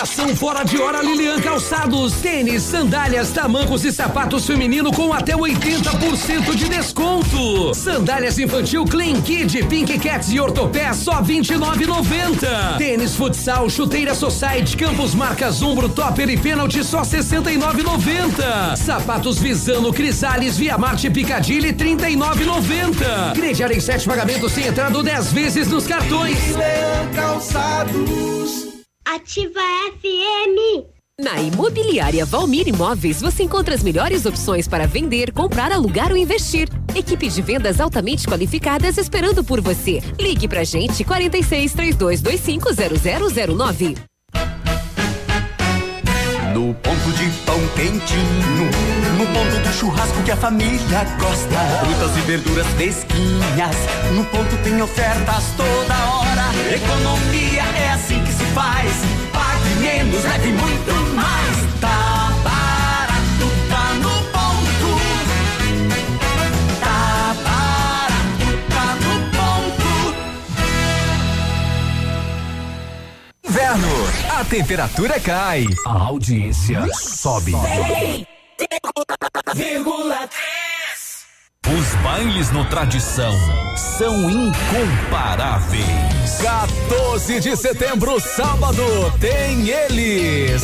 Liquidação fora de hora Lilian Calçados. Tênis, sandálias, tamancos e sapatos feminino com até 80% de desconto. Sandálias infantil Clean Kid, Pink Cats e Ortopé só 29,90. Tênis futsal, chuteira Society, Campos Marcas Umbro, Topper e Pênalti só 69,90. Sapatos Visano, Crisales, Via Marte Picadilly 39,90. Crediar em sete pagamentos sem entrada ou 10 vezes nos cartões. Calçados. Ativa FM. Na Imobiliária Valmir Imóveis, você encontra as melhores opções para vender, comprar, alugar ou investir. Equipe de vendas altamente qualificadas esperando por você. Ligue pra gente 46 3225 0009. No ponto de pão quentinho, no ponto do churrasco que a família gosta. Frutas e verduras fresquinhas, no ponto tem ofertas toda hora. Economia é assim que se faz. Pague menos, leve muito mais. Tá barato, tá no ponto. Tá barato, tá no ponto. Inverno, a temperatura cai, a audiência sobe. Os bailes no Tradição são incomparáveis. 14 de setembro, sábado, tem eles,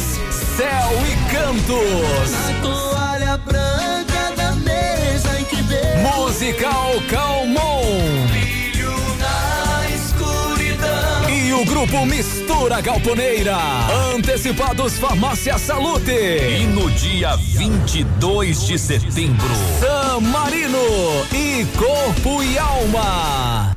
Céu e Cantos. Toalha branca da mesa em que Musical Calmon. na escuridão. E o grupo Mistura Galponeira. Antecipados Farmácia Salute. E no dia 22 de setembro, San Marino e Corpo e Alma.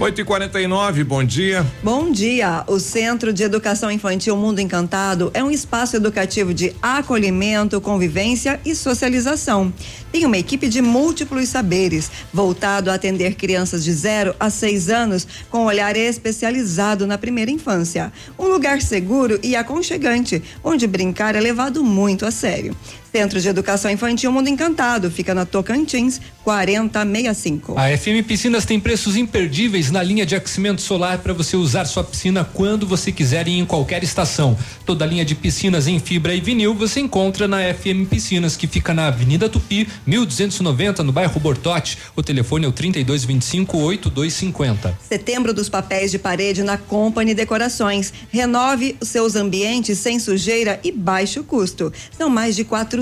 8 e 49 bom dia. Bom dia! O Centro de Educação Infantil Mundo Encantado é um espaço educativo de acolhimento, convivência e socialização. Tem uma equipe de múltiplos saberes, voltado a atender crianças de 0 a 6 anos, com olhar especializado na primeira infância. Um lugar seguro e aconchegante, onde brincar é levado muito a sério. Centro de Educação Infantil Mundo Encantado fica na Tocantins 4065. A FM Piscinas tem preços imperdíveis na linha de aquecimento solar para você usar sua piscina quando você quiser e em qualquer estação. Toda a linha de piscinas em fibra e vinil você encontra na FM Piscinas, que fica na Avenida Tupi, 1290, no bairro Bortote. O telefone é o 3225 8250. Setembro dos papéis de parede na Company Decorações. Renove os seus ambientes sem sujeira e baixo custo. São mais de 400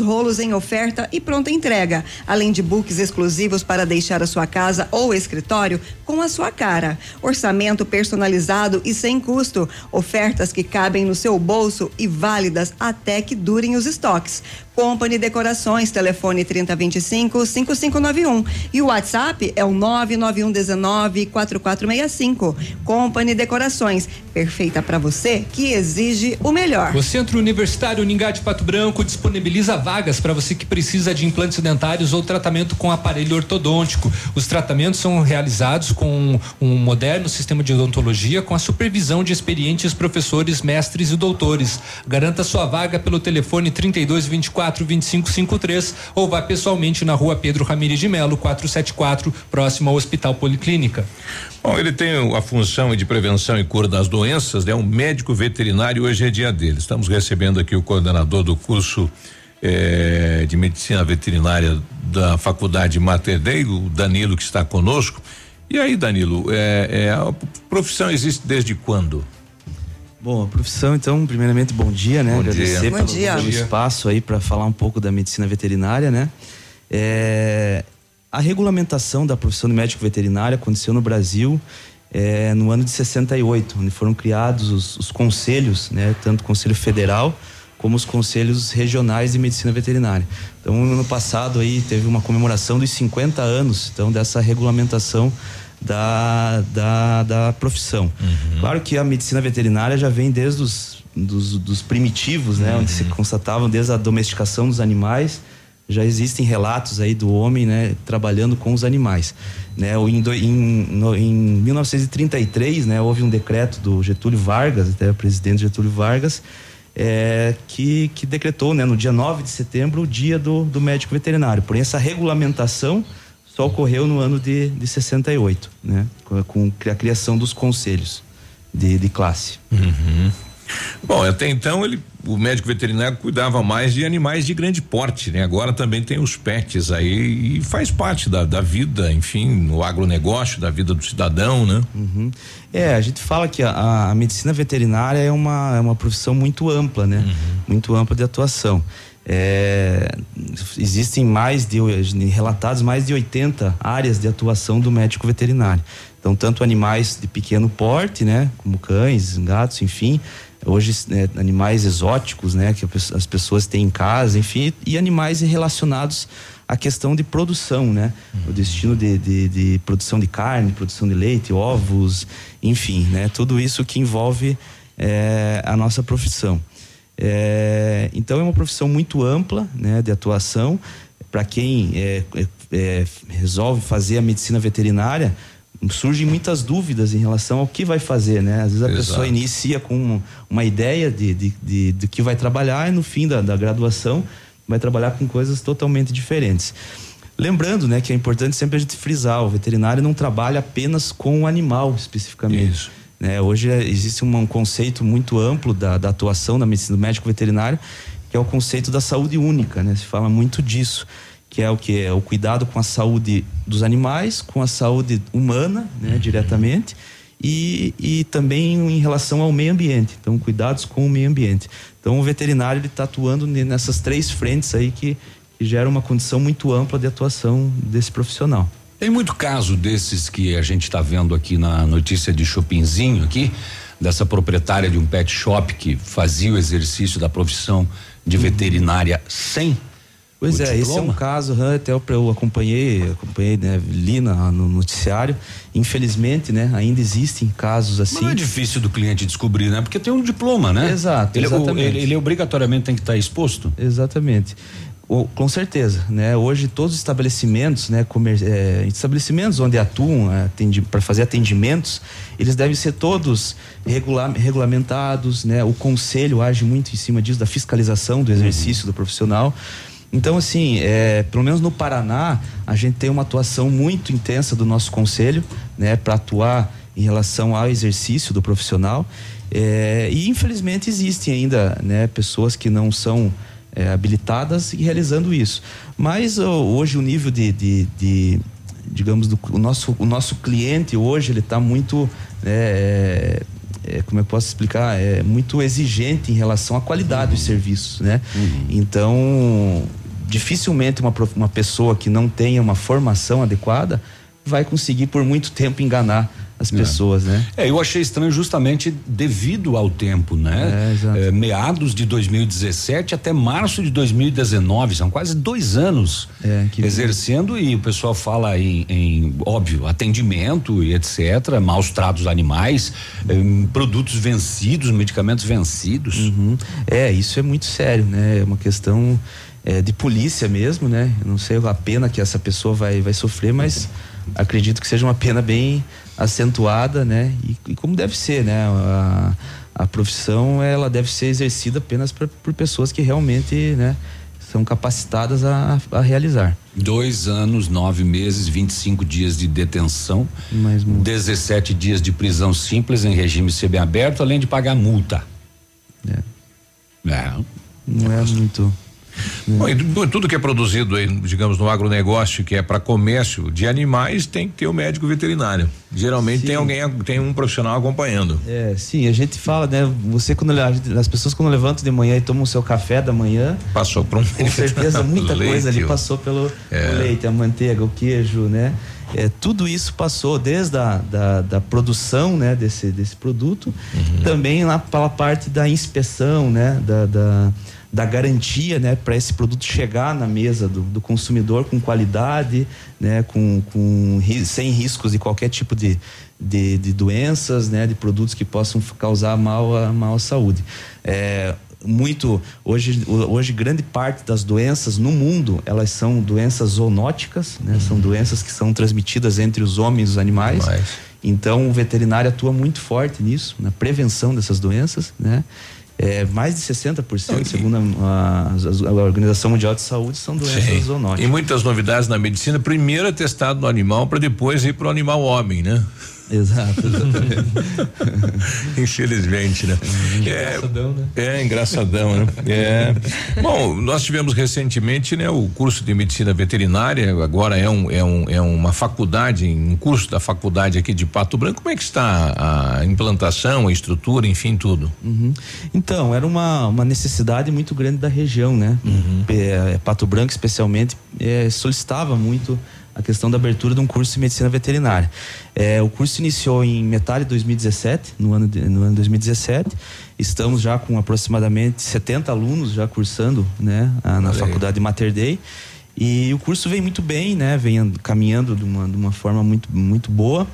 rolos em oferta e pronta entrega, além de books exclusivos para deixar a sua casa ou escritório com a sua cara. Orçamento personalizado e sem custo. Ofertas que cabem no seu bolso e válidas até que durem os estoques. Company Decorações, telefone 3025 5591 e o WhatsApp é o 991 19 4465. Company Decorações, perfeita para você que exige o melhor. O Centro Universitário Ningá de Pato Branco disponibiliza vagas para você que precisa de implantes dentários ou tratamento com aparelho ortodôntico. Os tratamentos são realizados com um moderno sistema de odontologia com a supervisão de experientes professores, mestres e doutores. Garanta sua vaga pelo telefone 32 24 2553 ou vá pessoalmente na rua Pedro Ramires de Melo, 474, próximo ao Hospital Policlínica. Bom, ele tem a função de prevenção e cura das doenças, é um médico veterinário, hoje é dia dele. Estamos recebendo aqui o coordenador do curso eh, de medicina veterinária da Faculdade Mater Dei, o Danilo, que está conosco. E aí, Danilo, eh, eh, a profissão existe desde quando? Bom, a profissão, então, primeiramente, bom dia, né? Bom Agradecer dia. pelo, Bom dia. pelo espaço aí para falar um pouco da medicina veterinária, né? É, a regulamentação da profissão de médico veterinário aconteceu no Brasil é, no ano de 68, onde foram criados os, os conselhos, né? Tanto o Conselho Federal como os conselhos regionais de medicina veterinária. Então, no ano passado aí teve uma comemoração dos 50 anos, então dessa regulamentação da, da, da profissão. Uhum. Claro que a medicina veterinária já vem desde os dos, dos primitivos, né, onde Uhum. se constatavam desde a domesticação dos animais, já existem relatos aí do homem, né, trabalhando com os animais, né? Em, em, no- em 1933, né, houve um decreto do Getúlio Vargas, até o presidente Getúlio Vargas, é, que, que decretou, né, no dia 9 de setembro, o dia do, do médico veterinário. Porém, essa regulamentação só ocorreu no ano de, de 68, né, com, a criação dos conselhos de, de classe. Uhum. Bom, até então ele, o médico veterinário cuidava mais de animais de grande porte, né? Agora também tem os pets aí e faz parte da, da vida, enfim, no agronegócio, da vida do cidadão, né? Uhum. É, a gente fala que a, a medicina veterinária é uma, é uma profissão muito ampla, né? Muito ampla de atuação. É, existem mais de relatados mais de 80 áreas de atuação do médico veterinário. Então, tanto animais de pequeno porte, né, como cães, gatos, enfim, hoje né, animais exóticos, né, que as pessoas têm em casa, enfim, e animais relacionados à questão de produção, né, o destino de, de, de produção de carne, produção de leite, ovos, enfim, né, tudo isso que envolve eh, a nossa profissão. É, então é uma profissão muito ampla né, de atuação. Para quem é, é, é, resolve fazer a medicina veterinária, surgem muitas dúvidas em relação ao que vai fazer, né? Às vezes a Exato. pessoa inicia com uma ideia de, de, de, do que vai trabalhar e no fim da, da graduação vai trabalhar com coisas totalmente diferentes. Lembrando, né, que é importante sempre a gente frisar, o veterinário não trabalha apenas com o animal especificamente. Né? Hoje é, existe um, um conceito muito amplo da, da atuação da medicina do médico veterinário, que é o conceito da saúde única, né? Se fala muito disso, que é o que é o cuidado com a saúde dos animais, com a saúde humana, né, diretamente, e, e também em relação ao meio ambiente. Então, cuidados com o meio ambiente. Então, o veterinário ele está atuando ne- nessas três frentes aí que, que gera uma condição muito ampla de atuação desse profissional. Tem muito caso desses que a gente está vendo aqui na notícia de Chopinzinho aqui, dessa proprietária de um pet shop que fazia o exercício da profissão de veterinária sem Pois o é, esse é diploma? um caso, até eu, acompanhei, acompanhei, né, li na- no noticiário. Infelizmente, né, ainda existem casos assim. Mas não é difícil do cliente descobrir, né? Porque tem um diploma, né? Exato, Ele, o- exatamente. ele, ele obrigatoriamente tem que estar exposto? Exatamente. O- com certeza, né? Hoje todos os estabelecimentos, né, comer, é, estabelecimentos onde atuam para fazer atendimentos, eles devem ser todos regula- regulamentados, né? O conselho age muito em cima disso da fiscalização do exercício do profissional. Então, assim, é, pelo menos no Paraná, a gente tem uma atuação muito intensa do nosso conselho, né, para atuar em relação ao exercício do profissional. É, e infelizmente existem ainda, né, pessoas que não são é, habilitadas e realizando isso. Mas hoje o nível de, de, de, digamos, do, o, nosso, o nosso cliente hoje ele está muito, né, é, é, como eu posso explicar, é muito exigente em relação à qualidade dos serviços, né? Então, dificilmente uma, uma pessoa que não tenha uma formação adequada vai conseguir por muito tempo enganar as pessoas, né? É, eu achei estranho justamente devido ao tempo, né? É, meados de 2017 até março de 2019, são quase dois anos É, exercendo e o pessoal fala em, em, óbvio, atendimento e etc, maus tratos animais, em produtos vencidos, medicamentos vencidos. Uhum. É, isso é muito sério, né? É uma questão é, de polícia mesmo, né? Eu não sei a pena que essa pessoa vai, vai sofrer, mas acredito que seja uma pena bem acentuada, né? E, e como deve ser, né? A, a profissão, ela deve ser exercida apenas por, por pessoas que realmente, né? São capacitadas a, a realizar. Dois anos, nove meses, 25 dias de detenção, Mais 17 dias de prisão simples em regime semiaberto, além de pagar multa. É. Não é muito. Bom, e tu- tudo que é produzido aí, digamos, no agronegócio, que é para comércio de animais, tem que ter o médico veterinário. Geralmente tem alguém, tem um profissional acompanhando. É, sim, a gente fala, né? Você quando as pessoas quando levantam de manhã e tomam o seu café da manhã, Passou por um com certeza [LAUGHS] muita Leite, coisa ali passou pelo É. leite, a manteiga, o queijo, né? É, tudo isso passou desde a da, da produção né, desse, desse produto, também lá pela parte da inspeção, né, da, da, da garantia né, para esse produto chegar na mesa do, do consumidor com qualidade, né, com, com, sem riscos de qualquer tipo de, de, de doenças, né, de produtos que possam causar mal à, mal à saúde. É, muito hoje hoje grande parte das doenças no mundo elas são doenças zoonóticas né? são doenças que são transmitidas entre os homens e os animais então o veterinário atua muito forte nisso na prevenção dessas doenças né é, mais de 60% segundo a, a, a Organização Mundial de Saúde são doenças Sim. zoonóticas E muitas novidades na medicina. Primeiro é testado no animal para depois ir para o animal homem, né? Exato, [LAUGHS] Infelizmente, né? Engraçadão, né? É, engraçadão, né? É. Bom, nós tivemos recentemente, né, o curso de medicina veterinária, agora é um, é um, é uma faculdade, um curso da faculdade aqui de Pato Branco. Como é que está a implantação, a estrutura, enfim, tudo? Uhum. Então, era uma, uma necessidade muito grande da região, né? É, Pato Branco, especialmente, é, solicitava muito a questão da abertura de um curso de medicina veterinária. É, o curso iniciou em metade de 2017, no ano de, no ano 2017. Estamos já com aproximadamente 70 alunos já cursando, né, a- na Olha aí. faculdade Mater Dei. E o curso vem muito bem, né? Vem and- caminhando de uma, de uma forma muito, muito boa.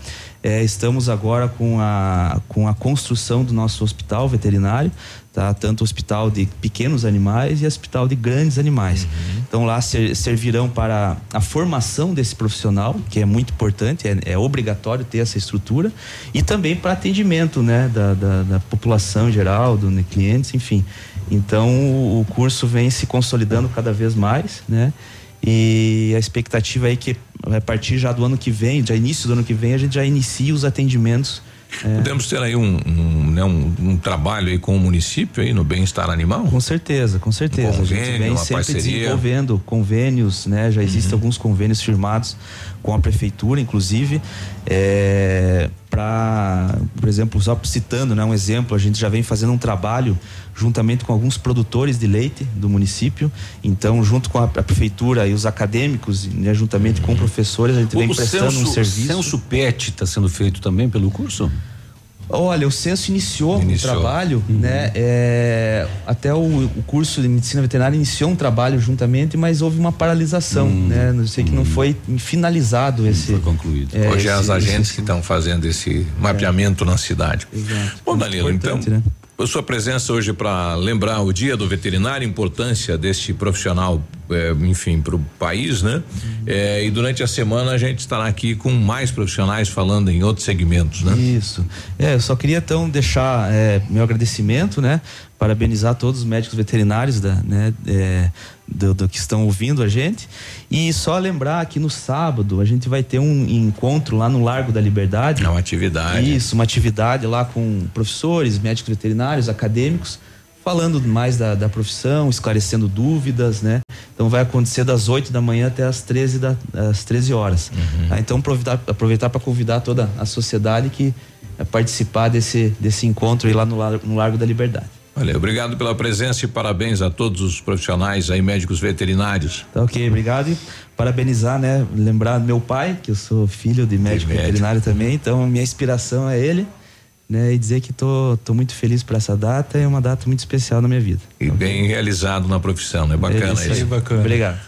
É, estamos agora com a, com a construção do nosso hospital veterinário, tá? Tanto hospital de pequenos animais e hospital de grandes animais. Então lá ser- servirão para a formação desse profissional, que é muito importante, é, é obrigatório ter essa estrutura, e também para atendimento, né? Da, da, da população em geral, do né, clientes, enfim. Então o, o curso vem se consolidando cada vez mais, né? E a expectativa é que a partir já do ano que vem, já início do ano que vem, a gente já inicia os atendimentos. É, Podemos ter aí um, um, né, um, um trabalho aí com o município aí no bem-estar animal? Com certeza, com certeza. Um a gente convênio, vem sempre parceria. Uhum. desenvolvendo convênios, né? Já existem alguns convênios firmados com a prefeitura, inclusive, é, para, por exemplo, só citando, né, um exemplo, a gente já vem fazendo um trabalho juntamente com alguns produtores de leite do município. Então, junto com a, a prefeitura e os acadêmicos, né, juntamente com professores, a gente vem O prestando censo, um serviço. censo PET está sendo feito também pelo curso? Olha, o censo iniciou, Iniciou. um trabalho, né? É, até o, o curso de medicina veterinária iniciou um trabalho juntamente, mas houve uma paralisação, né? Não sei que não foi finalizado esse. Foi concluído. Hoje é as agentes que estão fazendo esse mapeamento na cidade. Bom, Danilo, então, né? A sua presença hoje para lembrar o dia do veterinário, a importância deste profissional, eh, enfim, para o país, né? Eh, e durante a semana a gente estará aqui com mais profissionais falando em outros segmentos, né? Isso. É, eu só queria então deixar é, meu agradecimento, né? Parabenizar todos os médicos veterinários da, né, é, do, do que estão ouvindo a gente. E só lembrar que no sábado a gente vai ter um encontro lá no Largo da Liberdade. É uma atividade. Isso, uma atividade lá com professores, médicos veterinários, acadêmicos, falando mais da, da profissão, esclarecendo dúvidas, né? Então vai acontecer das 8 da manhã até as 13 da, às 13 horas. Tá? Então aproveitar aproveitar para convidar toda a sociedade que é, participar desse desse encontro aí lá no, no Largo da Liberdade. Olha, obrigado pela presença e parabéns a todos os profissionais aí, médicos veterinários. Tá ok, obrigado e parabenizar, né? Lembrar meu pai, que eu sou filho de médico médico. veterinário também, então minha inspiração é ele, né? E dizer que tô, tô muito feliz por essa data, é uma data muito especial na minha vida. E bem realizado na profissão, né? Bacana É isso aí. isso. Obrigado.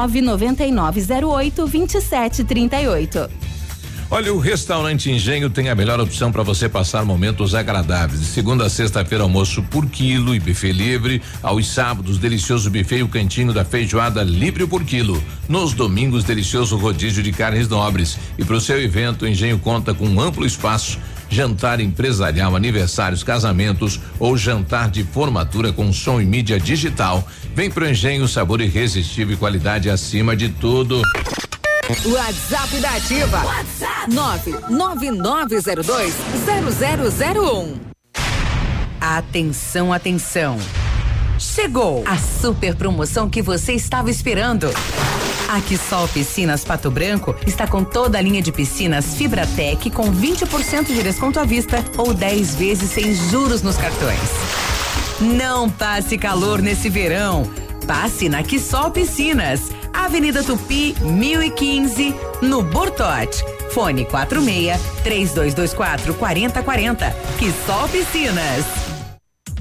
99908 2738. Olha, o restaurante Engenho tem a melhor opção para você passar momentos agradáveis. De segunda a sexta-feira, almoço por quilo e buffet livre. Aos sábados, delicioso buffet e o cantinho da feijoada livre por quilo. Nos domingos, delicioso rodízio de carnes nobres. E para o seu evento, o Engenho conta com um amplo espaço jantar empresarial, aniversários, casamentos ou jantar de formatura com som e mídia digital. Vem pro Engenho, sabor irresistível e qualidade acima de tudo. WhatsApp da Ativa. WhatsApp 999020001. Atenção, atenção. Chegou a super promoção que você estava esperando. A Quissol Piscinas Pato Branco está com toda a linha de piscinas Fibratec com 20% de desconto à vista ou 10 vezes sem juros nos cartões. Não passe calor nesse verão. Passe na Quissol Piscinas, Avenida Tupi, 1015, no Bortote. Fone 46 3224 4040. Quissol Piscinas.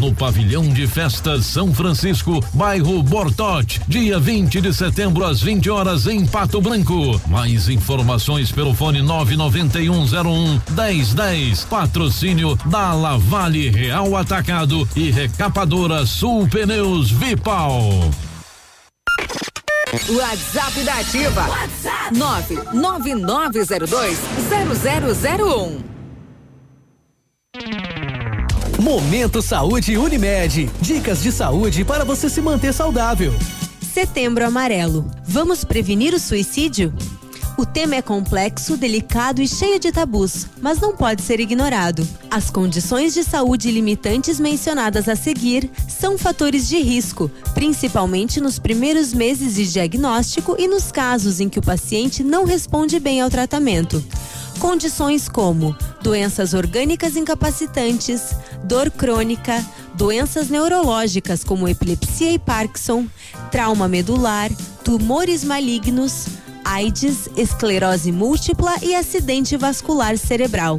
no pavilhão de festas São Francisco, bairro Bortote, dia 20 de setembro às 20 horas em Pato Branco. Mais informações pelo fone 99101 1010. Patrocínio da Lavale Real Atacado e Recapadora Sul Pneus Vipal. WhatsApp da Ativa. WhatsApp 999020001. Momento Saúde Unimed. Dicas de saúde para você se manter saudável. Setembro Amarelo. Vamos prevenir o suicídio? O tema é complexo, delicado e cheio de tabus, mas não pode ser ignorado. As condições de saúde limitantes mencionadas a seguir são fatores de risco, principalmente nos primeiros meses de diagnóstico e nos casos em que o paciente não responde bem ao tratamento. Condições como doenças orgânicas incapacitantes, dor crônica, doenças neurológicas como epilepsia e Parkinson, trauma medular, tumores malignos, AIDS, esclerose múltipla e acidente vascular cerebral.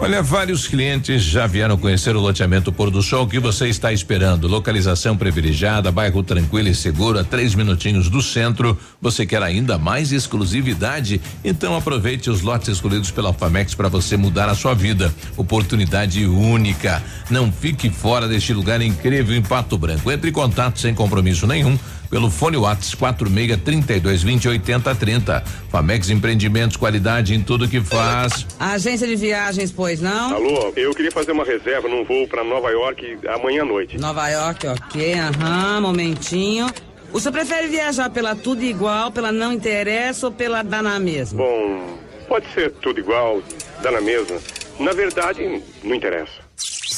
Olha, vários clientes já vieram conhecer o loteamento Pôr do Sol. Que você está esperando? Localização privilegiada, bairro tranquilo e seguro, a três minutinhos do centro. Você quer ainda mais exclusividade? Então aproveite os lotes escolhidos pela Alfamex para você mudar a sua vida. Oportunidade única. Não fique fora deste lugar incrível em Pato Branco. Entre em contato sem compromisso nenhum pelo fone Whats 46 32 20 80 30. Famex Empreendimentos, qualidade em tudo que faz. Agência de viagens, pois não? Alô, eu queria fazer uma reserva num voo para Nova York amanhã à noite. Nova York, ok, aham, momentinho. O senhor prefere viajar pela tudo igual, pela não interessa ou pela dá na mesma? Bom, pode ser tudo igual, dá na mesma. Na verdade, não interessa.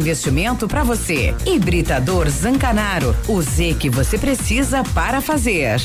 investimento para você. Hibridador Zancanaro. O Z que você precisa para fazer.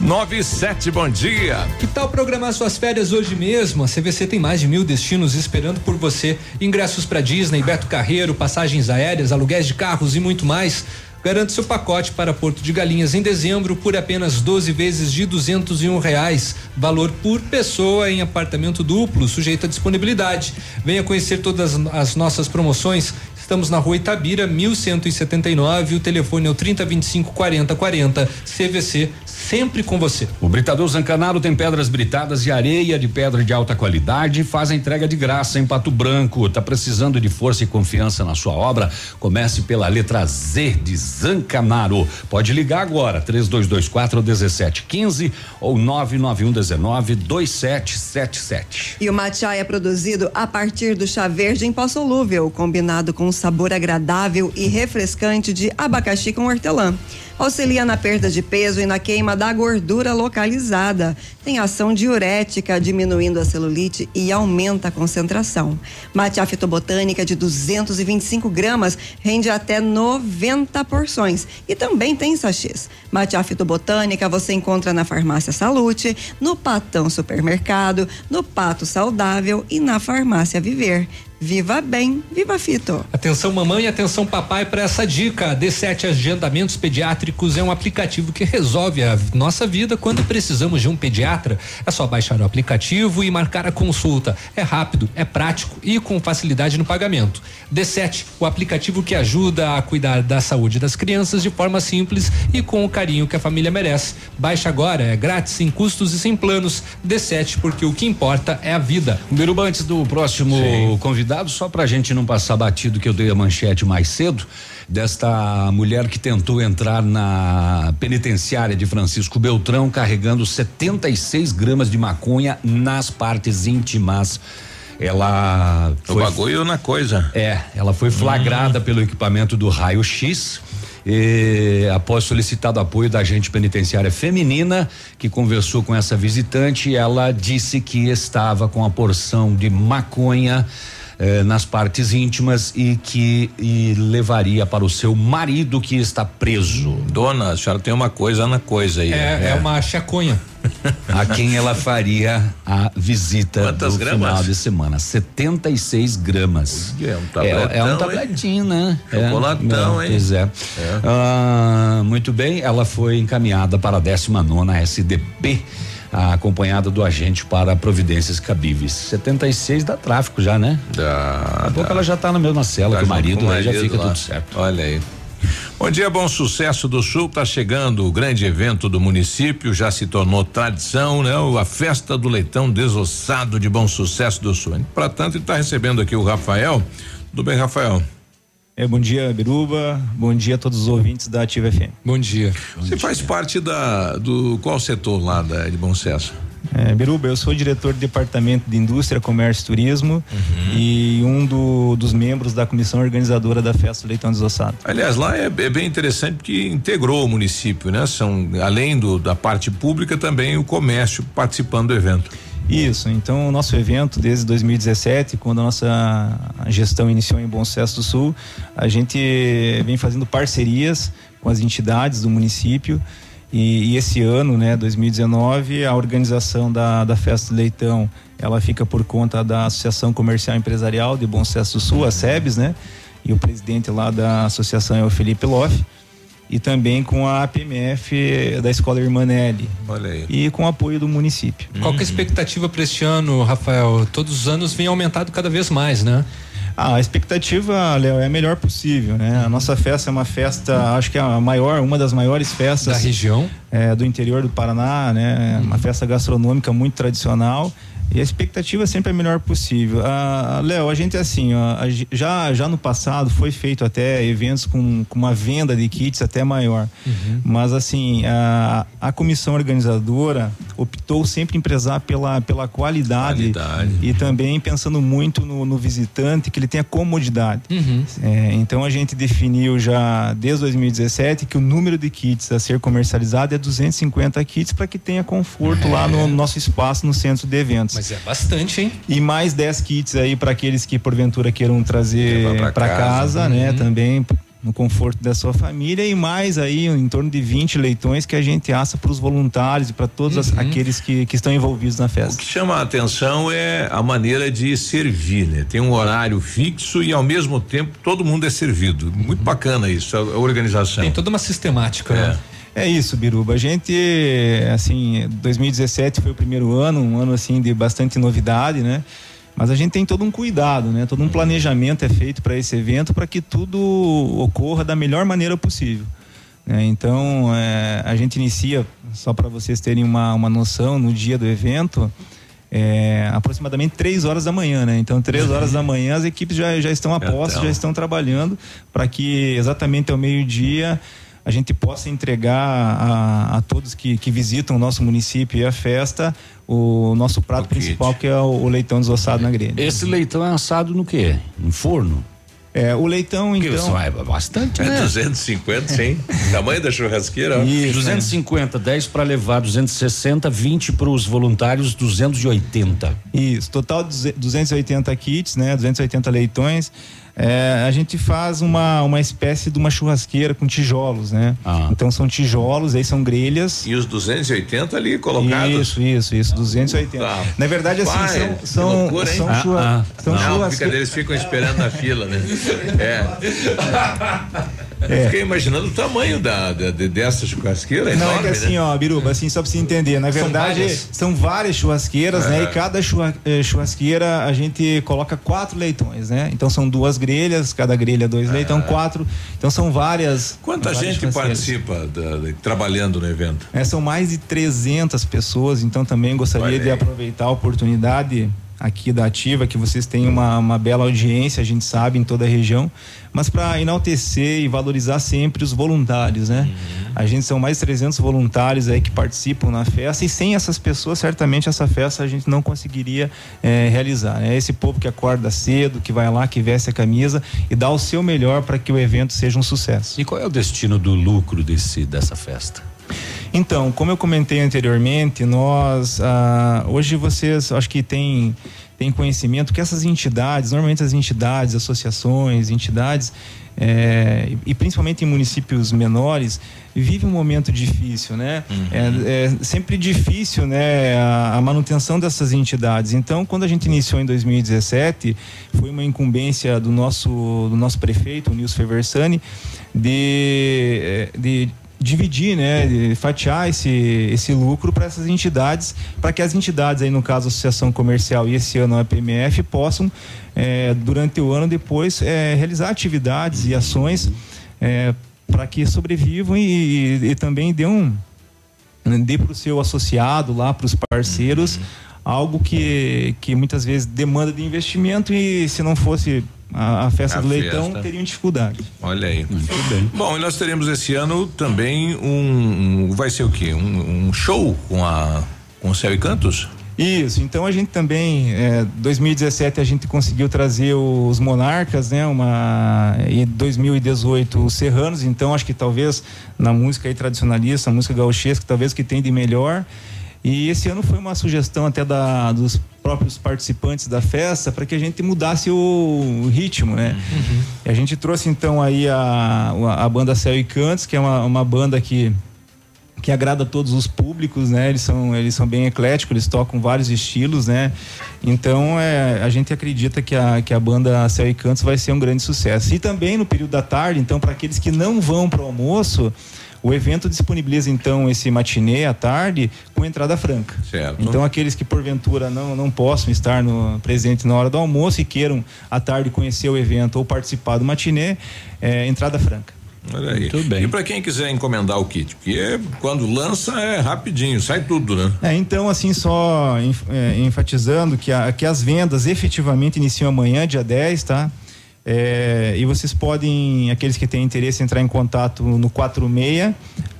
Nove e sete, bom dia. Que tal programar suas férias hoje mesmo? A CVC tem mais de mil destinos esperando por você. Ingressos para Disney, Beto Carreiro, passagens aéreas, aluguéis de carros e muito mais. Garante seu pacote para Porto de Galinhas em dezembro por apenas 12 vezes de duzentos e um reais. Valor por pessoa em apartamento duplo, sujeito à disponibilidade. Venha conhecer todas as nossas promoções. Estamos na rua Itabira, 1179. O telefone é o 3025 4040. CVC, sempre com você. O Britador Zancanaro tem pedras britadas e areia de pedra de alta qualidade. Faz a entrega de graça em Pato Branco. Tá precisando de força e confiança na sua obra? Comece pela letra Z de Zancanaro. Pode ligar agora, 3224 1715 ou 99119 2777. E o matcha é produzido a partir do chá verde em pó solúvel, combinado com um sabor agradável e refrescante de abacaxi com hortelã. Auxilia na perda de peso e na queima da gordura localizada. Tem ação diurética, diminuindo a celulite e aumenta a concentração. Matcha fitobotânica de 225 gramas rende até 90 porções e também tem sachês. Matcha fitobotânica você encontra na farmácia Salute, no Patão Supermercado, no Pato Saudável e na farmácia Viver. Viva bem, viva fito. Atenção mamãe e atenção papai para essa dica. D7 Agendamentos Pediátricos é um aplicativo que resolve a nossa vida quando precisamos de um pediatra. É só baixar o aplicativo e marcar a consulta. É rápido, é prático e com facilidade no pagamento. D7, o aplicativo que ajuda a cuidar da saúde das crianças de forma simples e com o carinho que a família merece. Baixe agora, é grátis, sem custos e sem planos. D7, porque o que importa é a vida. Biruba, antes do próximo convidado, só pra gente não passar batido que eu dei a manchete mais cedo, desta mulher que tentou entrar na penitenciária de Francisco Beltrão carregando 76 gramas de maconha nas partes íntimas. Ela O bagulho na coisa. É, ela foi flagrada pelo equipamento do raio-x. E, após solicitado apoio da agente penitenciária feminina que conversou com essa visitante, ela disse que estava com a porção de maconha eh, nas partes íntimas e que e levaria para o seu marido que está preso. Dona, a senhora tem uma coisa na coisa aí. É, é uma chaconha. a quem ela faria a visita Quantas do gramas? final de semana. 76 gramas. É um É, é um tabletão, hein? tabletinho, né? Chocolatão, é, hein? Pois é. Ah, muito bem, ela foi encaminhada para a 19 SDP, ah, acompanhada do agente para providências cabíveis. 76 dá tráfico já, né? Dá. Daqui a pouco ela já tá na mesma cela Tá que o marido, aí já fica lá. tudo certo. Olha aí. Bom dia, bom sucesso do Sul. Tá chegando o grande evento do município, já se tornou tradição, né? A festa do leitão desossado de bom sucesso do Sul. Para tanto, ele tá recebendo aqui o Rafael. Tudo bem, Rafael? É, bom dia, Biruba. Bom dia a todos os ouvintes da Ativa FM. Bom dia. Você faz parte da do qual setor lá da de Bom Sucesso? É, Biruba, eu sou diretor do Departamento de Indústria, Comércio e Turismo e um do- dos membros da comissão organizadora da Festa do Leitão Desossado. Aliás, lá é, é bem interessante porque integrou o município, né? São além do da parte pública também o comércio participando do evento. Isso, então o nosso evento desde 2017, quando a nossa gestão iniciou em Bom Sucesso do Sul, a gente vem fazendo parcerias com as entidades do município e, e esse ano, né, 2019, a organização da, da Festa do Leitão, ela fica por conta da Associação Comercial Empresarial de Bom Sucesso do Sul, a SEBS, né? E o presidente lá da associação é o Felipe Loff e também com a APMF da Escola Irmã Nelly. Olha aí. E com o apoio do município. Qual que é a expectativa para este ano, Rafael? Todos os anos vem aumentado cada vez mais, né? Ah, a expectativa, Léo, é a melhor possível, né? A nossa festa é uma festa, acho que é a maior, uma das maiores festas Da região. é, do interior do Paraná, né? Uma festa gastronômica muito tradicional. E a expectativa é sempre a melhor possível. Ah, Léo, a gente é assim, ó, já, já no passado foi feito até eventos com, com uma venda de kits até maior. Mas assim, a, a comissão organizadora optou sempre em prezar pela, pela qualidade, e também pensando muito no, no visitante, que ele tenha comodidade. É, então a gente definiu já desde 2017 que o número de kits a ser comercializado é 250 kits para que tenha conforto lá no nosso espaço no centro de eventos. Mas é bastante, hein? E mais 10 kits aí para aqueles que porventura queiram trazer para casa, casa. né? Uhum. Também no conforto da sua família e mais aí em torno de 20 leitões que a gente assa para os voluntários e para todos as- Uhum. aqueles que, que estão envolvidos na festa. O que chama a atenção é a maneira de servir, né? Tem um horário fixo e ao mesmo tempo todo mundo é servido. Muito bacana isso, a, a organização. Tem toda uma sistemática, É. né? É isso, Biruba. A gente, assim, 2017 foi o primeiro ano, um ano assim de bastante novidade, né? Mas a gente tem todo um cuidado, né? Todo um planejamento é feito para esse evento para que tudo ocorra da melhor maneira possível. né? Então, é, a gente inicia, só para vocês terem uma, uma noção, no dia do evento, é, aproximadamente três horas da manhã, né? Então, três horas da manhã as equipes já, já estão a posto, já estão trabalhando para que exatamente ao meio-dia a gente possa entregar a, a todos que, que visitam o nosso município e a festa o nosso prato principal, que é o, o leitão desossado na grelha. Esse leitão é assado no quê? Em forno? É, o leitão, Que então. isso é bastante, É né? 250, sim. [LAUGHS] Tamanho da churrasqueira. ó. Isso, 250, 10 para levar, 260, 20 para os voluntários, 280. Isso, total duze- 280 kits, né? 280 leitões. É, a gente faz uma, uma espécie de uma churrasqueira com tijolos, né? Ah. Então são tijolos, aí são grelhas. E os 280 ali colocados. Isso, isso, isso, 280. Tá. Na verdade, assim, Vai, são, são, loucura, são, Ah, churra- ah. são Não, churrasque- fica deles ficam esperando na fila, né? É. [LAUGHS] É. Fiquei imaginando o tamanho da, da- de- dessa churrasqueira. Não, é enorme, que assim, né? ó, Biruba, assim, só pra você entender, na São verdade, várias? são várias, churrasqueiras, né? É. E cada eh, churrasqueira a gente coloca quatro leitões, né? Então são duas grelhas, cada grelha dois leitão, quatro. Então são várias. É. Quanta várias gente participa da- da- trabalhando no evento? É, são mais de 300 pessoas, então também gostaria de aproveitar a oportunidade aqui da Ativa, que vocês têm uma, uma bela audiência, a gente sabe, em toda a região, mas para enaltecer e valorizar sempre os voluntários, né? Uhum. A gente são mais de 300 voluntários aí que participam na festa e sem essas pessoas, certamente essa festa a gente não conseguiria eh, realizar. É esse povo que acorda cedo, que vai lá, que veste a camisa e dá o seu melhor para que o evento seja um sucesso. E qual é o destino do lucro desse, dessa festa? Então, como eu comentei anteriormente, nós ah, hoje vocês acho que tem tem conhecimento que essas entidades, normalmente as entidades, associações, entidades eh, e, principalmente em municípios menores vivem um momento difícil, né? É, é sempre difícil, né, a, a manutenção dessas entidades. Então, quando a gente iniciou em 2017, foi uma incumbência do nosso do nosso prefeito, o Nilson Feversani, de, eh, de dividir, né, fatiar esse, esse lucro para essas entidades, para que as entidades aí no caso a Associação Comercial e esse ano a PMF possam eh, durante o ano depois eh, realizar atividades e ações para que sobrevivam e, e- e também dê um dê para o seu associado lá para os parceiros algo que, que muitas vezes demanda de investimento e se não fosse a, a festa A do leitão festa. teriam dificuldade. Olha aí. Muito bem. Bom, e nós teremos esse ano também um. um- vai ser o quê? Um, um show com a. com o Céu e Cantos? Isso, então a gente também, é, 2017 a gente conseguiu trazer os Monarcas, né, uma, e 2018 os Serranos, então acho que talvez na música aí tradicionalista, na música gauchesca, talvez o que tem de melhor. E esse ano foi uma sugestão até da, dos próprios participantes da festa para que a gente mudasse o, ritmo, né? E a gente trouxe então aí a, a banda Céu e Cantos, que é uma, uma banda que que agrada a todos os públicos, né? Eles são, eles são bem ecléticos, eles tocam vários estilos, né? Então, é, a gente acredita que a, que a banda Céu e Cantos vai ser um grande sucesso. E também no período da tarde, então, para aqueles que não vão para o almoço, O evento disponibiliza então esse matinê à tarde com entrada franca. Certo. Então aqueles que porventura não não possam estar no presente na hora do almoço e queiram à tarde conhecer o evento ou participar do matinê, é, entrada franca. Olha aí. Tudo bem. E para quem quiser encomendar o kit, porque é, quando lança é rapidinho, sai tudo, né? É, então assim só é, enfatizando que, a, que as vendas efetivamente iniciam amanhã, dia 10, tá? É, e vocês podem, aqueles que têm interesse, entrar em contato no 46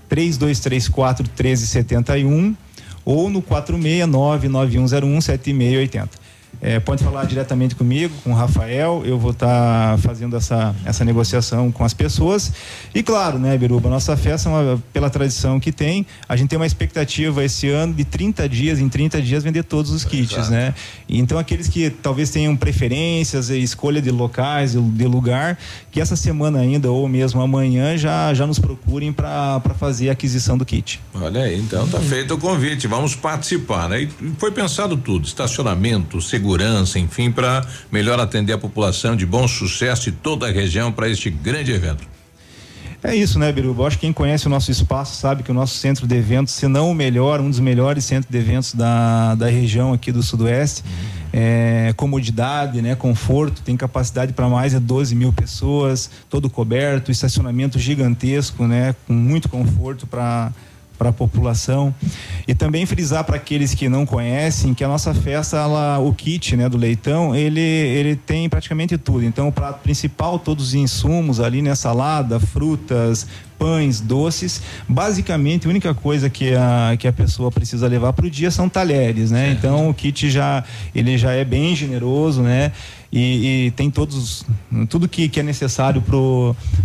3234 1371 ou no 469 9101 7680. É, pode falar diretamente comigo, com o Rafael. Eu vou estar tá fazendo essa, essa negociação com as pessoas. E claro, né, Biruba, nossa festa, uma, pela tradição que tem, a gente tem uma expectativa esse ano de 30 dias, em 30 dias, vender todos os kits, Exato. né? Então, aqueles que talvez tenham preferências, escolha de locais, de lugar, que essa semana ainda, ou mesmo amanhã, já, já nos procurem para fazer a aquisição do kit. Olha aí, então tá feito o convite. Vamos participar, né? E foi pensado tudo: estacionamento, segurança segurança, enfim, para melhor atender a população de bom sucesso e toda a região para este grande evento. É isso, né, Biruba? Acho que quem conhece o nosso espaço sabe que o nosso centro de eventos, se não o melhor, um dos melhores centros de eventos da, da região aqui do Sudoeste. É, comodidade, né, conforto, tem capacidade para mais de 12 mil pessoas, todo coberto, estacionamento gigantesco, né, com muito conforto para para a população. E também frisar para aqueles que não conhecem que a nossa festa ela, o kit né do leitão ele ele tem praticamente tudo. Então o prato principal todos os insumos ali né salada frutas pães doces. Basicamente a única coisa que a que a pessoa precisa levar para o dia são talheres né? Então o kit já ele já é bem generoso né? E, e tem todos tudo que, que é necessário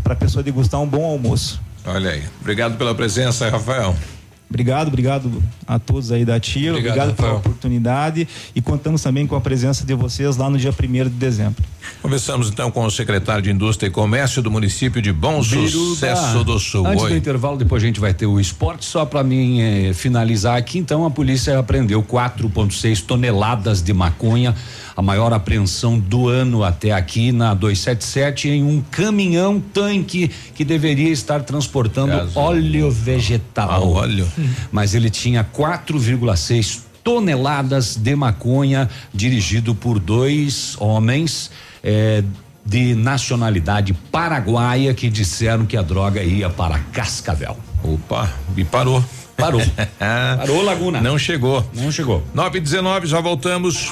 para a pessoa degustar um bom almoço Olha aí. Obrigado pela presença, Rafael. Obrigado, obrigado a todos aí da TIR, obrigado, obrigado pela oportunidade e contamos também com a presença de vocês lá no dia 1 de dezembro. Conversamos então com o secretário de Indústria e Comércio do município de Bom. Sucesso do Sul. Antes Oi. do intervalo, depois a gente vai ter o esporte. Só para mim eh, finalizar aqui, então a polícia apreendeu 4,6 toneladas de maconha a maior apreensão do ano até aqui na 277 em um caminhão tanque que deveria estar transportando Gaso. óleo vegetal. Ah, óleo. Mas ele tinha 4,6 toneladas de maconha dirigido por dois homens. Eh, de nacionalidade paraguaia que disseram que a droga ia para Cascavel. Opa, e parou. Parou. [LAUGHS] Parou, Laguna. Não chegou. Não chegou. 9 e 19 já voltamos.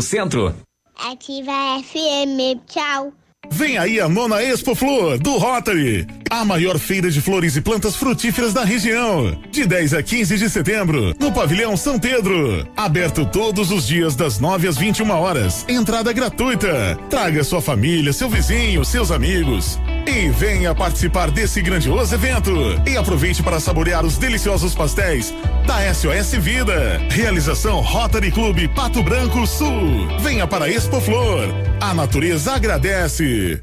Centro. Ativa FM, tchau. Vem aí a nona Expo Flor do Rotary, a maior feira de flores e plantas frutíferas da região. De 10 a 15 de setembro, no Pavilhão São Pedro. Aberto todos os dias das 9 às 21 horas. Entrada gratuita. Traga sua família, seu vizinho, seus amigos. E venha participar desse grandioso evento. E aproveite para saborear os deliciosos pastéis da SOS Vida. Realização Rotary Clube Pato Branco Sul. Venha para Expo Flor. A natureza agradece.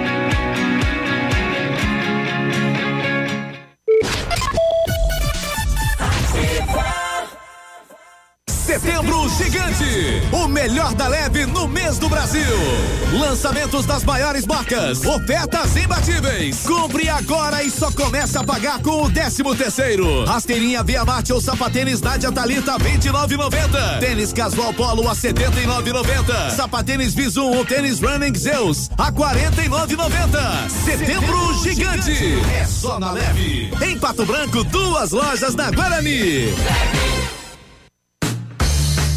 Setembro Gigante, o melhor da leve no mês do Brasil. Lançamentos das maiores marcas, ofertas imbatíveis. Compre agora e só comece a pagar com o 13 terceiro. Rasteirinha Via Marte ou sapatênis Nádia Talita 29,90. Tênis Casual Polo a 79,90. Sapatênis Visum ou tênis Running Zeus a 49,90. Setembro Gigante, é só na leve. Em Pato Branco, duas lojas na Guarani.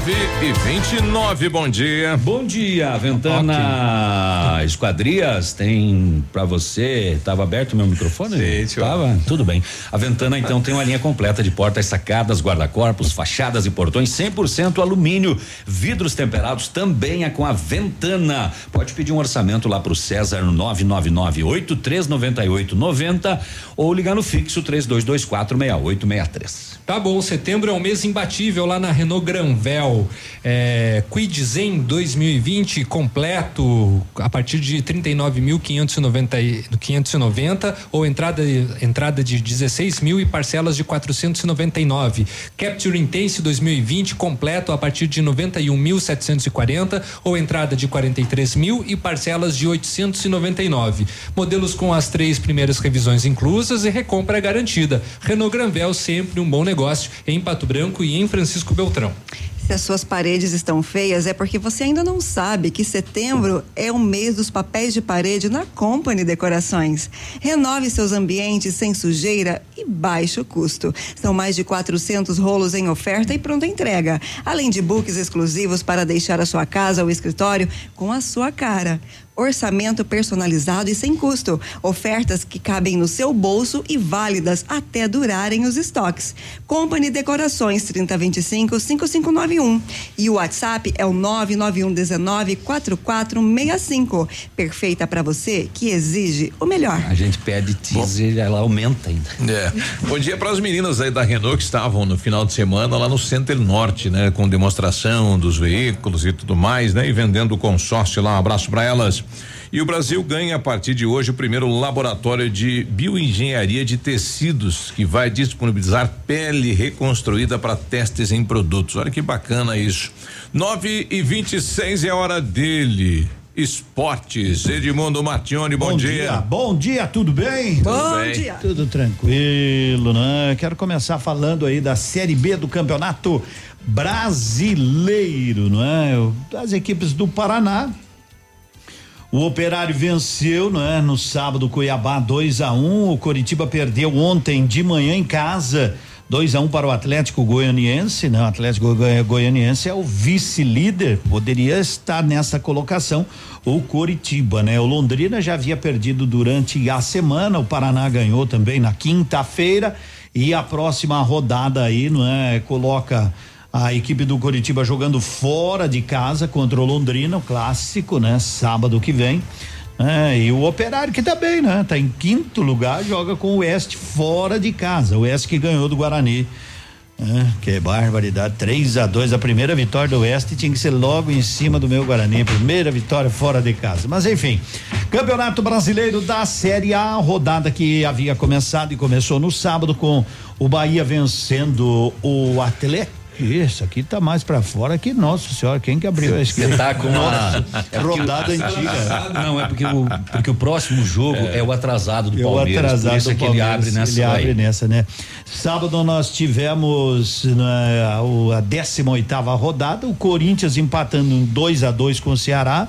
9 e 29, bom dia. Bom dia, Ventana Esquadrias, tem pra você, tava aberto o meu microfone? Sim. Tava? Tudo bem. A Ventana então tem uma linha completa de portas sacadas, guarda-corpos, fachadas e portões 100% alumínio, vidros temperados também é com a Ventana. Pode pedir um orçamento lá pro César no 999 839890 ou ligar no fixo 3224 6863. Tá bom, setembro é um mês imbatível lá na Renault Granvel. É, Quid Zen 2020 completo a partir de 39.590 ou entrada entrada de 16 mil e parcelas de 499. Capture Intense 2020 completo a partir de 91.740 ou entrada de 43 mil e parcelas de 899. Modelos com as três primeiras revisões inclusas e recompra garantida. Renault Granvel sempre um bom negócio em Pato Branco e em Francisco Beltrão. Se as suas paredes estão feias, é porque você ainda não sabe que setembro é o mês dos papéis de parede na Company Decorações. Renove seus ambientes sem sujeira e baixo custo. São mais de 400 rolos em oferta e pronta entrega, além de books exclusivos para deixar a sua casa ou escritório com a sua cara orçamento personalizado e sem custo. Ofertas que cabem no seu bolso e válidas até durarem os estoques. Company Decorações 3025 5591 e o WhatsApp é o 991 19 4465. Perfeita para você que exige o melhor. A gente pede teaser, ela aumenta ainda. É. Bom dia para as meninas aí da Renault que estavam no final de semana lá no Center Norte, né, com demonstração dos veículos e tudo mais, né, e vendendo o consórcio lá. Um abraço para elas. E o Brasil ganha a partir de hoje o primeiro laboratório de bioengenharia de tecidos que vai disponibilizar pele reconstruída para testes em produtos. Olha que bacana isso. 9 e 26 é a hora dele. Esportes, Edmundo Martione, bom, Bom dia. dia, bom dia, tudo bem? Tudo Bom bem. dia. Tudo tranquilo, né? Quero começar falando aí da Série B do Campeonato Brasileiro, não é? As equipes do Paraná. O Operário venceu, não é? No sábado, Cuiabá 2 a 1 um, O Coritiba perdeu ontem de manhã em casa. 2 a 1 um para o Atlético Goianiense, né? O Atlético Goi- Goianiense é o vice-líder, poderia estar nessa colocação o Coritiba, né? O Londrina já havia perdido durante a semana, o Paraná ganhou também na quinta-feira e a próxima rodada aí, não é? Coloca a equipe do Coritiba jogando fora de casa contra o Londrina, o clássico, né? Sábado que vem. É, e o Operário que tá bem, né? Tá em quinto lugar, joga com o Oeste fora de casa. O Oeste que ganhou do Guarani. É, que barbaridade. 3 a 2 A primeira vitória do Oeste tinha que ser logo em cima do meu Guarani. Primeira vitória fora de casa. Mas enfim, Campeonato Brasileiro da Série A, rodada que havia começado e começou no sábado com o Bahia vencendo o Atlético. Isso aqui tá mais pra fora que nossa senhora, quem que abriu esse Você tá com uma Nossa, é rodada o- antiga. Não, é porque o, porque o próximo jogo é, o atrasado do É o Palmeiras. atrasado por isso é do que ele abre Palmeiras, nessa Ele abre nessa, né? Sábado nós tivemos né, a, a 18 oitava rodada, o Corinthians empatando em 2 a 2 com o Ceará.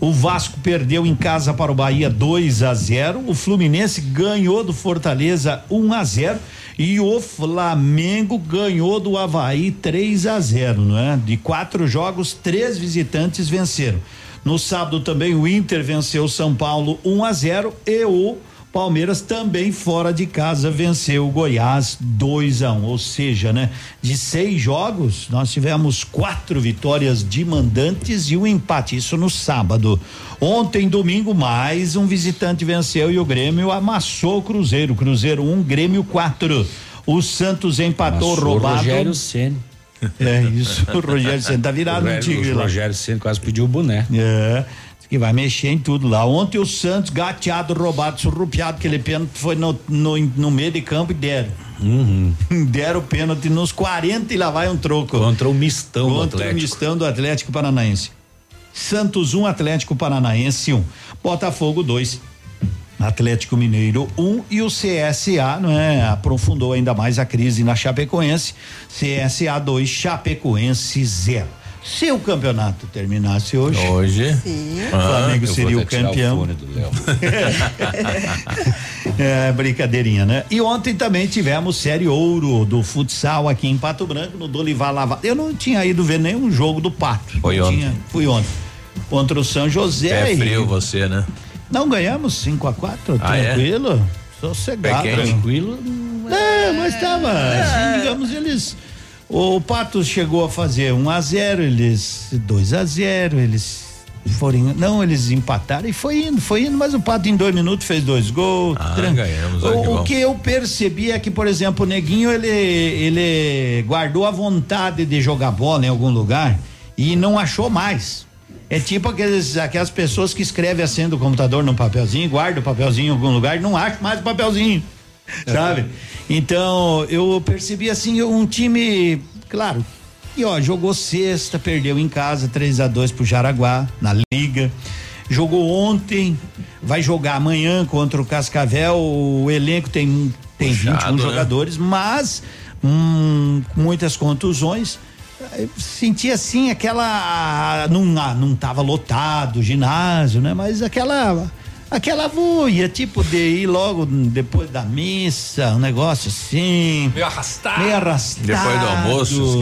O Vasco perdeu em casa para o Bahia 2 a 0. O Fluminense ganhou do Fortaleza 1 a 0 e o Flamengo ganhou do Havaí 3 a 0, não é? De quatro jogos, três visitantes venceram. No sábado também o Inter venceu o São Paulo 1 a 0 e o Palmeiras também fora de casa venceu o Goiás 2 a 1, ou seja, né? De seis jogos nós tivemos quatro vitórias de mandantes e um empate, isso no sábado. Ontem, domingo, mais um visitante venceu e o Grêmio amassou o Cruzeiro, Cruzeiro 1, um, Grêmio 4. O Santos empatou Amassou o roubado. Rogério Ceni. É isso, [LAUGHS] o Rogério Ceni tá virado O no tigre o lá. Rogério Ceni quase pediu o boné. É. Que vai mexer em tudo lá. Ontem o Santos, gateado, roubado, surrupiado, aquele pênalti foi no, no, no meio de campo e deram. [LAUGHS] deram o pênalti nos 40 e lá vai um troco. Contra o mistão do Contra o Atlético. mistão do Atlético Paranaense. Santos 1, um, Atlético Paranaense 1. Um. Botafogo 2. Atlético Mineiro 1 um, e o CSA, não é? Aprofundou ainda mais a crise na Chapecoense. CSA 2, Chapecoense 0. Se o campeonato terminasse hoje, Hoje. o Flamengo vou seria o campeão. Léo. [LAUGHS] É, brincadeirinha, né? E ontem também tivemos série ouro do futsal aqui em Pato Branco, no Dolivar Lava. Eu não tinha ido ver nenhum jogo do Pato. Foi Não ontem. tinha- fui ontem. Contra o São José. E- frio você, né? Não ganhamos 5 a 4 Ah, é? tranquilo. Sossegado. Pé quente. Tranquilo. É, mas tava, assim, digamos, eles. O Pato chegou a fazer 1 a 0 eles 2 a 0 eles foram. Não, eles empataram e foi indo, foi indo, mas o Pato em dois minutos fez dois gols. Ah, ganhamos, olha que o, o que eu percebi é que, por exemplo, o Neguinho, ele, ele guardou a vontade de jogar bola em algum lugar e não achou mais. É tipo aqueles, aquelas pessoas que escrevem assim do computador no papelzinho, guarda o papelzinho em algum lugar e não acha mais o papelzinho. [LAUGHS] Sabe? Então, eu percebi assim um time, claro, e ó, jogou sexta, perdeu em casa 3 a 2 pro Jaraguá na liga. Jogou ontem, vai jogar amanhã contra o Cascavel. O elenco tem tem Puxado, 21 né? jogadores, mas hum, com muitas contusões. eu senti assim aquela não ah, não tava lotado o ginásio, né? Mas aquela aquela voia, tipo de ir logo depois da missa, um negócio assim. Meio arrastado. Meio arrastado. Depois do almoço,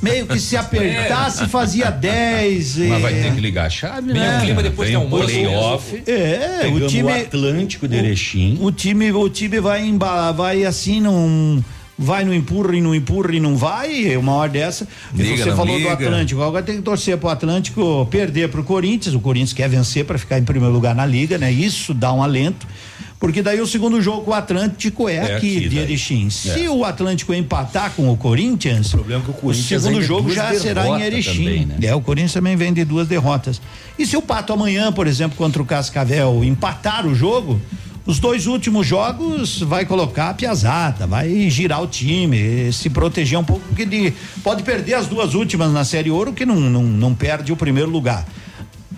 Meio que se apertasse, fazia 10. Mas vai ter que ligar a chave, Meio né? clima depois Vem do um almoço. playoff. É, o time. Atlântico de Erechim. O time, o time vai embalar, vai assim, não. Vai no empurra e não empurra e não vai, uma hora dessa. E Liga, você falou liga. do Atlântico, agora tem que torcer pro Atlântico perder pro Corinthians. O Corinthians quer vencer para ficar em primeiro lugar na liga, né? Isso dá um alento. Porque daí o segundo jogo com o Atlântico é, É aqui, aqui, de. Erechim. Se É. o Atlântico empatar com o Corinthians, o, problema é que o Corinthians segundo vem de jogo já será em Erechim. também, né? É, o Corinthians também vem de duas derrotas. E se o Pato amanhã, por exemplo, contra o Cascavel, empatar o jogo, os dois últimos jogos vai colocar a piazada, vai girar o time, se proteger um pouco, porque de, pode perder as duas últimas na Série Ouro, que não, não, não perde o primeiro lugar.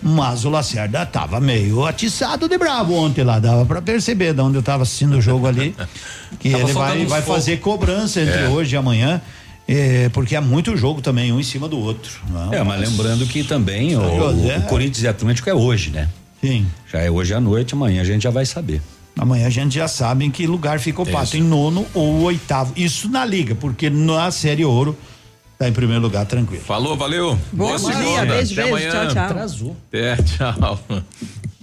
Mas o Lacerda tava meio atiçado de bravo ontem lá, dava pra perceber de onde eu tava assistindo o jogo ali, [LAUGHS] que Tava ele vai, vai fogo. fazer cobrança entre É. hoje e amanhã, é, porque é muito jogo também, um em cima do outro. não É, mas lembrando que também o, o Corinthians e Atlântico é hoje, né? Sim. Já é hoje à noite, amanhã a gente já vai saber. Amanhã a gente já sabe em que lugar fica o Isso. Pato, em nono ou oitavo. Isso na liga, porque na Série Ouro tá em primeiro lugar tranquilo. Falou, valeu. Boa dia, segunda. beijo, Até beijo, amanhã. tchau, tchau. Atrasou. É, tchau.